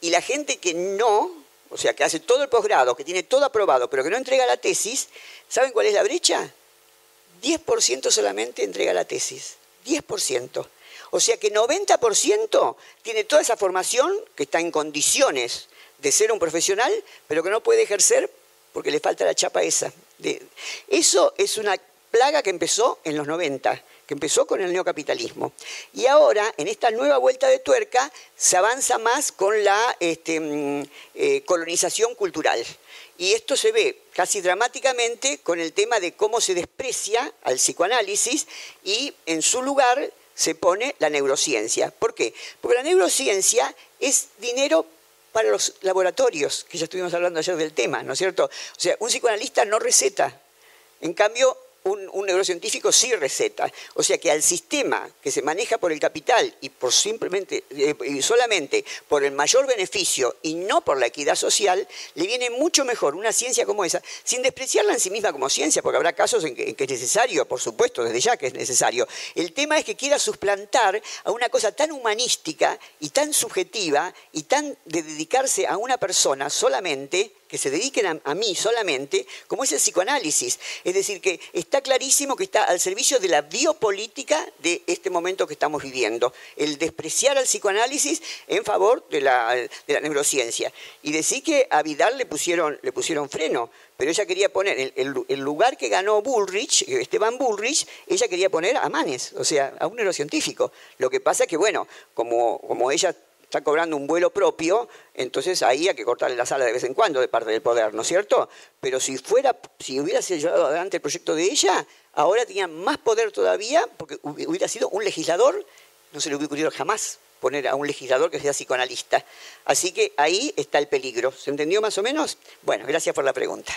y la gente que no, o sea, que hace todo el posgrado, que tiene todo aprobado, pero que no entrega la tesis, ¿saben cuál es la brecha? 10% solamente entrega la tesis. 10%. O sea que 90% tiene toda esa formación que está en condiciones de ser un profesional, pero que no puede ejercer porque le falta la chapa esa. eso es una plaga que empezó en los 90, que empezó con el neocapitalismo. Y ahora, en esta nueva vuelta de tuerca, se avanza más con la este, mm, eh, colonización cultural. Y esto se ve casi dramáticamente con el tema de cómo se desprecia al psicoanálisis y en su lugar se pone la neurociencia. ¿Por qué? Porque la neurociencia es dinero para los laboratorios, que ya estuvimos hablando ayer del tema, ¿no es cierto? O sea, un psicoanalista no receta. En cambio, un, neurocientífico sí receta. O sea que al sistema que se maneja por el capital y por simplemente eh, y solamente por el mayor beneficio y no por la equidad social, le viene mucho mejor una ciencia como esa, sin despreciarla en sí misma como ciencia, porque habrá casos en que, es necesario, por supuesto, desde ya que es necesario. El tema es que quiera suplantar a una cosa tan humanística y tan subjetiva y tan de dedicarse a una persona solamente que se dediquen a, mí solamente, como es el psicoanálisis. Es decir, que está clarísimo que está al servicio de la biopolítica de este momento que estamos viviendo. El despreciar al psicoanálisis en favor de la, neurociencia. Y decir que a Vidal le pusieron, freno, pero ella quería poner, el, lugar que ganó Bullrich, Esteban Bullrich, ella quería poner a Manes, o sea, a un neurocientífico. Lo que pasa es que, bueno, como ella está cobrando un vuelo propio, entonces ahí hay que cortarle la sala de vez en cuando de parte del poder, ¿no es cierto? Pero si fuera, si hubiera sido llevado adelante el proyecto de ella, ahora tenía más poder todavía, porque hubiera sido un legislador, no se le hubiera ocurrido jamás poner a un legislador que sea psicoanalista. Así que ahí está el peligro. ¿Se entendió más o menos? Bueno, gracias por la pregunta.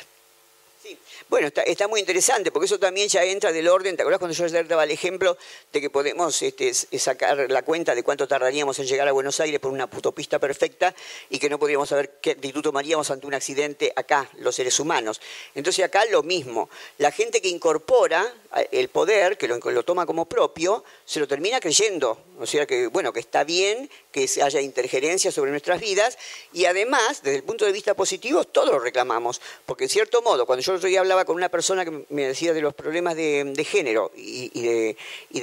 Sí. Bueno, está, muy interesante, porque eso también ya entra del orden. ¿Te acuerdas cuando yo ayer daba el ejemplo de que podemos este, sacar la cuenta de cuánto tardaríamos en llegar a Buenos Aires por una autopista perfecta y que no podríamos saber qué actitud tomaríamos ante un accidente acá, los seres humanos? Entonces acá lo mismo. La gente que incorpora el poder, que lo, toma como propio, se lo termina creyendo. O sea que, bueno, que está bien que haya interferencia sobre nuestras vidas y además, desde el punto de vista positivo, todos lo reclamamos. Porque en cierto modo, cuando yo día hablaba con una persona que me decía de los problemas de, género y, de,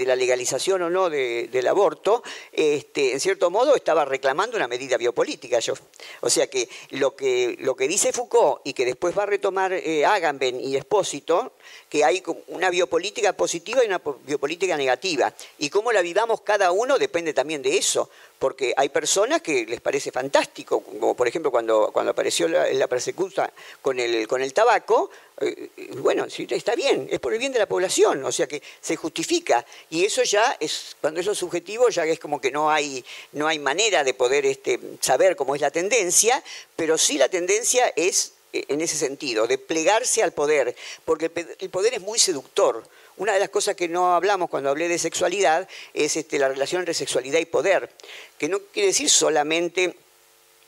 la legalización o no del aborto, este, en cierto modo estaba reclamando una medida biopolítica yo. O sea que lo que, lo que dice Foucault y que después va a retomar eh, Agamben y Espósito, que hay una biopolítica positiva y una biopolítica negativa. Y cómo la vivamos cada uno depende también de eso porque hay personas que les parece fantástico, como por ejemplo cuando, apareció la, la persecución con el, con el tabaco, eh, bueno, está bien, es por el bien de la población, o sea que se justifica. Y eso ya es, cuando eso es subjetivo, ya es como que no hay, no hay manera de poder este, saber cómo es la tendencia, pero sí la tendencia es eh, en ese sentido, de plegarse al poder, porque el poder es muy seductor. Una de las cosas que no hablamos cuando hablé de sexualidad es este, la relación entre sexualidad y poder, que no quiere decir solamente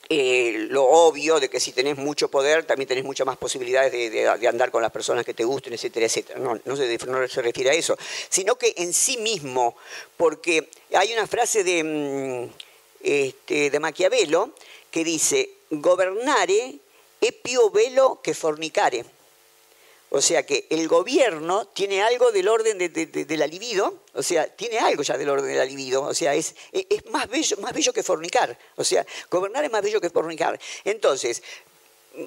eh, lo obvio de que si tenés mucho poder también tenés muchas más posibilidades de, andar con las personas que te gusten, etcétera, etcétera. No, no, se, refiere a eso, sino que en sí mismo, porque hay una frase de, mm, este, de Maquiavelo que dice, gobernare e più velo que fornicare. O sea que el gobierno tiene algo del orden de, la libido, o sea, tiene algo ya del orden de la libido, o sea, es, más, bello, más bello que fornicar, o sea, gobernar es más bello que fornicar. Entonces,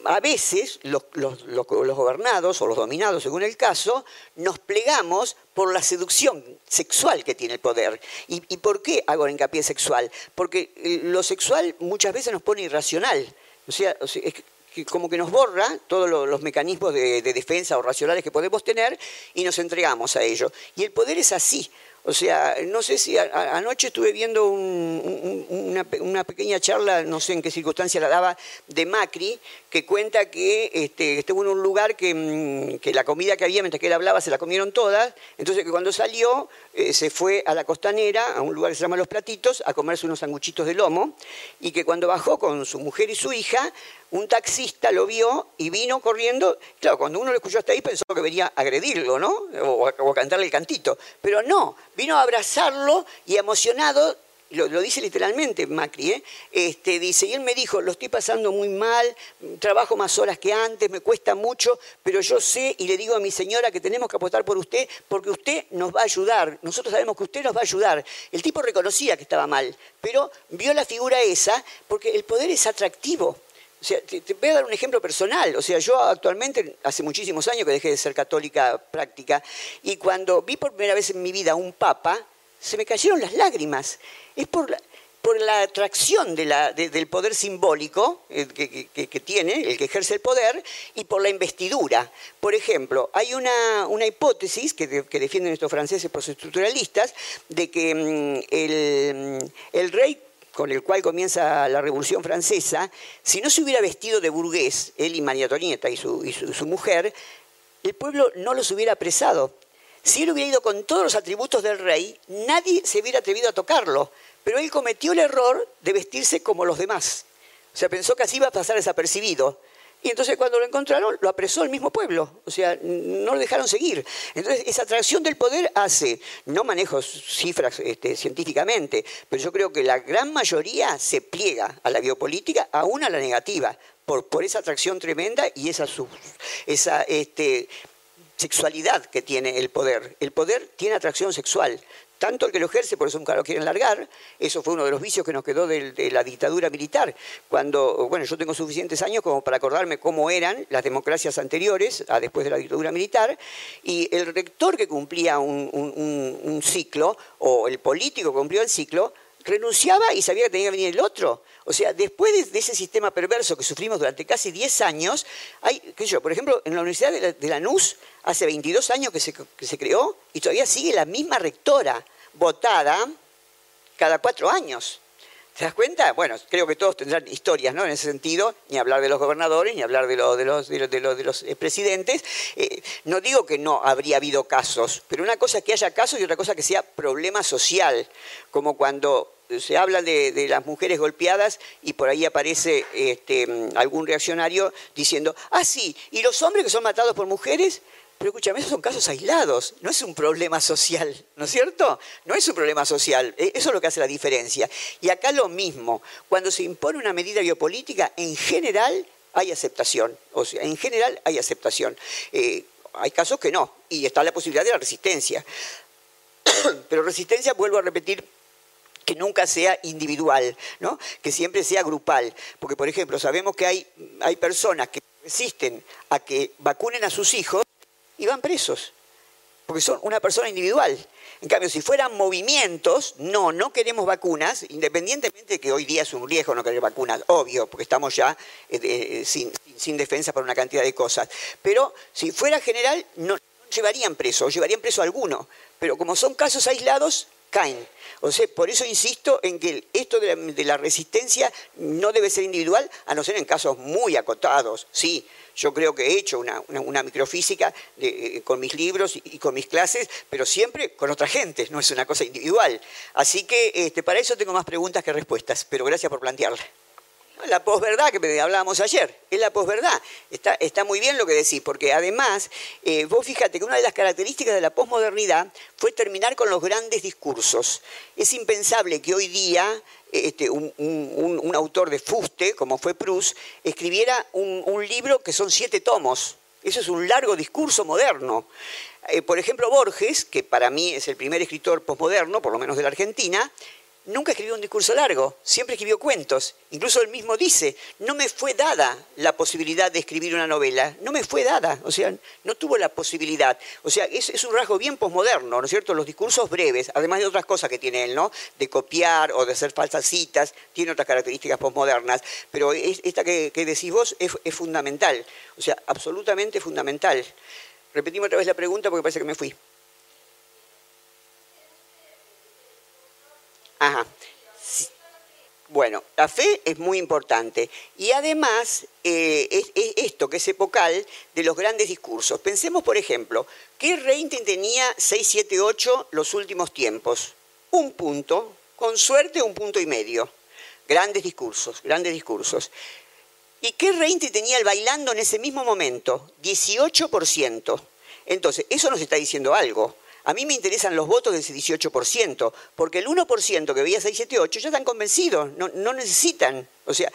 a veces los, gobernados o los dominados, según el caso, nos plegamos por la seducción sexual que tiene el poder. ¿Y, por qué hago hincapié sexual? Porque lo sexual muchas veces nos pone irracional. O sea, es, como que nos borra todos los, mecanismos de, defensa o racionales que podemos tener y nos entregamos a ello. Y el poder es así. O sea, no sé si anoche estuve viendo una, pequeña charla, no sé en qué circunstancia la daba, de Macri, que cuenta que este, estuvo en un lugar que, mm, que, la comida que había mientras que él hablaba se la comieron todas, entonces que cuando salió eh, se fue a la costanera, a un lugar que se llama Los Platitos, a comerse unos sanguchitos de lomo, y que cuando bajó con su mujer y su hija, un taxista lo vio y vino corriendo. Claro, cuando uno lo escuchó hasta ahí pensó que venía a agredirlo, ¿no? O a, cantarle el cantito. Pero no, vino a abrazarlo y emocionado lo, dice literalmente Macri, ¿eh? este, dice, y él me dijo, lo estoy pasando muy mal, trabajo más horas que antes, me cuesta mucho, pero yo sé y le digo a mi señora que tenemos que apostar por usted porque usted nos va a ayudar, nosotros sabemos que usted nos va a ayudar. El tipo reconocía que estaba mal, pero vio la figura esa porque el poder es atractivo. O sea, te, voy a dar un ejemplo personal. O sea, yo actualmente, hace muchísimos años que dejé de ser católica práctica, y cuando vi por primera vez en mi vida un papa, se me cayeron las lágrimas. Es por la, por la atracción del poder simbólico eh, que, tiene, el que ejerce el poder, y por la investidura. Por ejemplo, hay una, hipótesis que, defienden estos franceses postestructuralistas de que mm, el, el rey con el cual comienza la Revolución Francesa, si no se hubiera vestido de burgués, él y María Antonieta y su, mujer, el pueblo no los hubiera apresado. Si él hubiera ido con todos los atributos del rey, nadie se hubiera atrevido a tocarlo. Pero él cometió el error de vestirse como los demás. O sea, pensó que así iba a pasar desapercibido. Y entonces cuando lo encontraron, lo apresó el mismo pueblo. O sea, no lo dejaron seguir. Entonces, esa atracción del poder hace, no manejo cifras este, científicamente, pero yo creo que la gran mayoría se pliega a la biopolítica, aún a la negativa, por, esa atracción tremenda y esa, esa este, sexualidad que tiene el poder. El poder tiene atracción sexual tanto el que lo ejerce, por eso nunca lo quieren largar, eso fue uno de los vicios que nos quedó de, la dictadura militar, cuando, bueno, yo tengo suficientes años como para acordarme cómo eran las democracias anteriores, a después de la dictadura militar, y el rector que cumplía un, ciclo, o el político que cumplía el ciclo, renunciaba y sabía que tenía que venir el otro. O sea, después de, ese sistema perverso que sufrimos durante casi 10 años, hay, qué sé yo, por ejemplo, en la Universidad de, Lanús, hace 22 años que se, creó, y todavía sigue la misma rectora, votada cada cuatro años. ¿Te das cuenta? Bueno, creo que todos tendrán historias, ¿no? En ese sentido, ni hablar de los gobernadores, ni hablar de, de, los, de, presidentes. No digo que no habría habido casos, pero una cosa es que haya casos y otra cosa que sea problema social, como cuando se habla de, las mujeres golpeadas y por ahí aparece este, algún reaccionario diciendo, ah, sí, ¿y los hombres que son matados por mujeres? Pero escúchame, esos son casos aislados, no es un problema social, ¿no es cierto? No es un problema social, e, eso es lo que hace la diferencia. Y acá lo mismo, cuando se impone una medida biopolítica, en general hay aceptación, o sea, en general hay aceptación. Eh, hay casos que no, y está la posibilidad de la resistencia. Pero resistencia, vuelvo a repetir, que nunca sea individual, ¿no? que siempre sea grupal. Porque, por ejemplo, sabemos que hay, hay personas que resisten a que vacunen a sus hijos y van presos, porque son una persona individual. En cambio, si fueran movimientos, no, no queremos vacunas, independientemente de que hoy día es un riesgo no querer vacunas, obvio, porque estamos ya eh, eh, sin, sin, defensa para una cantidad de cosas. Pero si fuera general, no, llevarían preso, llevarían preso a alguno. Pero como son casos aislados, caen. O sea, por eso insisto en que esto de la, resistencia no debe ser individual, a no ser en casos muy acotados, sí. Yo creo que he hecho una, microfísica eh, con mis libros y, con mis clases, pero siempre con otra gente, no es una cosa individual. Así que este, para eso tengo más preguntas que respuestas, pero gracias por plantearla. La posverdad que hablábamos ayer, es la posverdad. Está, está muy bien lo que decís, porque además, eh, vos fíjate que una de las características de la posmodernidad fue terminar con los grandes discursos. Es impensable que hoy día este, un, autor de fuste, como fue Proust, escribiera un, libro que son siete tomos. Eso es un largo discurso moderno. Eh, por ejemplo, Borges, que para mí es el primer escritor posmoderno, por lo menos de la Argentina, nunca escribió un discurso largo, siempre escribió cuentos. Incluso él mismo dice, no me fue dada la posibilidad de escribir una novela, no me fue dada, o sea, no tuvo la posibilidad. O sea, es, un rasgo bien posmoderno, ¿no es cierto? Los discursos breves, además de otras cosas que tiene él, ¿no? De copiar o de hacer falsas citas, tiene otras características posmodernas, pero esta que, decís vos es, es fundamental, o sea, absolutamente fundamental. Repetimos otra vez la pregunta porque parece que me fui. Ajá. Bueno, la fe es muy importante. Y además, eh, es, esto que es epocal de los grandes discursos. Pensemos, por ejemplo, ¿qué rating tenía 678 los últimos tiempos? Un punto, con suerte un punto y medio. Grandes discursos, grandes discursos. ¿Y qué rating tenía el bailando en ese mismo momento? 18%. Entonces, eso nos está diciendo algo. A mí me interesan los votos de ese 18%, porque el 1% que veía 678 ya están convencidos, no, necesitan. O sea,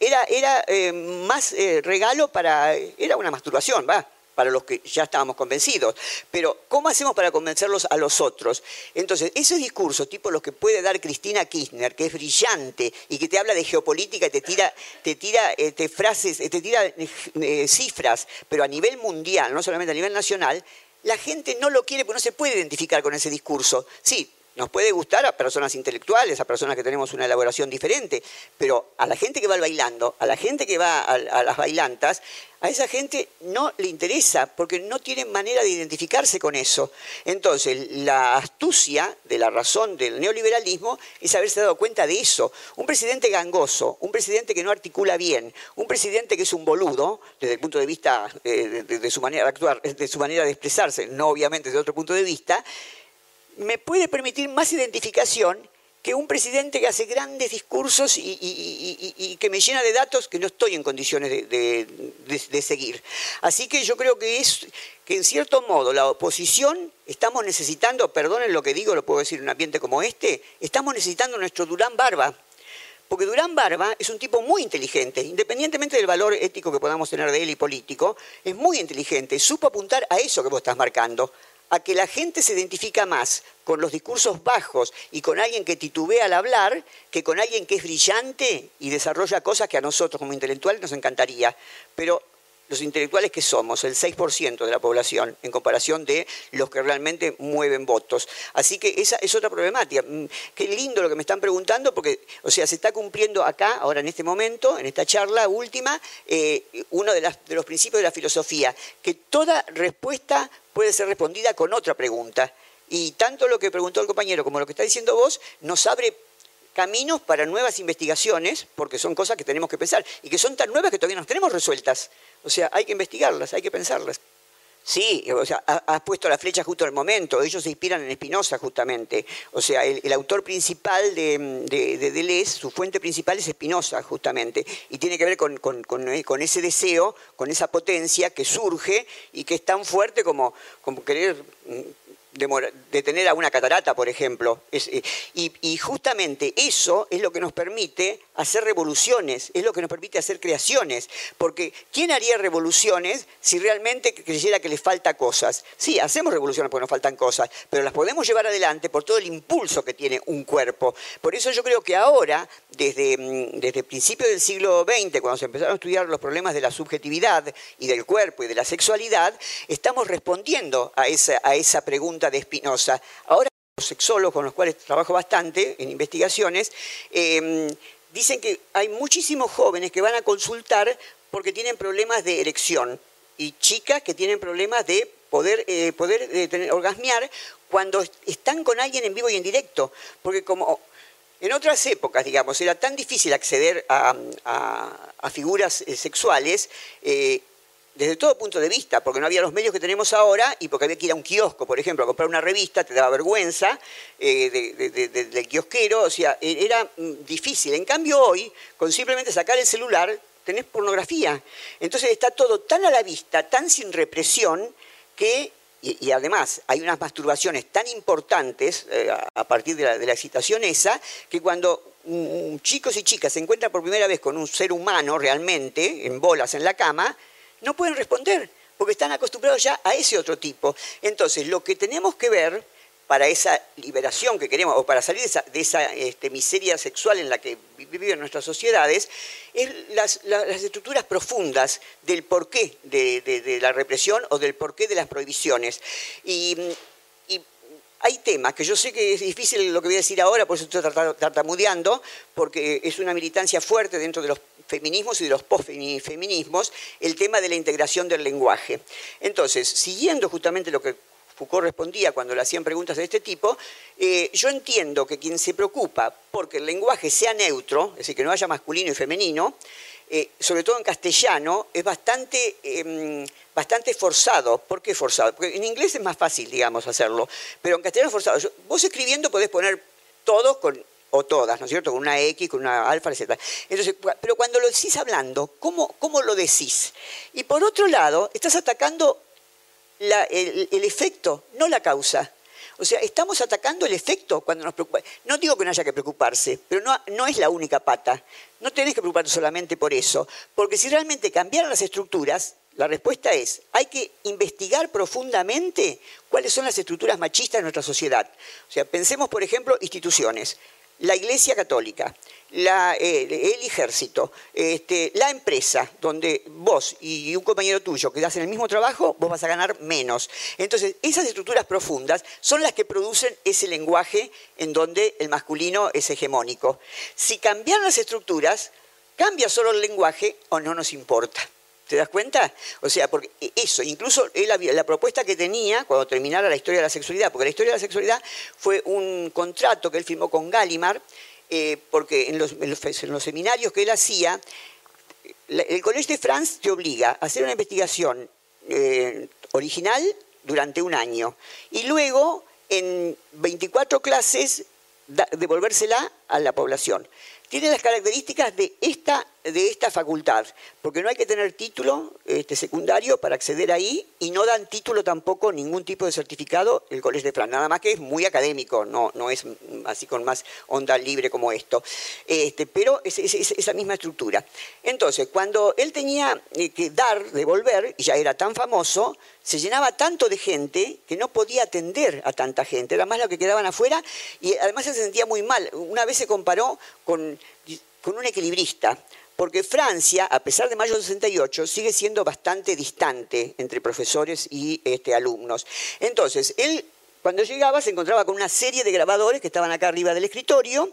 era, eh, más eh, regalo para. Era una masturbación, va para los que ya estábamos convencidos. Pero, ¿cómo hacemos para convencerlos a los otros? Entonces, ese discurso, tipo los que puede dar Cristina Kirchner, que es brillante y que te habla de geopolítica y te tira, te tira este, frases, te tira eh, cifras, pero a nivel mundial, no solamente a nivel nacional, la gente no lo quiere porque no se puede identificar con ese discurso. Sí, Nos puede gustar a personas intelectuales, a personas que tenemos una elaboración diferente, pero a la gente que va al bailando, a la gente que va a, las bailantas, a esa gente no le interesa porque no tienen manera de identificarse con eso. Entonces, la astucia de la razón del neoliberalismo es haberse dado cuenta de eso. Un presidente gangoso, un presidente que no articula bien, un presidente que es un boludo, desde el punto de vista eh, de, su manera de actuar, de su manera de expresarse, no obviamente desde otro punto de vista, me puede permitir más identificación que un presidente que hace grandes discursos y, que me llena de datos que no estoy en condiciones de, seguir. Así que yo creo que es que en cierto modo la oposición estamos necesitando, perdonen lo que digo, lo puedo decir en un ambiente como este, estamos necesitando nuestro Durán Barba. Porque Durán Barba es un tipo muy inteligente, independientemente del valor ético que podamos tener de él y político, es muy inteligente, supo apuntar a eso que vos estás marcando, a que la gente se identifica más con los discursos bajos y con alguien que titubea al hablar que con alguien que es brillante y desarrolla cosas que a nosotros como intelectuales nos encantaría. Pero los intelectuales que somos, el 6% de la población, en comparación de los que realmente mueven votos. Así que esa es otra problemática. Mm, qué lindo lo que me están preguntando, porque, o sea, se está cumpliendo acá, ahora en este momento, en esta charla última, eh, uno de, de los principios de la filosofía, que toda respuesta puede ser respondida con otra pregunta. Y tanto lo que preguntó el compañero como lo que está diciendo vos nos abre caminos para nuevas investigaciones, porque son cosas que tenemos que pensar y que son tan nuevas que todavía no tenemos resueltas. O sea, hay que investigarlas, hay que pensarlas. Sí, o sea, has puesto la flecha justo al momento. Ellos se inspiran en Espinosa, justamente. O sea, el, autor principal de, de, Deleuze, su fuente principal es Espinosa, justamente. Y tiene que ver con, con, ese deseo, con esa potencia que surge y que es tan fuerte como, como querer detener a una catarata, por ejemplo. Eh, y, justamente eso es lo que nos permite hacer revoluciones, es lo que nos permite hacer creaciones. Porque ¿quién haría revoluciones si realmente creyera que le falta cosas? Sí, hacemos revoluciones porque nos faltan cosas, pero las podemos llevar adelante por todo el impulso que tiene un cuerpo. Por eso yo creo que ahora, desde, mm, desde principios del siglo XX, cuando se empezaron a estudiar los problemas de la subjetividad y del cuerpo y de la sexualidad, estamos respondiendo a esa, a esa pregunta de Espinosa. Ahora los sexólogos con los cuales trabajo bastante en investigaciones, em, dicen que hay muchísimos jóvenes que van a consultar porque tienen problemas de erección y chicas que tienen problemas de poder, eh, poder eh, orgasmear cuando están con alguien en vivo y en directo. Porque como en otras épocas, digamos, era tan difícil acceder a, figuras eh, sexuales, desde todo punto de vista, porque no había los medios que tenemos ahora y porque había que ir a un kiosco, por ejemplo, a comprar una revista, te daba vergüenza eh, del kiosquero, o sea, e, era mm, difícil. En cambio hoy, con simplemente sacar el celular, tenés pornografía. Entonces está todo tan a la vista, tan sin represión, que, y, además hay unas masturbaciones tan importantes eh, a partir de la, de la excitación esa, que cuando chicos y chicas se encuentran por primera vez con un ser humano realmente, en bolas en la cama, no pueden responder, porque están acostumbrados ya a ese otro tipo. Entonces, lo que tenemos que ver para esa liberación que queremos, o para salir de esa, este, miseria sexual en la que viven nuestras sociedades, es las, estructuras profundas del porqué de, la represión o del porqué de las prohibiciones. Y, y, hay temas que yo sé que es difícil lo que voy a decir ahora, por eso estoy tartamudeando, porque es una militancia fuerte dentro de los feminismos y de los postfeminismos, el tema de la integración del lenguaje. Entonces, siguiendo justamente lo que Foucault respondía cuando le hacían preguntas de este tipo, eh, yo entiendo que quien se preocupa porque el lenguaje sea neutro, es decir, que no haya masculino y femenino, eh, sobre todo en castellano, es bastante, em, bastante forzado. ¿Por qué forzado? Porque en inglés es más fácil, digamos, hacerlo, pero en castellano es forzado. vos escribiendo podés poner todo con o todas, ¿no es cierto? Con una X, con una alfa, etc. Entonces, pero cuando lo decís hablando, ¿cómo, cómo lo decís? Y por otro lado, estás atacando el, efecto, no la causa. O sea, estamos atacando el efecto cuando nos preocupa. No digo que no haya que preocuparse, pero no, no es la única pata. No tenés que preocuparte solamente por eso. Porque si realmente cambiaran las estructuras, la respuesta es, hay que investigar profundamente cuáles son las estructuras machistas de nuestra sociedad. O sea, pensemos, por ejemplo, instituciones la Iglesia Católica, eh, el ejército, este, la empresa, donde vos y un compañero tuyo que hacen el mismo trabajo, vos vas a ganar menos. Entonces, esas estructuras profundas son las que producen ese lenguaje en donde el masculino es hegemónico. Si cambian las estructuras, cambia solo el lenguaje o no nos importa. ¿Te das cuenta? O sea, porque eso, incluso la propuesta que tenía cuando terminara la historia de la sexualidad, porque la historia de la sexualidad fue un contrato que él firmó con Gallimard, eh, porque en los, seminarios que él hacía, el Colegio de France te obliga a hacer una investigación eh, original durante un año y luego en 24 clases devolvérsela a la población tiene las características de esta, de esta facultad, porque no hay que tener título este, secundario para acceder ahí y no dan título tampoco, ningún tipo de certificado el Colegio de Fran, nada más que es muy académico, no, no es así con más onda libre como esto, este, pero es, esa misma estructura. Entonces, cuando él tenía eh, que dar, devolver, y ya era tan famoso, se llenaba tanto de gente que no podía atender a tanta gente, era más lo que quedaban afuera y además se sentía muy mal. Una vez se comparó con, con un equilibrista, porque Francia, a pesar de mayo del 68, sigue siendo bastante distante entre profesores y este, alumnos. Entonces, él cuando llegaba se encontraba con una serie de grabadores que estaban acá arriba del escritorio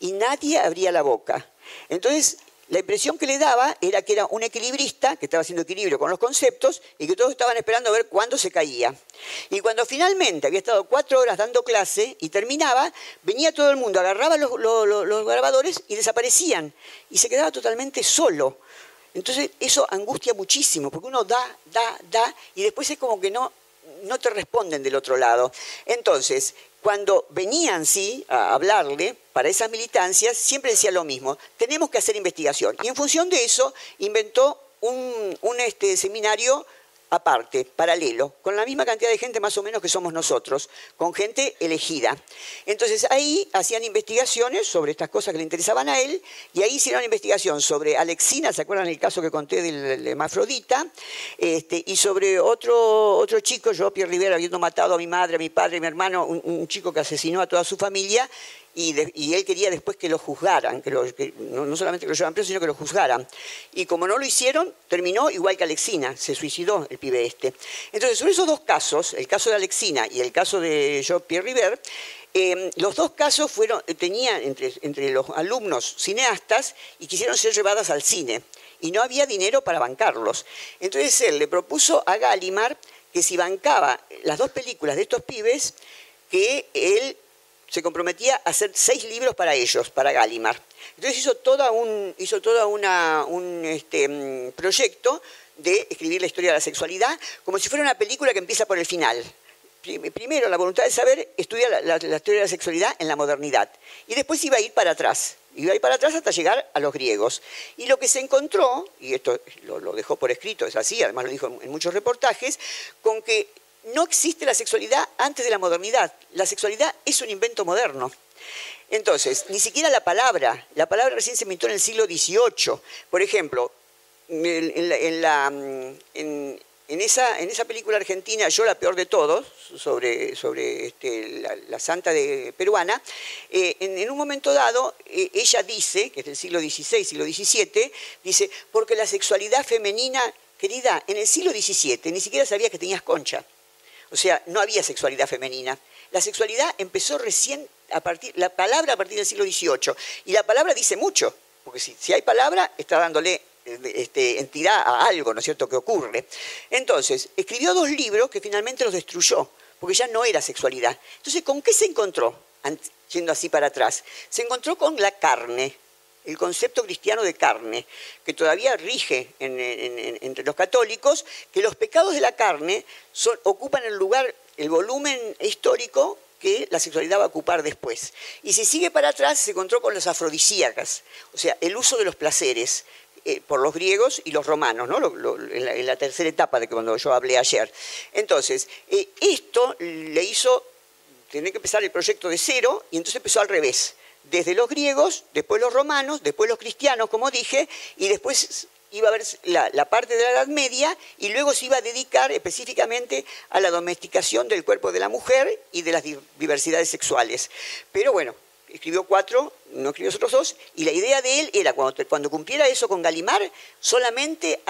y nadie abría la boca. Entonces, la impresión que le daba era que era un equilibrista que estaba haciendo equilibrio con los conceptos y que todos estaban esperando a ver cuándo se caía. Y cuando finalmente había estado cuatro horas dando clase y terminaba, venía todo el mundo, agarraba los, grabadores y desaparecían. Y se quedaba totalmente solo. Entonces eso angustia muchísimo, porque uno da, da, da, y después es como que no, no te responden del otro lado. Entonces, cuando venían, sí, a hablarle para esas militancias, siempre decía lo mismo, tenemos que hacer investigación. Y en función de eso, inventó un, este, seminario aparte, paralelo, con la misma cantidad de gente más o menos que somos nosotros, con gente elegida. Entonces ahí hacían investigaciones sobre estas cosas que le interesaban a él, y ahí hicieron investigación sobre Alexina, ¿se acuerdan el caso que conté del Mafrodita? Este, y sobre otro, otro chico, yo, Pierre Rivera, habiendo matado a mi madre, a mi padre, a mi hermano, un chico que asesinó a toda su familia, y, él quería después que lo juzgaran, que, no, solamente que lo llevaran preso, sino que lo juzgaran. Y como no lo hicieron, terminó igual que Alexina, se suicidó el pibe este. Entonces, sobre esos dos casos, el caso de Alexina y el caso de Jean-Pierre River, em, los dos casos fueron, tenían entre, entre los alumnos cineastas y quisieron ser llevadas al cine. Y no había dinero para bancarlos. Entonces él le propuso a Gallimard que si bancaba las dos películas de estos pibes, que él se comprometía a hacer seis libros para ellos, para Gallimard. Entonces hizo, toda un, hizo toda una, un este, mm, proyecto de escribir la historia de la sexualidad como si fuera una película que empieza por el final. Primero, la voluntad de saber estudia la, historia de la sexualidad en la modernidad. Y después iba a ir para atrás. Iba a ir para atrás hasta llegar a los griegos. Y lo que se encontró, y esto lo, lo dejó por escrito, es así, además lo dijo en muchos reportajes, con que no existe la sexualidad antes de la modernidad. La sexualidad es un invento moderno. Entonces, ni siquiera la palabra, la palabra recién se inventó en el siglo XVIII. Por ejemplo, en, esa, película argentina, Yo la peor de todos, sobre, este, la, santa de, peruana, eh, en, un momento dado, eh, ella dice, que es del siglo XVI, siglo XVII, dice, porque la sexualidad femenina, querida, en el siglo XVII ni siquiera sabía que tenías concha. O sea, no había sexualidad femenina. La sexualidad empezó recién a partir, la palabra a partir del siglo XVIII. Y la palabra dice mucho, porque si, hay palabra, está dándole este, entidad a algo, ¿no es cierto?, que ocurre. Entonces, escribió dos libros que finalmente los destruyó, porque ya no era sexualidad. Entonces, ¿con qué se encontró, yendo así para atrás? Se encontró con la carne, el concepto cristiano de carne, que todavía rige entre los católicos, que los pecados de la carne ocupan el lugar, el volumen histórico que la sexualidad va a ocupar después. Y si sigue para atrás, se encontró con las afrodisíacas, o sea, el uso de los placeres, eh, por los griegos y los romanos, ¿no? en, la, tercera etapa de cuando yo hablé ayer. Entonces, eh, esto le hizo tener que empezar el proyecto de cero y entonces empezó al revés desde los griegos, después los romanos, después los cristianos, como dije, y después iba a haber la, parte de la Edad Media y luego se iba a dedicar específicamente a la domesticación del cuerpo de la mujer y de las diversidades sexuales. Pero bueno, escribió cuatro, no escribió otros dos, y la idea de él era, cuando, cuando cumpliera eso con Galimar, solamente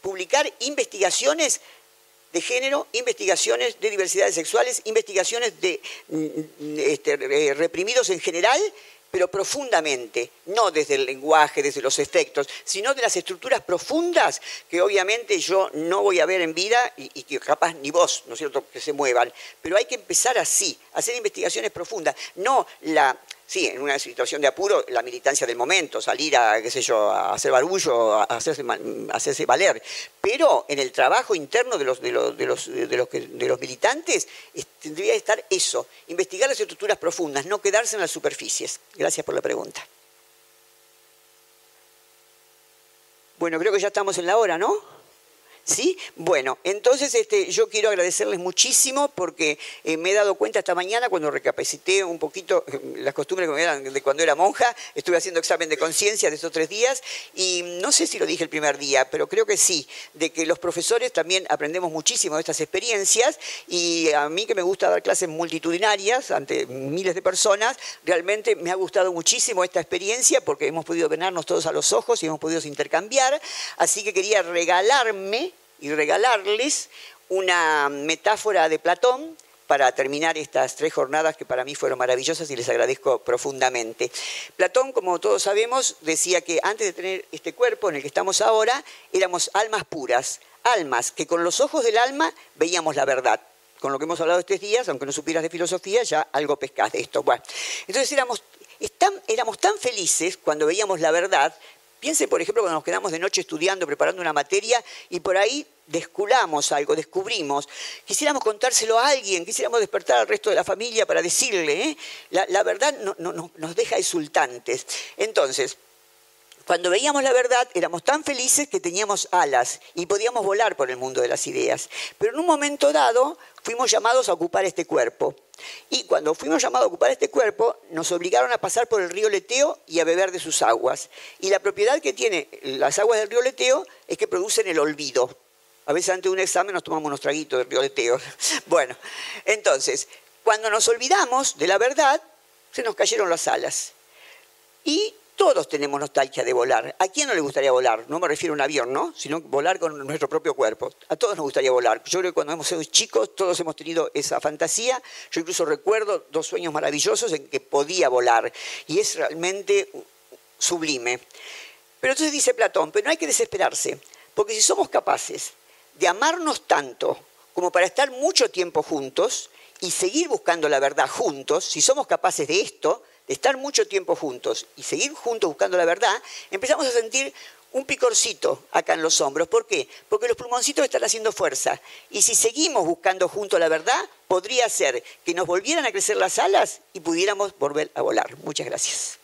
publicar investigaciones de género, investigaciones de diversidades sexuales, investigaciones de este, reprimidos en general, pero profundamente, no desde el lenguaje, desde los efectos, sino de las estructuras profundas que obviamente yo no voy a ver en vida y, que capaz ni vos, ¿no es cierto?, que se muevan. Pero hay que empezar así, hacer investigaciones profundas, no la sí, en una situación de apuro, la militancia del momento, salir a, qué sé yo, a hacer barullo, a hacerse, hacerse valer. Pero en el trabajo interno de los, de los, de los, de los, de los militantes tendría que estar eso, investigar las estructuras profundas, no quedarse en las superficies. Gracias por la pregunta. Bueno, creo que ya estamos en la hora, ¿no? ¿Sí? Bueno, entonces este, yo quiero agradecerles muchísimo porque eh, me he dado cuenta esta mañana cuando recapacité un poquito eh, las costumbres que me eran de cuando era monja, estuve haciendo examen de conciencia de esos tres días y no sé si lo dije el primer día, pero creo que sí, de que los profesores también aprendemos muchísimo de estas experiencias y a mí que me gusta dar clases multitudinarias ante miles de personas, realmente me ha gustado muchísimo esta experiencia porque hemos podido venirnos todos a los ojos y hemos podido intercambiar, así que quería regalarme y regalarles una metáfora de Platón para terminar estas tres jornadas que para mí fueron maravillosas y les agradezco profundamente. Platón, como todos sabemos, decía que antes de tener este cuerpo en el que estamos ahora, éramos almas puras, almas que con los ojos del alma veíamos la verdad. Con lo que hemos hablado estos días, aunque no supieras de filosofía, ya algo pescás de esto. Bueno, entonces éramos, éramos tan felices cuando veíamos la verdad Piense, por ejemplo, cuando nos quedamos de noche estudiando, preparando una materia y por ahí desculamos algo, descubrimos, quisiéramos contárselo a alguien, quisiéramos despertar al resto de la familia para decirle, ¿eh? la, verdad nos deja exultantes. Entonces, cuando veíamos la verdad éramos tan felices que teníamos alas y podíamos volar por el mundo de las ideas. Pero en un momento dado fuimos llamados a ocupar este cuerpo. Y cuando fuimos llamados a ocupar este cuerpo, nos obligaron a pasar por el río Leteo y a beber de sus aguas. Y la propiedad que tienen las aguas del río Leteo es que producen el olvido. A veces antes de un examen nos tomamos unos traguitos del río Leteo. Bueno, entonces, cuando nos olvidamos de la verdad, se nos cayeron las alas. Y todos tenemos nostalgia de volar. ¿A quién no le gustaría volar? No me refiero a un avión, ¿no? Sino volar con nuestro propio cuerpo. A todos nos gustaría volar. Yo creo que cuando hemos sido chicos todos hemos tenido esa fantasía. Yo incluso recuerdo dos sueños maravillosos en que podía volar. Y es realmente sublime. Pero entonces dice Platón, pero no hay que desesperarse. Porque si somos capaces de amarnos tanto como para estar mucho tiempo juntos y seguir buscando la verdad juntos, si somos capaces de esto, de estar mucho tiempo juntos y seguir juntos buscando la verdad, empezamos a sentir un picorcito acá en los hombros. ¿Por qué? Porque los pulmoncitos están haciendo fuerza. Y si seguimos buscando juntos la verdad, podría ser que nos volvieran a crecer las alas y pudiéramos volver a volar. Muchas gracias.